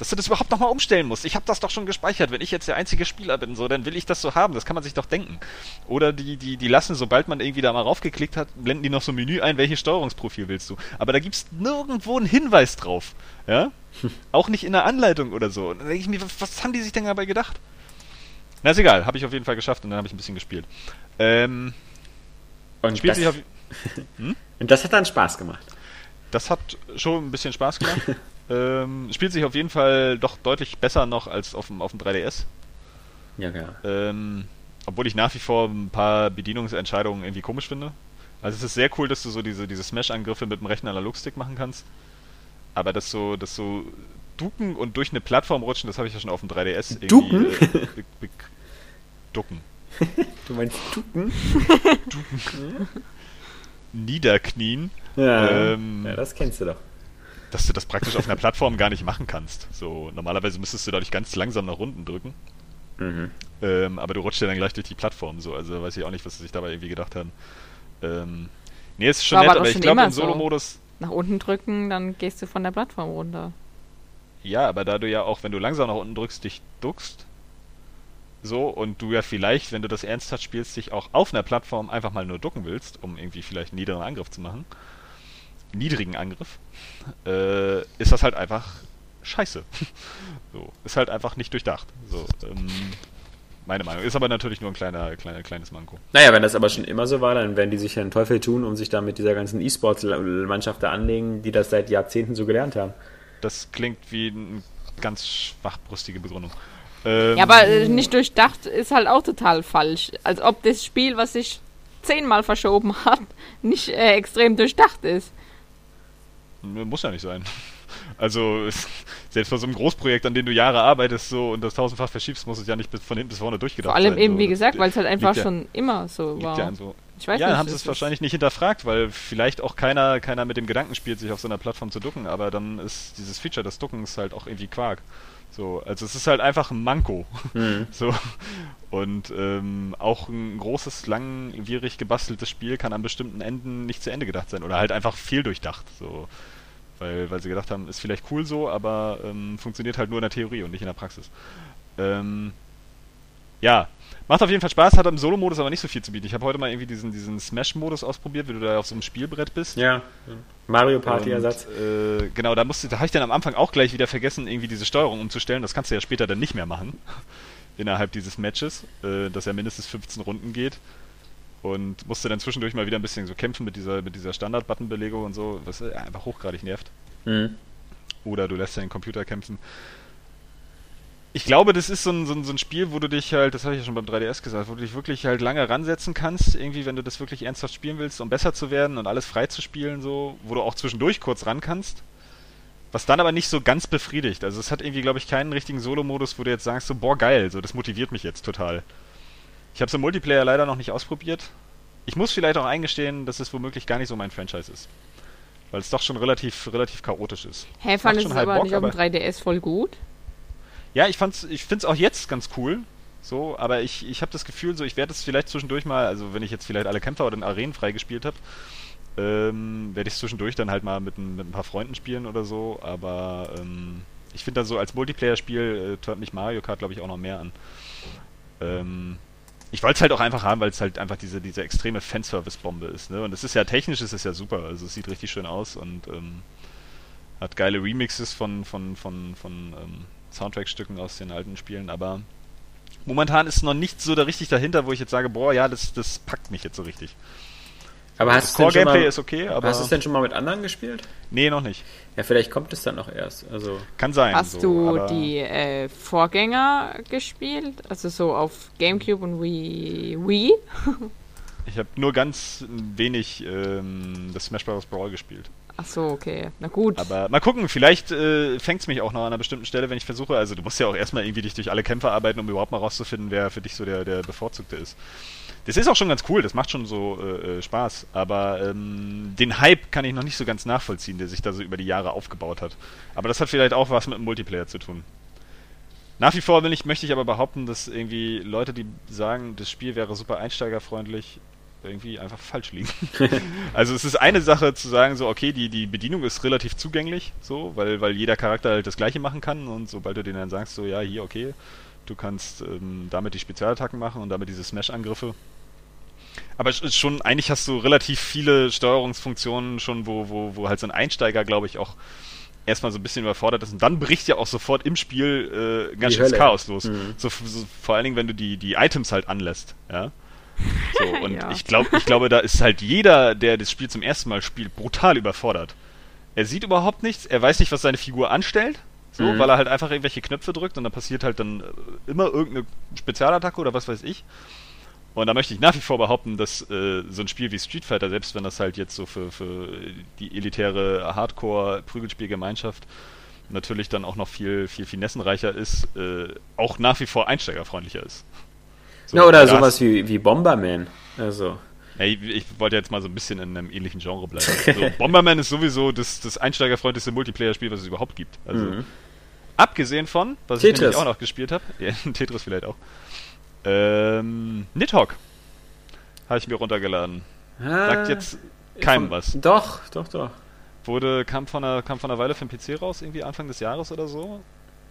dass du das überhaupt nochmal umstellen musst. Ich habe das doch schon gespeichert. Wenn ich jetzt der einzige Spieler bin, so, dann will ich das so haben. Das kann man sich doch denken. Oder die, die, die lassen, sobald man irgendwie da mal raufgeklickt hat, blenden die noch so ein Menü ein, welches Steuerungsprofil willst du. Aber da gibt's nirgendwo einen Hinweis drauf. Ja? Auch nicht in der Anleitung oder so. Und dann denke ich mir, was, was haben die sich denn dabei gedacht? Na, ist egal. Habe ich auf jeden Fall geschafft und dann habe ich ein bisschen gespielt. Ähm, und spielt das, auf, hm? Und das hat dann Spaß gemacht. Das hat schon ein bisschen Spaß gemacht. Ähm, spielt sich auf jeden Fall doch deutlich besser noch als auf dem, auf dem 3DS. Ja, ja. Ähm, obwohl ich nach wie vor ein paar Bedienungsentscheidungen irgendwie komisch finde. Also es ist sehr cool, dass du so diese, diese Smash-Angriffe mit dem rechten Analogstick machen kannst. Aber dass so, dass so ducken und durch eine Plattform rutschen, das habe ich ja schon auf dem 3DS irgendwie. Ducken? Äh, ducken. Du meinst ducken? ducken. Niederknien. Ja, ähm, ja, das kennst du doch dass du das praktisch auf einer Plattform gar nicht machen kannst. So, normalerweise müsstest du dadurch ganz langsam nach unten drücken. Mhm. Ähm, aber du rutschst ja dann gleich durch die Plattform so, also weiß ich auch nicht, was sie sich dabei irgendwie gedacht haben. Ähm, nee, ist schon War nett, aber ich glaube im Solo-Modus. So. Nach unten drücken, dann gehst du von der Plattform runter. Ja, aber da du ja auch, wenn du langsam nach unten drückst, dich duckst, so, und du ja vielleicht, wenn du das ernsthaft spielst, dich auch auf einer Plattform einfach mal nur ducken willst, um irgendwie vielleicht einen niederen Angriff zu machen, niedrigen Angriff, äh, ist das halt einfach scheiße. so, ist halt einfach nicht durchdacht. So, ähm, meine Meinung. Ist aber natürlich nur ein kleiner, kleiner, kleines Manko. Naja, wenn das aber schon immer so war, dann werden die sich ja einen Teufel tun, um sich da mit dieser ganzen E-Sports-Mannschaft da anlegen, die das seit Jahrzehnten so gelernt haben. Das klingt wie eine ganz schwachbrüstige Begründung. Ähm, ja, aber äh, nicht durchdacht ist halt auch total falsch. Als ob das Spiel, was sich zehnmal verschoben hat, nicht äh, extrem durchdacht ist. Muss ja nicht sein. Also, selbst bei so einem Großprojekt, an dem du Jahre arbeitest so und das tausendfach verschiebst, muss es ja nicht bis, von hinten bis vorne durchgedacht sein. Vor allem sein, eben, so. wie gesagt, weil es halt einfach ja, schon immer so war. Ja, so. ich weiß ja, nicht, dann haben sie es wahrscheinlich nicht hinterfragt, weil vielleicht auch keiner, keiner mit dem Gedanken spielt, sich auf so einer Plattform zu ducken, aber dann ist dieses Feature des Duckens halt auch irgendwie Quark. So, also es ist halt einfach ein Manko. Mhm. So. Und ähm, auch ein großes, langwierig gebasteltes Spiel kann an bestimmten Enden nicht zu Ende gedacht sein. Oder halt einfach fehldurchdacht. So. Weil, weil sie gedacht haben, ist vielleicht cool so, aber ähm, funktioniert halt nur in der Theorie und nicht in der Praxis. Ähm, ja, macht auf jeden Fall Spaß, hat im Solo-Modus aber nicht so viel zu bieten. Ich habe heute mal irgendwie diesen, diesen Smash-Modus ausprobiert, wie du da auf so einem Spielbrett bist. Ja. Mario Party-Ersatz. Äh, genau, da musste, da habe ich dann am Anfang auch gleich wieder vergessen, irgendwie diese Steuerung umzustellen. Das kannst du ja später dann nicht mehr machen. Innerhalb dieses Matches, äh, das ja mindestens 15 Runden geht. Und musste dann zwischendurch mal wieder ein bisschen so kämpfen mit dieser, mit dieser Standard-Button-Belegung und so, was äh, einfach hochgradig nervt. Mhm. Oder du lässt deinen Computer kämpfen. Ich glaube, das ist so ein, so, ein, so ein Spiel, wo du dich halt, das habe ich ja schon beim 3DS gesagt, wo du dich wirklich halt lange ransetzen kannst, irgendwie, wenn du das wirklich ernsthaft spielen willst, um besser zu werden und alles frei zu spielen, so, wo du auch zwischendurch kurz ran kannst. Was dann aber nicht so ganz befriedigt. Also es hat irgendwie, glaube ich, keinen richtigen Solo-Modus, wo du jetzt sagst, so, boah, geil, so, das motiviert mich jetzt total. Ich habe es im Multiplayer leider noch nicht ausprobiert. Ich muss vielleicht auch eingestehen, dass es womöglich gar nicht so mein Franchise ist. Weil es doch schon relativ, relativ chaotisch ist. Hä, du halt aber Bock, nicht auf dem aber- 3DS voll gut? Ja, ich fand's, ich find's auch jetzt ganz cool. So, aber ich, ich habe das Gefühl, so ich werde es vielleicht zwischendurch mal, also wenn ich jetzt vielleicht alle Kämpfer oder in Arenen freigespielt habe, ähm, werde ich es zwischendurch dann halt mal mit, ein- mit ein paar Freunden spielen oder so. Aber ähm, ich finde da so als Multiplayer-Spiel äh, mich Mario Kart, glaube ich, auch noch mehr an. Ähm, ich wollte es halt auch einfach haben, weil es halt einfach diese, diese extreme Fanservice-Bombe ist. Ne? Und es ist ja technisch, ist es ja super. Also es sieht richtig schön aus und ähm, hat geile Remixes von, von, von, von ähm, Soundtrack-Stücken aus den alten Spielen, aber momentan ist noch nicht so da richtig dahinter, wo ich jetzt sage, boah, ja, das, das packt mich jetzt so richtig. Aber Das hast du denn schon Core-Gameplay mal, ist okay, aber hast du es denn schon mal mit anderen gespielt? nee, noch nicht. Ja, vielleicht kommt es dann noch erst. Also, Kann sein. Hast so, du aber die äh, Vorgänger gespielt? Also so auf Gamecube und Wii? Wii? Ich habe nur ganz wenig ähm, das Smash Bros. Brawl gespielt. Ach so, okay. Na gut. Aber mal gucken, vielleicht äh, fängt es mich auch noch an einer bestimmten Stelle, wenn ich versuche. Also du musst ja auch erstmal irgendwie dich durch alle Kämpfe arbeiten, um überhaupt mal rauszufinden, wer für dich so der, der Bevorzugte ist. Das ist auch schon ganz cool, das macht schon so äh, äh, Spaß. Aber ähm, den Hype kann ich noch nicht so ganz nachvollziehen, der sich da so über die Jahre aufgebaut hat. Aber das hat vielleicht auch was mit dem Multiplayer zu tun. Nach wie vor will ich, möchte ich aber behaupten, dass irgendwie Leute, die sagen, das Spiel wäre super einsteigerfreundlich, irgendwie einfach falsch liegen. also es ist eine Sache zu sagen, so, okay, die, die Bedienung ist relativ zugänglich, so, weil, weil jeder Charakter halt das gleiche machen kann und sobald du denen dann sagst, so, ja, hier, okay, du kannst ähm, damit die Spezialattacken machen und damit diese Smash-Angriffe. Aber schon, eigentlich hast du relativ viele Steuerungsfunktionen schon, wo, wo, wo halt so ein Einsteiger, glaube ich, auch erstmal so ein bisschen überfordert ist und dann bricht ja auch sofort im Spiel äh, ganz schönes. Chaos los. Mhm. So, so, vor allen Dingen, wenn du die, die Items halt anlässt, ja. So, und Ja. ich glaube, ich glaube, da ist halt jeder, der das Spiel zum ersten Mal spielt, brutal überfordert. Er sieht überhaupt nichts, er weiß nicht, was seine Figur anstellt, so, Mhm. weil er halt einfach irgendwelche Knöpfe drückt und dann passiert halt dann äh, immer irgendeine Spezialattacke oder was weiß ich. Und da möchte ich nach wie vor behaupten, dass äh, so ein Spiel wie Street Fighter, selbst wenn das halt jetzt so für, für die elitäre Hardcore-Prügelspielgemeinschaft natürlich dann auch noch viel, viel finessenreicher ist, äh, auch nach wie vor einsteigerfreundlicher ist. So, ja, oder sowas wie, wie Bomberman. Also, ja, ich, ich wollte jetzt mal so ein bisschen in einem ähnlichen Genre bleiben. So, Bomberman ist sowieso das, das einsteigerfreundlichste Multiplayer-Spiel, was es überhaupt gibt. Also, mhm. abgesehen von, was ich Tetris. nämlich auch noch gespielt habe, ja, Tetris vielleicht auch, ähm, Nidhogg habe ich mir runtergeladen. Sagt jetzt keinem von- was. Doch, doch, doch. Wurde, kam von einer, kam von einer Weile für den PC raus, irgendwie Anfang des Jahres oder so.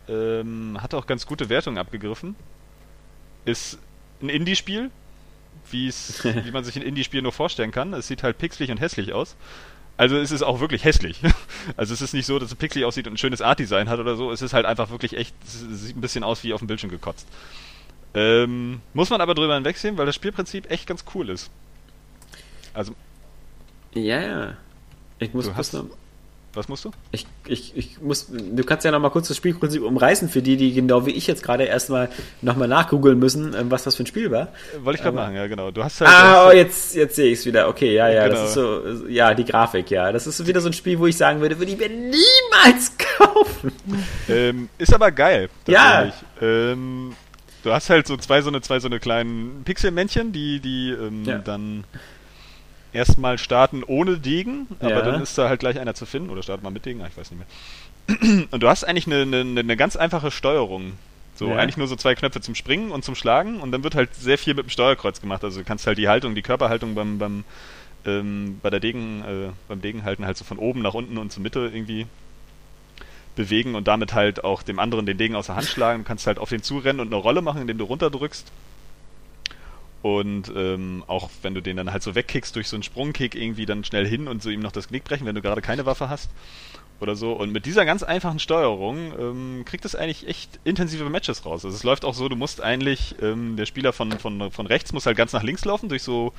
Ähm, hat auch ganz gute Wertungen abgegriffen. Ist ein Indie-Spiel, wie man sich ein Indie-Spiel nur vorstellen kann. Es sieht halt pixelig und hässlich aus. Also es ist auch wirklich hässlich. Also es ist nicht so, dass es pixelig aussieht und ein schönes Art-Design hat oder so. Es ist halt einfach wirklich echt, es sieht ein bisschen aus wie auf dem Bildschirm gekotzt. Ähm, muss man aber drüber hinwegsehen, weil das Spielprinzip echt ganz cool ist. Also Ja, ja. Ich muss Du hast- noch. Was musst du? Ich, ich, ich muss, du kannst ja noch mal kurz das Spielprinzip umreißen für die, die genau wie ich jetzt gerade erstmal noch mal nachgoogeln müssen, ähm, was das für ein Spiel war. Wollte ich gerade machen, ja genau. Du hast halt Ah, oh, jetzt, jetzt sehe ich es wieder. Okay, ja, ja, Genau. das ist so, ja, die Grafik, ja. Das ist so wieder so ein Spiel, wo ich sagen würde, würde ich mir niemals kaufen. ähm, ist aber geil. Ja. Ähm, du hast halt so zwei so eine, zwei so eine kleinen Pixelmännchen, die, die ähm, Ja. dann erstmal starten ohne Degen, aber Ja. dann ist da halt gleich einer zu finden. Oder startet mal mit Degen, ah, ich weiß nicht mehr. Und du hast eigentlich eine, eine, eine ganz einfache Steuerung. So, Ja. eigentlich nur so zwei Knöpfe zum Springen und zum Schlagen und dann wird halt sehr viel mit dem Steuerkreuz gemacht. Also du kannst halt die Haltung, die Körperhaltung beim, beim ähm, bei der Degen, äh, beim Degenhalten halt so von oben nach unten und zur Mitte irgendwie bewegen und damit halt auch dem anderen den Degen aus der Hand schlagen. Du kannst halt auf den zurennen und eine Rolle machen, indem du runterdrückst. Und ähm, auch wenn du den dann halt so wegkickst durch so einen Sprungkick irgendwie dann schnell hin und so ihm noch das Knick brechen, wenn du gerade keine Waffe hast oder so. Und mit dieser ganz einfachen Steuerung ähm, kriegt es eigentlich echt intensive Matches raus. Also es läuft auch so, du musst eigentlich, ähm, der Spieler von, von, von rechts muss halt ganz nach links laufen durch so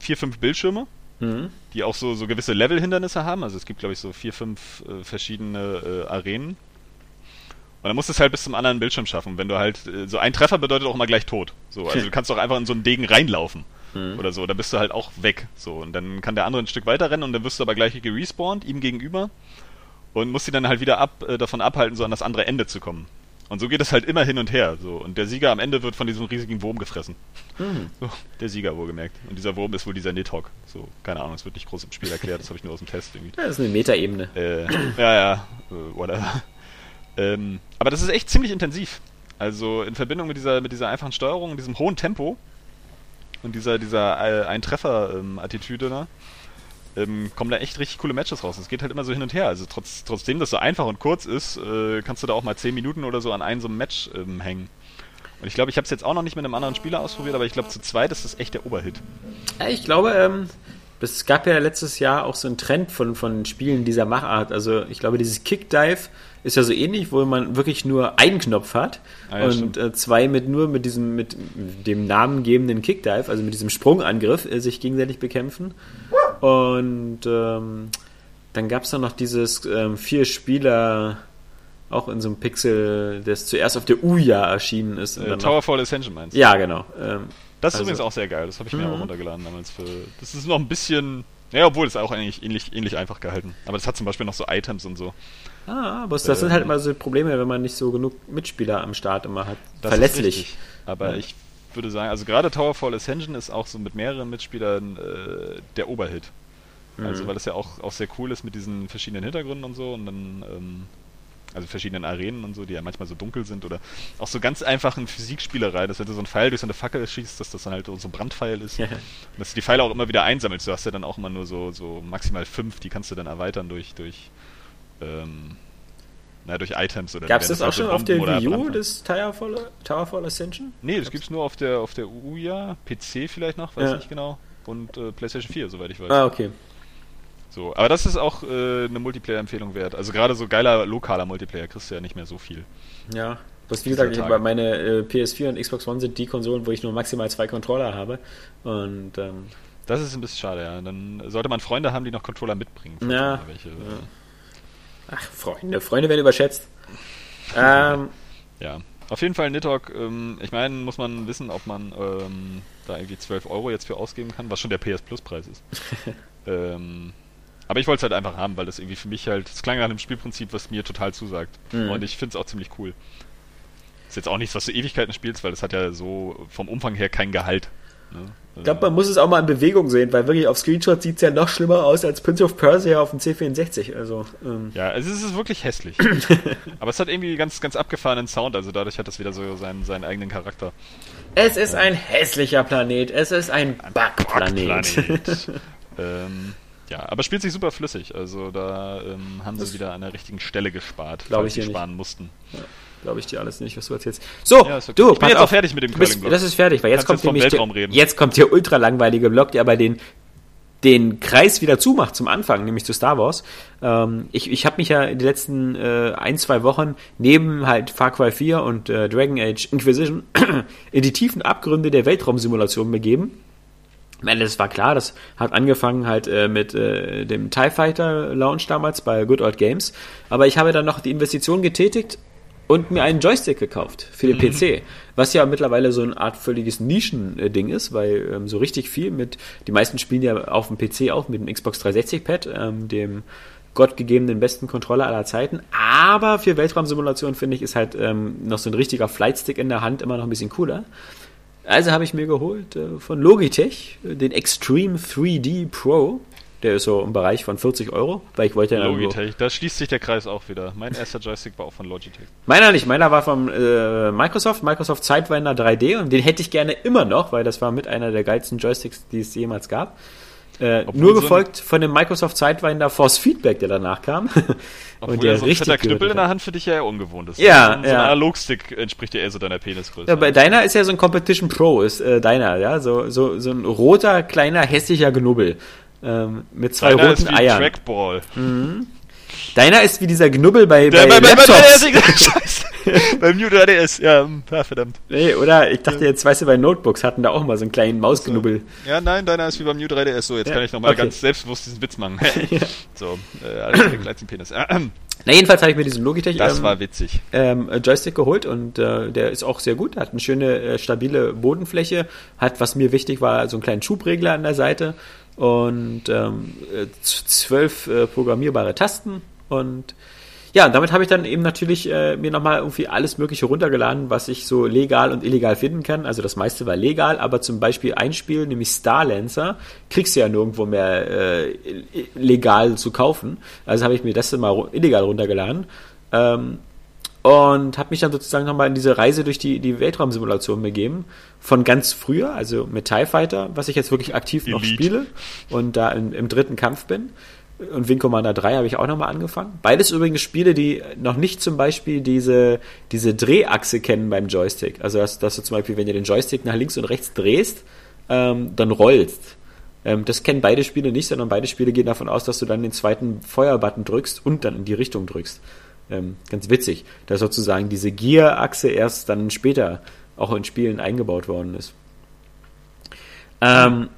vier, fünf Bildschirme Mhm. die auch so, so gewisse Level-Hindernisse haben. Also es gibt, glaube ich, so vier, fünf äh, verschiedene äh, Arenen. Und dann musst du es halt bis zum anderen Bildschirm schaffen. Wenn du halt, äh, so ein Treffer bedeutet auch immer gleich tot. So, also du kannst doch einfach in so einen Degen reinlaufen. Mhm. Oder so, da bist du halt auch weg. So, und dann kann der andere ein Stück weiter rennen und dann wirst du aber gleich gerespawnt, ihm gegenüber. Und musst ihn dann halt wieder ab, äh, davon abhalten, so an das andere Ende zu kommen. Und so geht es halt immer hin und her. So. Und der Sieger am Ende wird von diesem riesigen Wurm gefressen. Mhm. So, der Sieger wohlgemerkt. Und dieser Wurm ist wohl dieser Nidhogg. So, keine Ahnung, es wird nicht groß im Spiel erklärt, das habe ich nur aus dem Test irgendwie. Das ist eine Metaebene. Äh, ja, ja, äh, whatever. Ähm, aber das ist echt ziemlich intensiv. Also in Verbindung mit dieser, mit dieser einfachen Steuerung, diesem hohen Tempo und dieser, dieser äh, Ein-Treffer-Attitüde, ne? ähm, kommen da echt richtig coole Matches raus. Es geht halt immer so hin und her. Also trotz, trotzdem das so einfach und kurz ist, äh, kannst du da auch mal 10 Minuten oder so an einem so einem Match ähm, hängen. Und ich glaube, ich habe es jetzt auch noch nicht mit einem anderen Spieler ausprobiert, aber ich glaube, zu zweit ist das echt der Oberhit. Ich glaube, ähm, es gab ja letztes Jahr auch so einen Trend von, von Spielen dieser Machart. Also ich glaube, dieses Kickdive ist ja so ähnlich, wo man wirklich nur einen Knopf hat Ah, ja, und äh, zwei mit nur mit diesem mit dem namengebenden Kickdive, also mit diesem Sprungangriff, äh, sich gegenseitig bekämpfen. Und ähm, dann gab es noch dieses ähm, vier Spieler auch in so einem Pixel, das zuerst auf der Uja erschienen ist. Äh, Towerfall Ascension meinst du? ja, genau. Ähm, Das ist Also- übrigens auch sehr geil. Das habe ich mir Mhm. auch runtergeladen damals für. Das ist noch ein bisschen. Ja, obwohl es auch eigentlich ähnlich, ähnlich einfach gehalten. Aber das hat zum Beispiel noch so Items und so. Ah, aber das sind Ähm, halt immer so Probleme, wenn man nicht so genug Mitspieler am Start immer hat. Verlässlich. Aber Ja. ich würde sagen, also gerade Towerfall Ascension ist auch so mit mehreren Mitspielern äh, der Oberhit. Also Mhm. weil das ja auch, auch sehr cool ist mit diesen verschiedenen Hintergründen und so und dann ähm, also verschiedenen Arenen und so, die ja manchmal so dunkel sind oder auch so ganz einfachen Physikspielerei, dass wenn du so einen Pfeil durch so eine Fackel schießt, dass das dann halt so ein Brandpfeil ist. Ja. Und dass du die Pfeile auch immer wieder einsammelst. Du hast ja dann auch immer nur so, so maximal fünf, die kannst du dann erweitern durch, durch, ähm, na, durch Items oder Gab es die das auch schon auf der Wii U, das Towerfall, Towerfall Ascension? Nee, das gibt's nur auf der auf der Uja, PC vielleicht noch, weiß Ja. nicht genau. Und äh, PlayStation 4, soweit ich weiß. Ah, okay. So, aber das ist auch äh, eine Multiplayer-Empfehlung wert. Also gerade so geiler lokaler Multiplayer kriegst du ja nicht mehr so viel. Ja. Das, wie gesagt, bei meine äh, PS4 und Xbox One sind die Konsolen, wo ich nur maximal zwei Controller habe. Und ähm, Das ist ein bisschen schade, ja. Dann sollte man Freunde haben, die noch Controller mitbringen. Ja. Welche, Ja. ach, Freunde, Freunde werden überschätzt. ähm, Ja, auf jeden Fall Nidhogg, ähm, ich meine, muss man wissen, ob man ähm, da irgendwie 12 Euro jetzt für ausgeben kann, was schon der PS Plus Preis ist. ähm, aber ich wollte es halt einfach haben, weil das irgendwie für mich halt, es klang nach einem Spielprinzip, was mir total zusagt. Mhm. Und ich finde es auch ziemlich cool. Ist jetzt auch nichts, was du Ewigkeiten spielst, weil das hat ja so vom Umfang her kein Gehalt. Ne? ich glaube, man muss es auch mal in Bewegung sehen, weil wirklich auf Screenshots sieht es ja noch schlimmer aus als Prince of Persia auf dem C64. Also, ähm, Ja, also es ist wirklich hässlich. aber es hat irgendwie ganz, ganz abgefahrenen Sound, also dadurch hat das wieder so seinen, seinen eigenen Charakter. es ist ein hässlicher Planet, es ist ein Bugplanet. Planet. ähm, ja, aber spielt sich super flüssig. Also da ähm, haben sie Das- wieder an der richtigen Stelle gespart, Glaub falls ich sie dir nicht. sparen mussten. Glaube ich dir alles nicht, was du erzählst. So, Ja, okay. du, Ich bin jetzt auch fertig mit dem Curling-Block. Das ist fertig, weil jetzt Kannst kommt jetzt nämlich der, jetzt kommt der ultra langweilige Block, der aber den den Kreis wieder zumacht zum Anfang, nämlich zu Star Wars. Ähm, ich ich habe mich ja in den letzten äh, ein, zwei Wochen neben halt Far Cry 4 und äh, Dragon Age Inquisition in die tiefen Abgründe der Weltraumsimulation begeben. Ich meine, das war klar, das hat angefangen halt äh, mit äh, dem TIE Fighter Launch damals bei Good Old Games. Aber ich habe dann noch die Investition getätigt und mir einen Joystick gekauft für den PC, was ja mittlerweile so eine Art völliges Nischending ist, weil ähm, so richtig viel mit, die meisten spielen ja auf dem PC auch mit dem Xbox 360 Pad, ähm, dem gottgegebenen besten Controller aller Zeiten. Aber für Weltraumsimulationen finde ich, ist halt ähm, noch so ein richtiger Flightstick in der Hand immer noch ein bisschen cooler. Also habe ich mir geholt äh, von Logitech äh, den Extreme 3D Pro. Der ist so im Bereich von 40 Euro, weil ich wollte ja Logitech, da schließt sich der Kreis auch wieder. Mein erster Joystick war auch von Logitech. Meiner nicht, meiner war vom äh, Microsoft, Microsoft Sidewinder 3D und den hätte ich gerne immer noch, weil das war mit einer der geilsten Joysticks, die es jemals gab. Äh, nur so gefolgt von dem Microsoft Sidewinder Force Feedback, der danach kam. Obwohl und der ja so ein richtig fetter Knüppel in der. Hand für dich ja eher ungewohnt ist. Ja, so, ein- so ja. ein Analogstick entspricht ja eher so deiner Penisgröße. Ja, bei deiner ist ja so ein Competition Pro, ist äh, deiner, ja, so, so, so ein roter, kleiner, hässlicher Knubbel. Ähm, mit zwei Deiner roten ist wie Eiern. Trackball. Deiner ist wie dieser Knubbel bei, Der, bei, bei, bei, bei, Laptops. Beim New 3DS, ja, hm, ja, verdammt. nee, oder ich dachte jetzt, weißt du, bei Notebooks hatten da auch mal so einen kleinen Mausknubbel. Ja, nein, deiner ist wie beim New 3DS. So, jetzt Ja, kann ich nochmal okay. ganz selbstbewusst diesen Witz machen. So, äh, alles der kleinsten Penis. Ahem. Na, jedenfalls habe ich mir diesen Logitech Das ähm, war witzig. ähm, Joystick geholt und äh, der ist auch sehr gut. Hat eine schöne, äh, stabile Bodenfläche. Hat, was mir wichtig war, so einen kleinen Schubregler an der Seite und ähm, äh, zwölf äh, programmierbare Tasten und ja, damit habe ich dann eben natürlich äh, mir nochmal irgendwie alles Mögliche runtergeladen, was ich so legal und illegal finden kann. Also das meiste war legal, aber zum Beispiel ein Spiel, nämlich Starlancer, kriegst du ja nirgendwo mehr äh, legal zu kaufen. Also habe ich mir das dann mal illegal runtergeladen. Ähm, und habe mich dann sozusagen nochmal in diese Reise durch die, die Weltraumsimulation begeben. Von ganz früher, also mit TIE Fighter, was ich jetzt wirklich aktiv noch Elite. spiele und da im, im dritten Kampf bin. Und Wing Commander 3 habe ich auch nochmal angefangen. Beides übrigens Spiele, die noch nicht zum Beispiel diese, diese Drehachse kennen beim Joystick. Also, dass, dass du zum Beispiel, wenn du den Joystick nach links und rechts drehst, ähm, dann rollst. Ähm, das kennen beide Spiele nicht, sondern beide Spiele gehen davon aus, dass du dann den zweiten Feuerbutton drückst und dann in die Richtung drückst. Ähm, ganz witzig, dass sozusagen diese Gear-Achse erst dann später auch in Spielen eingebaut worden ist. Ähm,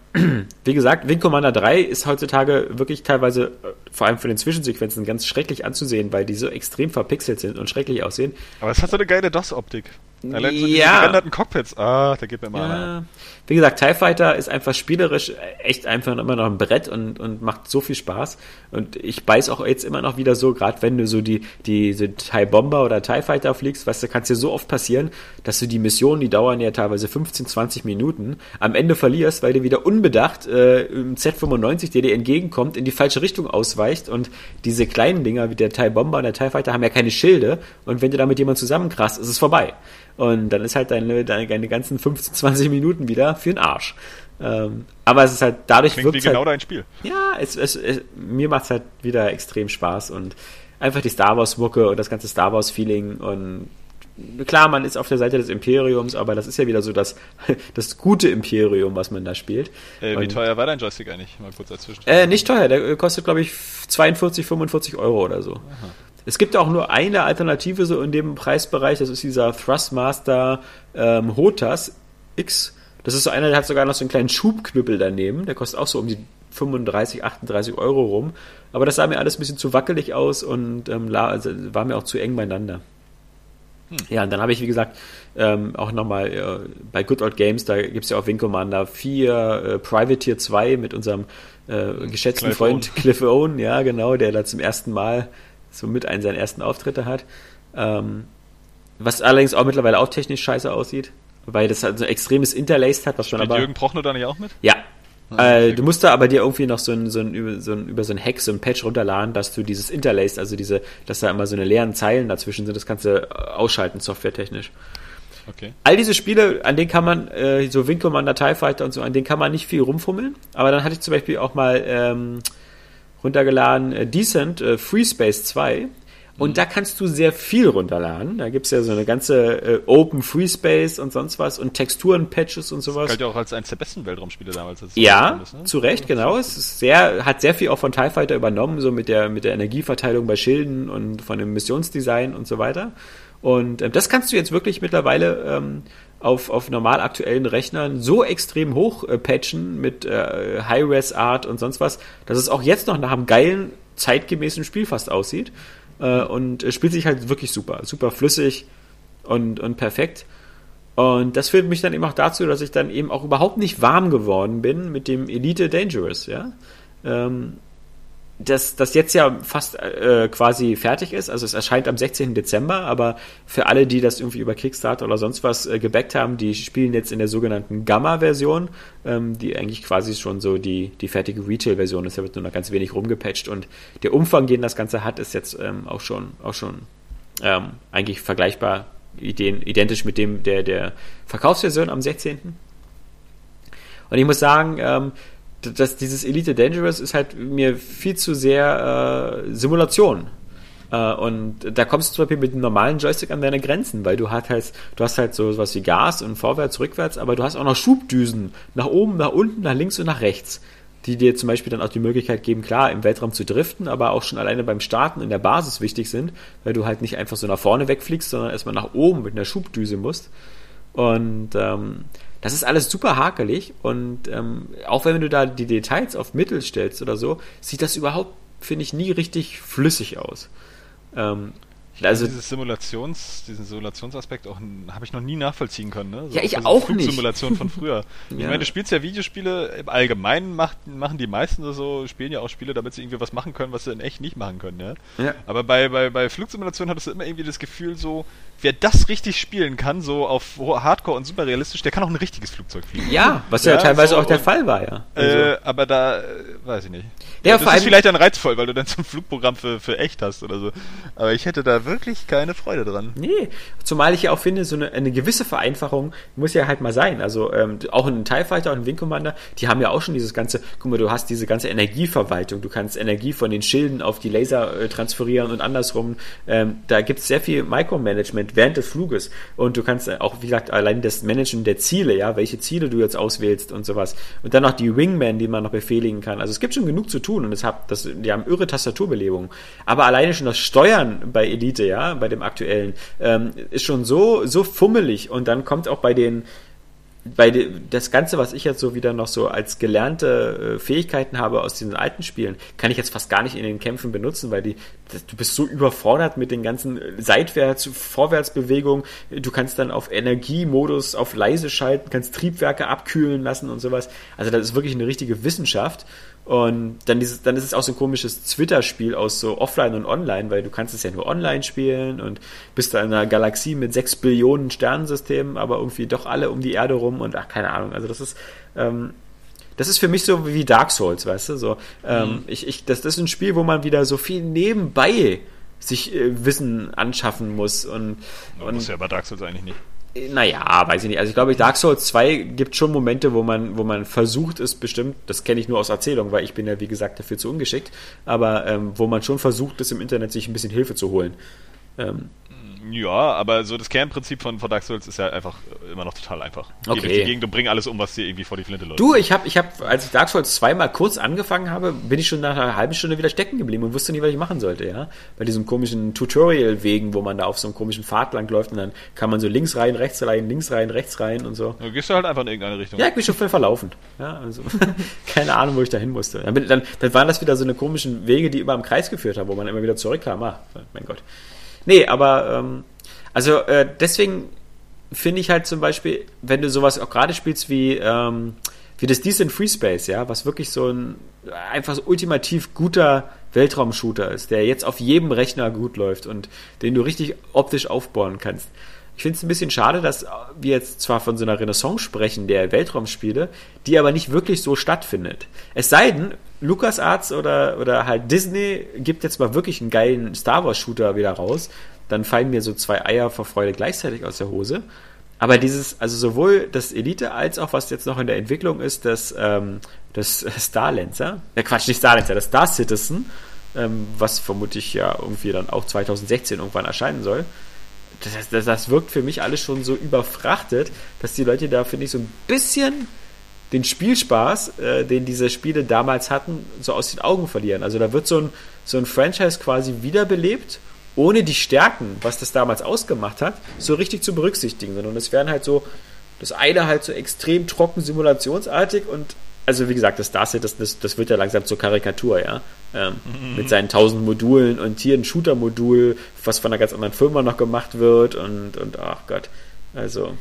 wie gesagt, Wing Commander 3 ist heutzutage wirklich teilweise, äh, vor allem für den Zwischensequenzen, ganz schrecklich anzusehen, weil die so extrem verpixelt sind und schrecklich aussehen. Aber es hat so eine geile DOS-Optik. Allein so Ja. gerenderten Cockpits. Ah, da geht mir mal. Ja. Wie gesagt, TIE Fighter ist einfach spielerisch echt einfach immer noch ein Brett und, und macht so viel Spaß. Und ich beiß auch jetzt immer noch wieder so, gerade wenn du so die, die, so TIE Bomber oder TIE Fighter fliegst, weißt du, kann es dir so oft passieren, dass du die Missionen, die dauern ja teilweise 15, 20 Minuten, am Ende verlierst, weil du wieder unbedacht äh, im Z95, der dir entgegenkommt, in die falsche Richtung ausweicht und diese kleinen Dinger wie der TIE Bomber und der TIE Fighter haben ja keine Schilde und wenn du da mit jemandem zusammenkrast, ist es vorbei. Und dann ist halt deine, deine, deine ganzen 15, 20 Minuten wieder für den Arsch. Ähm, aber es ist halt dadurch Klingt wie wirkt's genau halt, dein Spiel. ja, es, es, es, mir macht's halt wieder extrem Spaß und einfach die Star Wars Mucke und das ganze Star Wars Feeling und klar, man ist auf der Seite des Imperiums, aber das ist ja wieder so das, das gute Imperium, was man da spielt. Äh, wie Und- teuer war dein Joystick eigentlich? Mal kurz dazwischen. äh, nicht teuer, der äh, kostet, glaube ich, 42, 45 Euro oder so. Es gibt auch nur eine Alternative so in dem Preisbereich, das ist dieser Thrustmaster ähm, Hotas X. Das ist so einer, der hat sogar noch so einen kleinen Schubknüppel daneben, der kostet auch so um die 35, 38 Euro rum. Aber das sah mir alles ein bisschen zu wackelig aus und ähm, also, war mir auch zu eng beieinander. Ja, und dann habe ich, wie gesagt, ähm, auch nochmal äh, bei Good Old Games, da gibt's ja auch Wing Commander 4, äh, Privateer 2 mit unserem äh, geschätzten Clive Freund Cliff Owen, ja genau, der da zum ersten Mal so mit einen seinen ersten Auftritte hat. Ähm, was allerdings auch mittlerweile auch technisch scheiße aussieht, weil das halt so ein extremes Interlaced hat, was schon Spielt aber... Jürgen Prochnow da nicht auch mit? Ja. Ah, äh, du musst da aber dir irgendwie noch so ein, so ein, über, so ein, über so ein Hack, so ein Patch runterladen, dass du dieses Interlaced, also diese, dass da immer so eine leeren Zeilen dazwischen sind, das kannst du äh, ausschalten, softwaretechnisch. Okay. All diese Spiele, an denen kann man, äh, so Wing Commander, TIE Fighter und so, an denen kann man nicht viel rumfummeln. Aber dann hatte ich zum Beispiel auch mal ähm, runtergeladen äh, Decent äh, Free Space 2. Und da kannst du sehr viel runterladen. Da gibt's ja so eine ganze äh, Open Free Space und sonst was und Texturen-Patches und sowas. Galt ja auch als eins der besten Weltraumspiele damals. als es Ja, ist, ne? zu Recht, genau. Es ist sehr, hat sehr viel auch von TIE Fighter übernommen, so mit der, mit der Energieverteilung bei Schilden und von dem Missionsdesign und so weiter. Und ähm, das kannst du jetzt wirklich mittlerweile ähm, auf, auf normal aktuellen Rechnern so extrem hoch äh, patchen mit äh, High-Res-Art und sonst was, dass es auch jetzt noch nach einem geilen, zeitgemäßen Spiel fast aussieht. Äh, und spielt sich halt wirklich super, super flüssig und, und perfekt. Und das führt mich dann eben auch dazu, dass ich dann eben auch überhaupt nicht warm geworden bin mit dem Elite Dangerous, ja. Ähm, das, das jetzt ja fast äh, quasi fertig ist. Also es erscheint am 16. Dezember, aber für alle, die das irgendwie über Kickstarter oder sonst was äh, gebackt haben, die spielen jetzt in der sogenannten Gamma-Version, ähm, die eigentlich quasi schon so die, die fertige Retail-Version ist. Da wird nur noch ganz wenig rumgepatcht und der Umfang, den das Ganze hat, ist jetzt ähm, auch schon, auch schon ähm, eigentlich vergleichbar, identisch mit dem der, der Verkaufsversion am 16. Und ich muss sagen, ähm, dass dieses Elite Dangerous ist halt mir viel zu sehr äh, Simulation. Äh, und da kommst du zum Beispiel mit dem normalen Joystick an deine Grenzen, weil du hast halt, du hast halt so was wie Gas und vorwärts, rückwärts, aber du hast auch noch Schubdüsen nach oben, nach unten, nach links und nach rechts, die dir zum Beispiel dann auch die Möglichkeit geben, klar, im Weltraum zu driften, aber auch schon alleine beim Starten in der Basis wichtig sind, weil du halt nicht einfach so nach vorne wegfliegst, sondern erstmal nach oben mit einer Schubdüse musst. Und ähm, das ist alles super hakelig und ähm, auch wenn du da die Details auf Mittel stellst oder so, sieht das überhaupt, finde ich, nie richtig flüssig aus. Ähm, also dieses Simulations, diesen Simulationsaspekt auch habe ich noch nie nachvollziehen können. Ne? So ja, ich auch nicht. Simulation von früher. ja. Ich meine, du spielst ja Videospiele im Allgemeinen macht, machen die meisten so spielen ja auch Spiele, damit sie irgendwie was machen können, was sie in echt nicht machen können. Ja. ja. Aber bei bei bei Flugsimulation hattest du immer irgendwie das Gefühl so, wer das richtig spielen kann, so auf Hardcore und super realistisch, der kann auch ein richtiges Flugzeug fliegen. Ja, was ja, ja teilweise so auch der und, Fall war, ja. Äh, also. Äh, aber da, äh, weiß ich nicht. Ja, das ist vielleicht dann reizvoll, weil du dann so ein Flugprogramm für, für echt hast oder so. Aber ich hätte da wirklich keine Freude dran. Nee, zumal ich ja auch finde, so eine, eine gewisse Vereinfachung muss ja halt mal sein. Also ähm, auch ein TIE Fighter und ein Wing Commander, die haben ja auch schon dieses ganze, guck mal, du hast diese ganze Energieverwaltung, du kannst Energie von den Schilden auf die Laser äh, transferieren und andersrum. Ähm, da gibt es sehr viel Micromanagement Management während des Fluges. Und du kannst auch, wie gesagt, allein das Managen der Ziele, ja, welche Ziele du jetzt auswählst und sowas. Und dann noch die Wingman, die man noch befehligen kann. Also es gibt schon genug zu tun und es hat, das, die haben irre Tastaturbelebungen. Aber alleine schon das Steuern bei Elite, ja, bei dem aktuellen, ähm, ist schon so, so fummelig und dann kommt auch bei den, bei das Ganze, was ich jetzt so wieder noch so als gelernte äh, Fähigkeiten habe aus diesen alten Spielen, kann ich jetzt fast gar nicht in den Kämpfen benutzen, weil die, du bist so überfordert mit den ganzen Seitwärts-, Vorwärtsbewegungen. Du kannst dann auf Energiemodus auf leise schalten, kannst Triebwerke abkühlen lassen und sowas. Also das ist wirklich eine richtige Wissenschaft. Und dann, dieses, dann ist es auch so ein komisches Twitter-Spiel aus so Offline und Online, weil du kannst es ja nur online spielen und bist da in einer Galaxie mit sechs Billionen Sternensystemen, aber irgendwie doch alle um die Erde rum und ach, keine Ahnung. Also das ist, ähm, das ist für mich so wie Dark Souls, weißt du? So, ähm, mhm. ich, ich, das, das ist ein Spiel, wo man wieder so viel nebenbei sich äh, Wissen anschaffen muss und, und muss ja bei Dark Souls eigentlich nicht. Naja, weiß ich nicht. Also ich glaube, Dark Souls 2 gibt schon Momente, wo man, wo man versucht ist, bestimmt, das kenne ich nur aus Erzählung, weil ich bin ja, wie gesagt, dafür zu ungeschickt, aber ähm, wo man schon versucht ist, im Internet sich ein bisschen Hilfe zu holen. Ähm, ja, aber so das Kernprinzip von, von Dark Souls ist ja einfach immer noch total einfach. Geh okay. durch die Gegend und bring alles um, was dir irgendwie vor die Flinte läuft. Du, ich habe, ich hab, als ich Dark Souls zweimal kurz angefangen habe, bin ich schon nach einer halben Stunde wieder stecken geblieben und wusste nicht, was ich machen sollte, ja. Bei diesem komischen Tutorial-Wegen, wo man da auf so einem komischen Pfad lang läuft und dann kann man so links rein, rechts rein, links rein, rechts rein und so. Du gehst du halt einfach in irgendeine Richtung. Ja, ich bin schon voll verlaufen. Ja, also keine Ahnung, wo ich da hin musste. Dann, dann, dann waren das wieder so eine komischen Wege, die immer im Kreis geführt haben, wo man immer wieder zurückkam. Ah, mein Gott. Nee, aber ähm, also äh, deswegen finde ich halt zum Beispiel, wenn du sowas auch gerade spielst wie, ähm, wie das Decent Free Space, ja, was wirklich so ein einfach so ultimativ guter Weltraumshooter ist, der jetzt auf jedem Rechner gut läuft und den du richtig optisch aufbauen kannst. Ich finde es ein bisschen schade, dass wir jetzt zwar von so einer Renaissance sprechen der Weltraumspiele, die aber nicht wirklich so stattfindet. Es sei denn, LucasArts oder, oder halt Disney gibt jetzt mal wirklich einen geilen Star Wars Shooter wieder raus, dann fallen mir so zwei Eier vor Freude gleichzeitig aus der Hose. Aber dieses, also sowohl das Elite als auch was jetzt noch in der Entwicklung ist, das, ähm, das Starlancer, äh Quatsch, nicht Starlancer, das Star Citizen, ähm, was vermutlich ja irgendwie dann auch 2016 irgendwann erscheinen soll. Das, das, das wirkt für mich alles schon so überfrachtet, dass die Leute da, finde ich, so ein bisschen den Spielspaß, äh, den diese Spiele damals hatten, so aus den Augen verlieren. Also da wird so ein, so ein Franchise quasi wiederbelebt ohne die Stärken, was das damals ausgemacht hat, so richtig zu berücksichtigen, sondern es werden halt so, Das eine halt so extrem trocken simulationsartig und also wie gesagt, das Starset, das, das, das wird ja langsam zur Karikatur, ja. Ähm, mhm. Mit seinen tausend Modulen und hier ein Shooter-Modul, was von einer ganz anderen Firma noch gemacht wird und, und ach Gott. Also.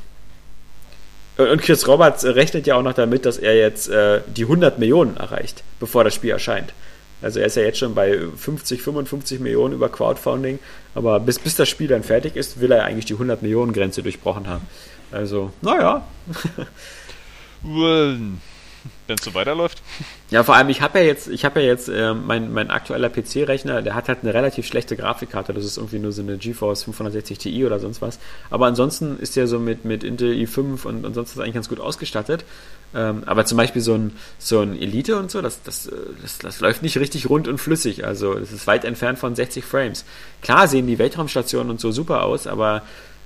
Und Chris Roberts rechnet ja auch noch damit, dass er jetzt äh, die 100 Millionen erreicht, bevor das Spiel erscheint. Also er ist ja jetzt schon bei 50, 55 Millionen über Crowdfunding, aber bis, bis das Spiel dann fertig ist, will er eigentlich die 100 Millionen Grenze durchbrochen haben. Also, naja. Wenn es so weiterläuft. Ja, vor allem, ich habe ja jetzt, ich habe ja jetzt, äh, mein, mein aktueller PC-Rechner, der hat halt eine relativ schlechte Grafikkarte. Das ist irgendwie nur so eine GeForce 560 Ti oder sonst was. Aber ansonsten ist der so mit, mit Intel i5 und, und sonst was eigentlich ganz gut ausgestattet. Ähm, aber zum Beispiel so ein, so ein Elite und so, das, das, das, das läuft nicht richtig rund und flüssig. Also, das ist weit entfernt von 60 Frames. Klar sehen die Weltraumstationen und so super aus, aber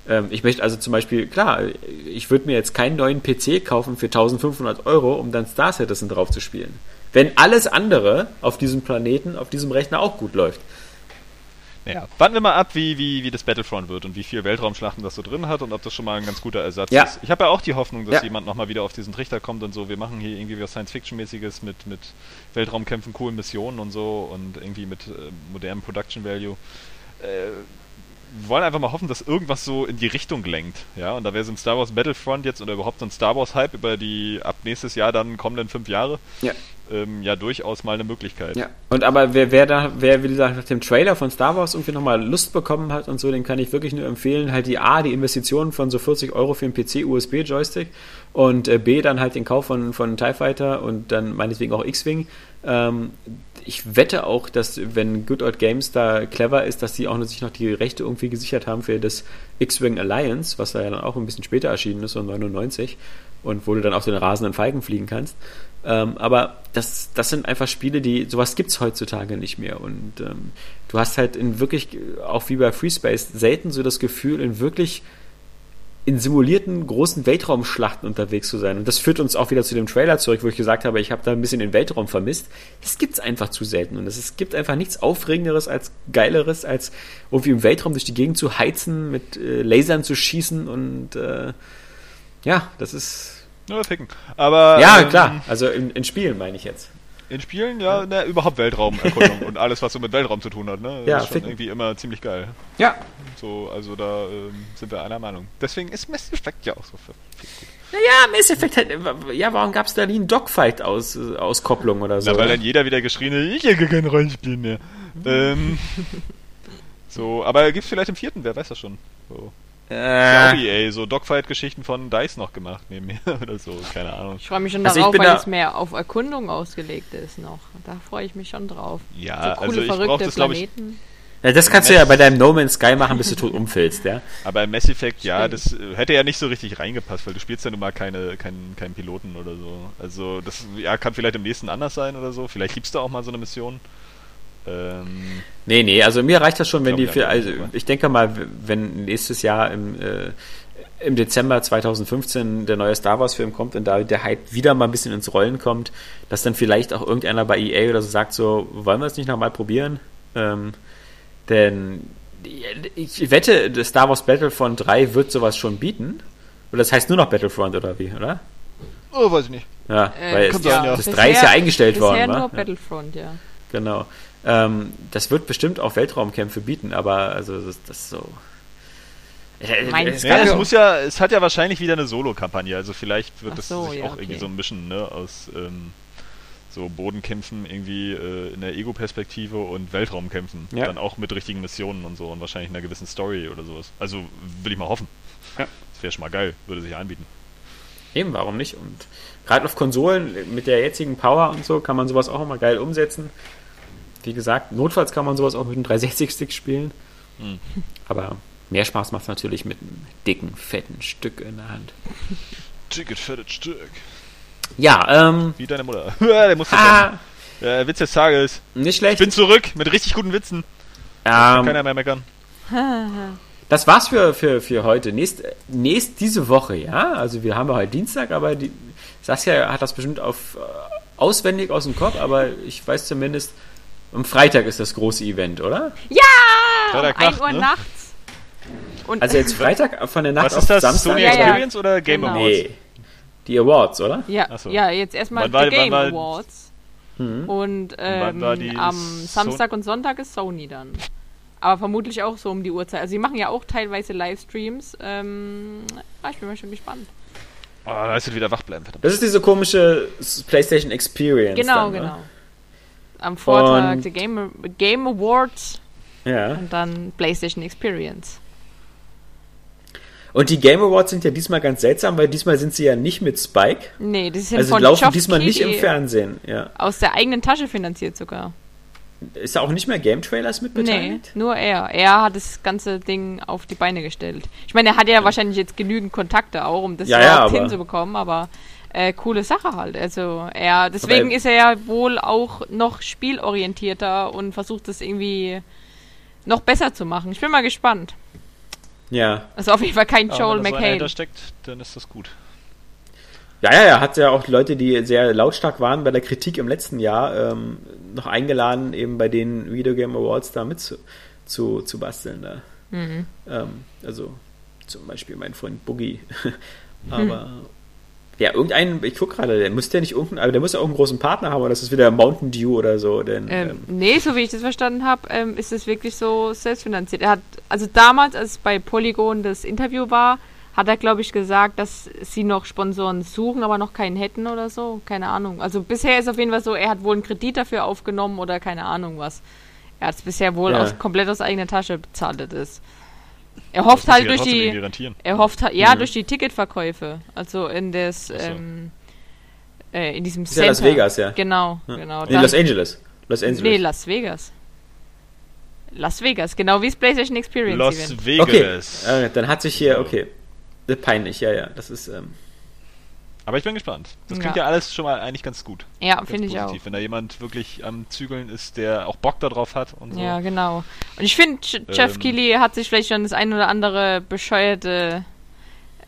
ähm, ich möchte also zum Beispiel, klar, ich würde mir jetzt keinen neuen PC kaufen für 1500 Euro, um dann Star Citizen drauf zu spielen. Wenn alles andere auf diesem Planeten, auf diesem Rechner auch gut läuft. Naja, warten wir mal ab, wie, wie, wie das Battlefront wird und wie viel Weltraumschlachten das so drin hat und ob das schon mal ein ganz guter Ersatz ja. ist. Ich habe ja auch die Hoffnung, dass ja. jemand nochmal wieder auf diesen Trichter kommt und so, wir machen hier irgendwie was Science-Fiction-mäßiges mit, mit Weltraumkämpfen, coolen Missionen und so und irgendwie mit äh, modernem Production Value. Äh, wollen einfach mal hoffen, dass irgendwas so in die Richtung lenkt. Ja, und da wäre so ein Star Wars Battlefront jetzt oder überhaupt so ein Star Wars Hype über die ab nächstes Jahr dann kommenden fünf Jahre. Ja. Ähm, ja, durchaus mal eine Möglichkeit. Ja. Und aber wer, wer da, wer, wie gesagt, nach dem Trailer von Star Wars irgendwie nochmal Lust bekommen hat und so, den kann ich wirklich nur empfehlen, halt die A, die Investitionen von so 40 Euro für einen PC-USB-Joystick und äh, B, dann halt den Kauf von, von TIE Fighter und dann meinetwegen auch X-Wing. Ähm, ich wette auch, dass wenn Good Old Games da clever ist, dass sie auch sich noch die Rechte irgendwie gesichert haben für das X-Wing Alliance, was da ja dann auch ein bisschen später erschienen ist, so 99 und wo du dann auf den rasenden Falken fliegen kannst. Ähm, aber das, das sind einfach Spiele, die sowas gibt es heutzutage nicht mehr. Und ähm, du hast halt in wirklich, auch wie bei FreeSpace, selten so das Gefühl, in wirklich in simulierten großen Weltraumschlachten unterwegs zu sein. Und das führt uns auch wieder zu dem Trailer zurück, wo ich gesagt habe, ich habe da ein bisschen den Weltraum vermisst. Das gibt es einfach zu selten. Und es gibt einfach nichts Aufregenderes als Geileres, als irgendwie im Weltraum durch die Gegend zu heizen, mit äh, Lasern zu schießen und äh, ja, das ist. Nur ficken. Aber. Ja, ähm, klar. Also in, in Spielen meine ich jetzt. In Spielen, ja, ne, überhaupt Weltraumerkundung und alles, was so mit Weltraum zu tun hat, ne? Ja, ist schon ficken. irgendwie immer ziemlich geil. Ja. So, also da ähm, sind wir einer Meinung. Deswegen ist Mass Effect ja auch so gut. Naja, Mass Effect hat, ja, warum gab es da nie einen Dogfight-Auskopplung oder so? Na, weil dann jeder wieder geschrien hat, ich hätte kein Rollenspiel mehr. ähm, so, aber gibt's vielleicht im vierten, wer weiß das schon. So. Äh. EA, so Dogfight-Geschichten von DICE noch gemacht neben mir oder so, keine Ahnung. Ich freue mich schon also darauf, weil da es mehr auf Erkundung ausgelegt ist noch. Da freue ich mich schon drauf. Ja, so coole, also ich brauche das, glaube ich. Ja, das kannst du ja bei deinem No Man's Sky machen, bis du tot umfällst, ja. Aber im Mass Effect, ja, das hätte ja nicht so richtig reingepasst, weil du spielst ja nun mal keine, keinen, keinen Piloten oder so. Also das ja, kann vielleicht im nächsten anders sein oder so. Vielleicht liebst du auch mal so eine Mission. Ähm, nee, nee, also mir reicht das schon, wenn die für, also ich denke mal, wenn nächstes Jahr im, äh, im Dezember 2015 der neue Star Wars Film kommt und da der Hype wieder mal ein bisschen ins Rollen kommt, dass dann vielleicht auch irgendeiner bei EA oder so sagt so, wollen wir es nicht nochmal probieren? Ähm, denn ich wette, das Star Wars Battlefront 3 wird sowas schon bieten. Oder das heißt nur noch Battlefront oder wie, oder? Oh, weiß ich nicht. Ja, äh, weil es, ja. das 3 ist ja eingestellt worden. Bisher nur Battlefront, ja. Genau. Ähm, das wird bestimmt auch Weltraumkämpfe bieten, aber also das, das so. es, ja, es muss ja, es hat ja wahrscheinlich wieder eine Solo-Kampagne, also vielleicht wird Ach das so, sich ja, auch okay. irgendwie so mischen, ne, aus ähm, so Bodenkämpfen irgendwie äh, in der Ego-Perspektive und Weltraumkämpfen. Ja. Dann auch mit richtigen Missionen und so und wahrscheinlich einer gewissen Story oder sowas. Also will ich mal hoffen. Ja. Das wäre schon mal geil, würde sich anbieten. Eben, warum nicht? Und gerade auf Konsolen mit der jetzigen Power und so kann man sowas auch immer geil umsetzen. Wie gesagt, notfalls kann man sowas auch mit einem 360-Stick spielen. Mhm. Aber mehr Spaß macht es natürlich mit einem dicken, fetten Stück in der Hand. Dickes, fettes Stück. Ja, ähm. Wie deine Mutter. der muss ah, Der Witz des Tages. Nicht schlecht. Ich bin zurück mit richtig guten Witzen. Ähm, keiner mehr meckern. Das war's für, für, für heute. Nächst, nächst diese Woche, ja. Also wir haben ja heute Dienstag, aber die, Saskia hat das bestimmt auf äh, auswendig aus dem Kopf, aber ich weiß zumindest, am Freitag ist das große Event, oder? Ja! Freitag um 1 Uhr ne? nachts. Und Also jetzt Freitag von der Nacht Was auf ist das? Samstag? Sony Ja, ja. Experience oder Game Genau. Awards? Nee. Die Awards, oder? ja, so. ja, jetzt erstmal die Game wann war- Awards. Mhm. Und ähm, am Samstag und Sonntag ist Sony dann. Aber vermutlich auch so um die Uhrzeit. Also sie machen ja auch teilweise Livestreams. Ähm, ah, ich bin mal schon gespannt. Oh, da ist wieder wach bleiben, verdammt. Das ist diese komische PlayStation Experience. Genau, dann, ne? Am Vortag Und- der Game, Game Awards Ja. und dann PlayStation Experience. Und die Game Awards sind ja diesmal ganz seltsam, weil diesmal sind sie ja nicht mit Spike. Nee, das sind Also von laufen Geoff diesmal nicht im Fernsehen. Ja. Aus der eigenen Tasche finanziert sogar. Ist da auch nicht mehr Game Trailers mit Nee, beteiligt? nur er. Er hat das ganze Ding auf die Beine gestellt. Ich meine, er hat ja wahrscheinlich jetzt genügend Kontakte auch, um das Ja, ja, hinzubekommen, aber äh, coole Sache halt. Also er, deswegen Aber ist er ja wohl auch noch spielorientierter und versucht es irgendwie noch besser zu machen. Ich bin mal gespannt. Ja. Also auf jeden Fall kein Ja, Joel wenn da so einer McHale. dahinter steckt, dann ist das gut. Ja, ja, er hat ja auch Leute, die sehr lautstark waren bei der Kritik im letzten Jahr, ähm, noch eingeladen, eben bei den Video Game Awards da mit zu, zu, zu basteln. Da. Mhm. Ähm, also zum Beispiel mein Freund Boogie. Aber ja, irgendein, ich guck gerade, der müsste ja nicht irgendein, aber der muss ja auch einen großen Partner haben, oder das ist wieder Mountain Dew oder so. Denn, Ähm, ähm, nee, so wie ich das verstanden habe, ähm, ist es wirklich so selbstfinanziert. Er hat, also damals, als bei Polygon das Interview war, hat er, glaube ich, gesagt, dass sie noch Sponsoren suchen, aber noch keinen hätten oder so. Keine Ahnung. Also bisher ist auf jeden Fall so, er hat wohl einen Kredit dafür aufgenommen oder keine Ahnung was. Er hat es bisher wohl Ja. aus, komplett aus eigener Tasche bezahlt. Das. Er hofft halt durch die, er hofft ja, Mhm. durch die Ticketverkäufe. Also in das, so. ähm, äh, in diesem ist ja Las Center. Vegas, ja. Genau, Ja. genau. Nee, Dann- Los Angeles. Los Angeles. Nee, Las Vegas. Las Vegas, genau wie das PlayStation Experience Los Event. okay, Vegas. äh, dann hat sich hier, okay. Peinlich, ja, ja. Das ist, ähm, Aber ich bin gespannt. Das Ja. klingt ja, alles schon mal eigentlich ganz gut. Ja, finde ich auch. Wenn da jemand wirklich am Zügeln ist, der auch Bock darauf hat und so. Ja, genau. Und ich finde, Jeff Ähm. Keighley hat sich vielleicht schon das ein oder andere bescheuerte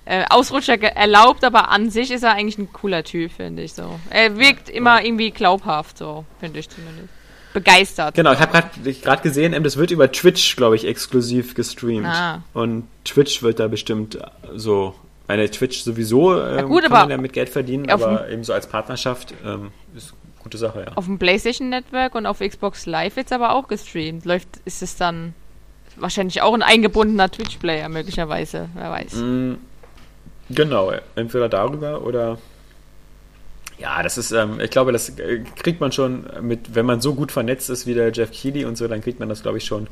äh, Ausrutscher erlaubt, aber an sich ist er eigentlich ein cooler Typ, finde ich so. Er wirkt immer irgendwie glaubhaft, so, finde ich zumindest. Begeistert. Genau, ich habe gerade gesehen, das wird über Twitch, glaube ich, exklusiv gestreamt. Ah. Und Twitch wird da bestimmt so, meine Twitch sowieso ähm, gut, kann man damit Geld verdienen, aber eben so als Partnerschaft ähm, ist eine gute Sache, ja. Auf dem PlayStation Network und auf Xbox Live wird's aber auch gestreamt. Läuft, ist es dann wahrscheinlich auch ein eingebundener Twitch-Player möglicherweise, wer weiß. Mm, Genau, entweder darüber oder ja, das ist, ähm, ich glaube, das äh, kriegt man schon mit, wenn man so gut vernetzt ist wie der Jeff Keighley und so, dann kriegt man das, glaube ich, schon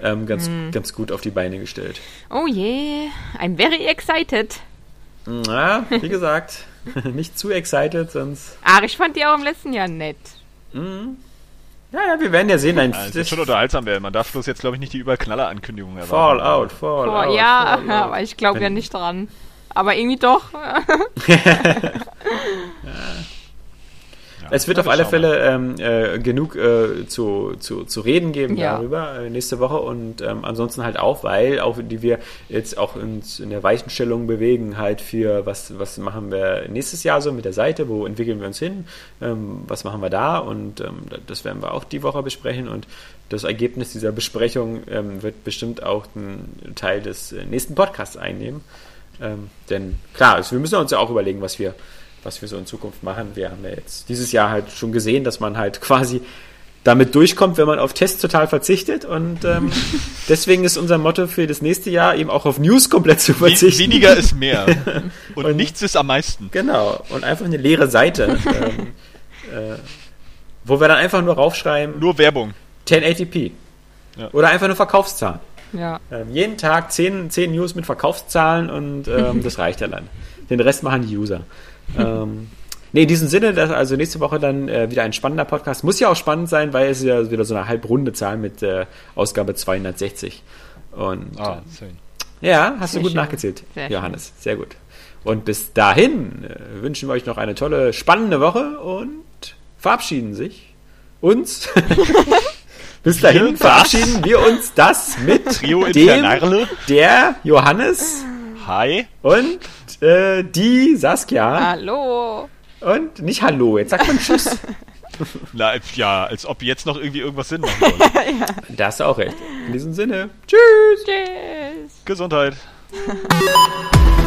ähm, ganz, Mhm. ganz gut auf die Beine gestellt. Oh je, I'm very excited. Ja, wie gesagt, nicht zu excited, sonst. Ach, ich fand die auch im letzten Jahr nett. Mm. Ja, ja, wir werden ja sehen. Ein Ja, es wird schon unterhaltsam werden. Man darf bloß jetzt, glaube ich, nicht die Überknaller-Ankündigung erwarten. Fallout, Fallout. Oh, ja, Fallout. aber ich glaube ja nicht dran. Aber irgendwie doch. Ja. Es wird auf alle Fälle ähm, äh, genug äh, zu, zu, zu reden geben Ja. darüber äh, nächste Woche und ähm, ansonsten halt auch, weil auch die wir jetzt auch uns in der Weichenstellung bewegen, halt für was, was machen wir nächstes Jahr so mit der Seite, wo entwickeln wir uns hin, ähm, was machen wir da und ähm, das werden wir auch die Woche besprechen und das Ergebnis dieser Besprechung ähm, wird bestimmt auch einen Teil des äh, nächsten Podcasts einnehmen. Ähm, denn klar, also wir müssen uns ja auch überlegen, was wir, was wir so in Zukunft machen. Wir haben ja jetzt dieses Jahr halt schon gesehen, dass man halt quasi damit durchkommt, wenn man auf Tests total verzichtet. Und ähm, deswegen ist unser Motto für das nächste Jahr eben auch auf News komplett zu verzichten. weniger ist mehr. Und, Und- nichts ist am meisten. Genau. Und einfach eine leere Seite. ähm, äh, wo wir dann einfach nur raufschreiben, Nur Werbung. 1080p. Ja. Oder einfach nur Verkaufszahlen. ja. Ähm, jeden Tag 10, 10 News mit Verkaufszahlen und ähm, das reicht ja dann. Den Rest machen die User. Ähm, nee, in diesem Sinne, dass also nächste Woche dann äh, wieder ein spannender Podcast. Muss ja auch spannend sein, weil es ja wieder so eine halbrunde Zahl mit äh, Ausgabe 260. Und Ah, äh, schön. ja, hast Sehr du gut schön. nachgezählt, Sehr Johannes. Sehr gut. Und bis dahin äh, wünschen wir euch noch eine tolle, spannende Woche und verabschieden sich uns. bis dahin verabschieden wir uns das mit Trio dem, der Johannes Hi. und äh, die Saskia. Hallo. Und nicht Hallo, jetzt sagt man Tschüss. Na, ja, als ob jetzt noch irgendwie irgendwas Sinn machen soll. da hast du auch recht. In diesem Sinne, tschüss. Tschüss. Gesundheit.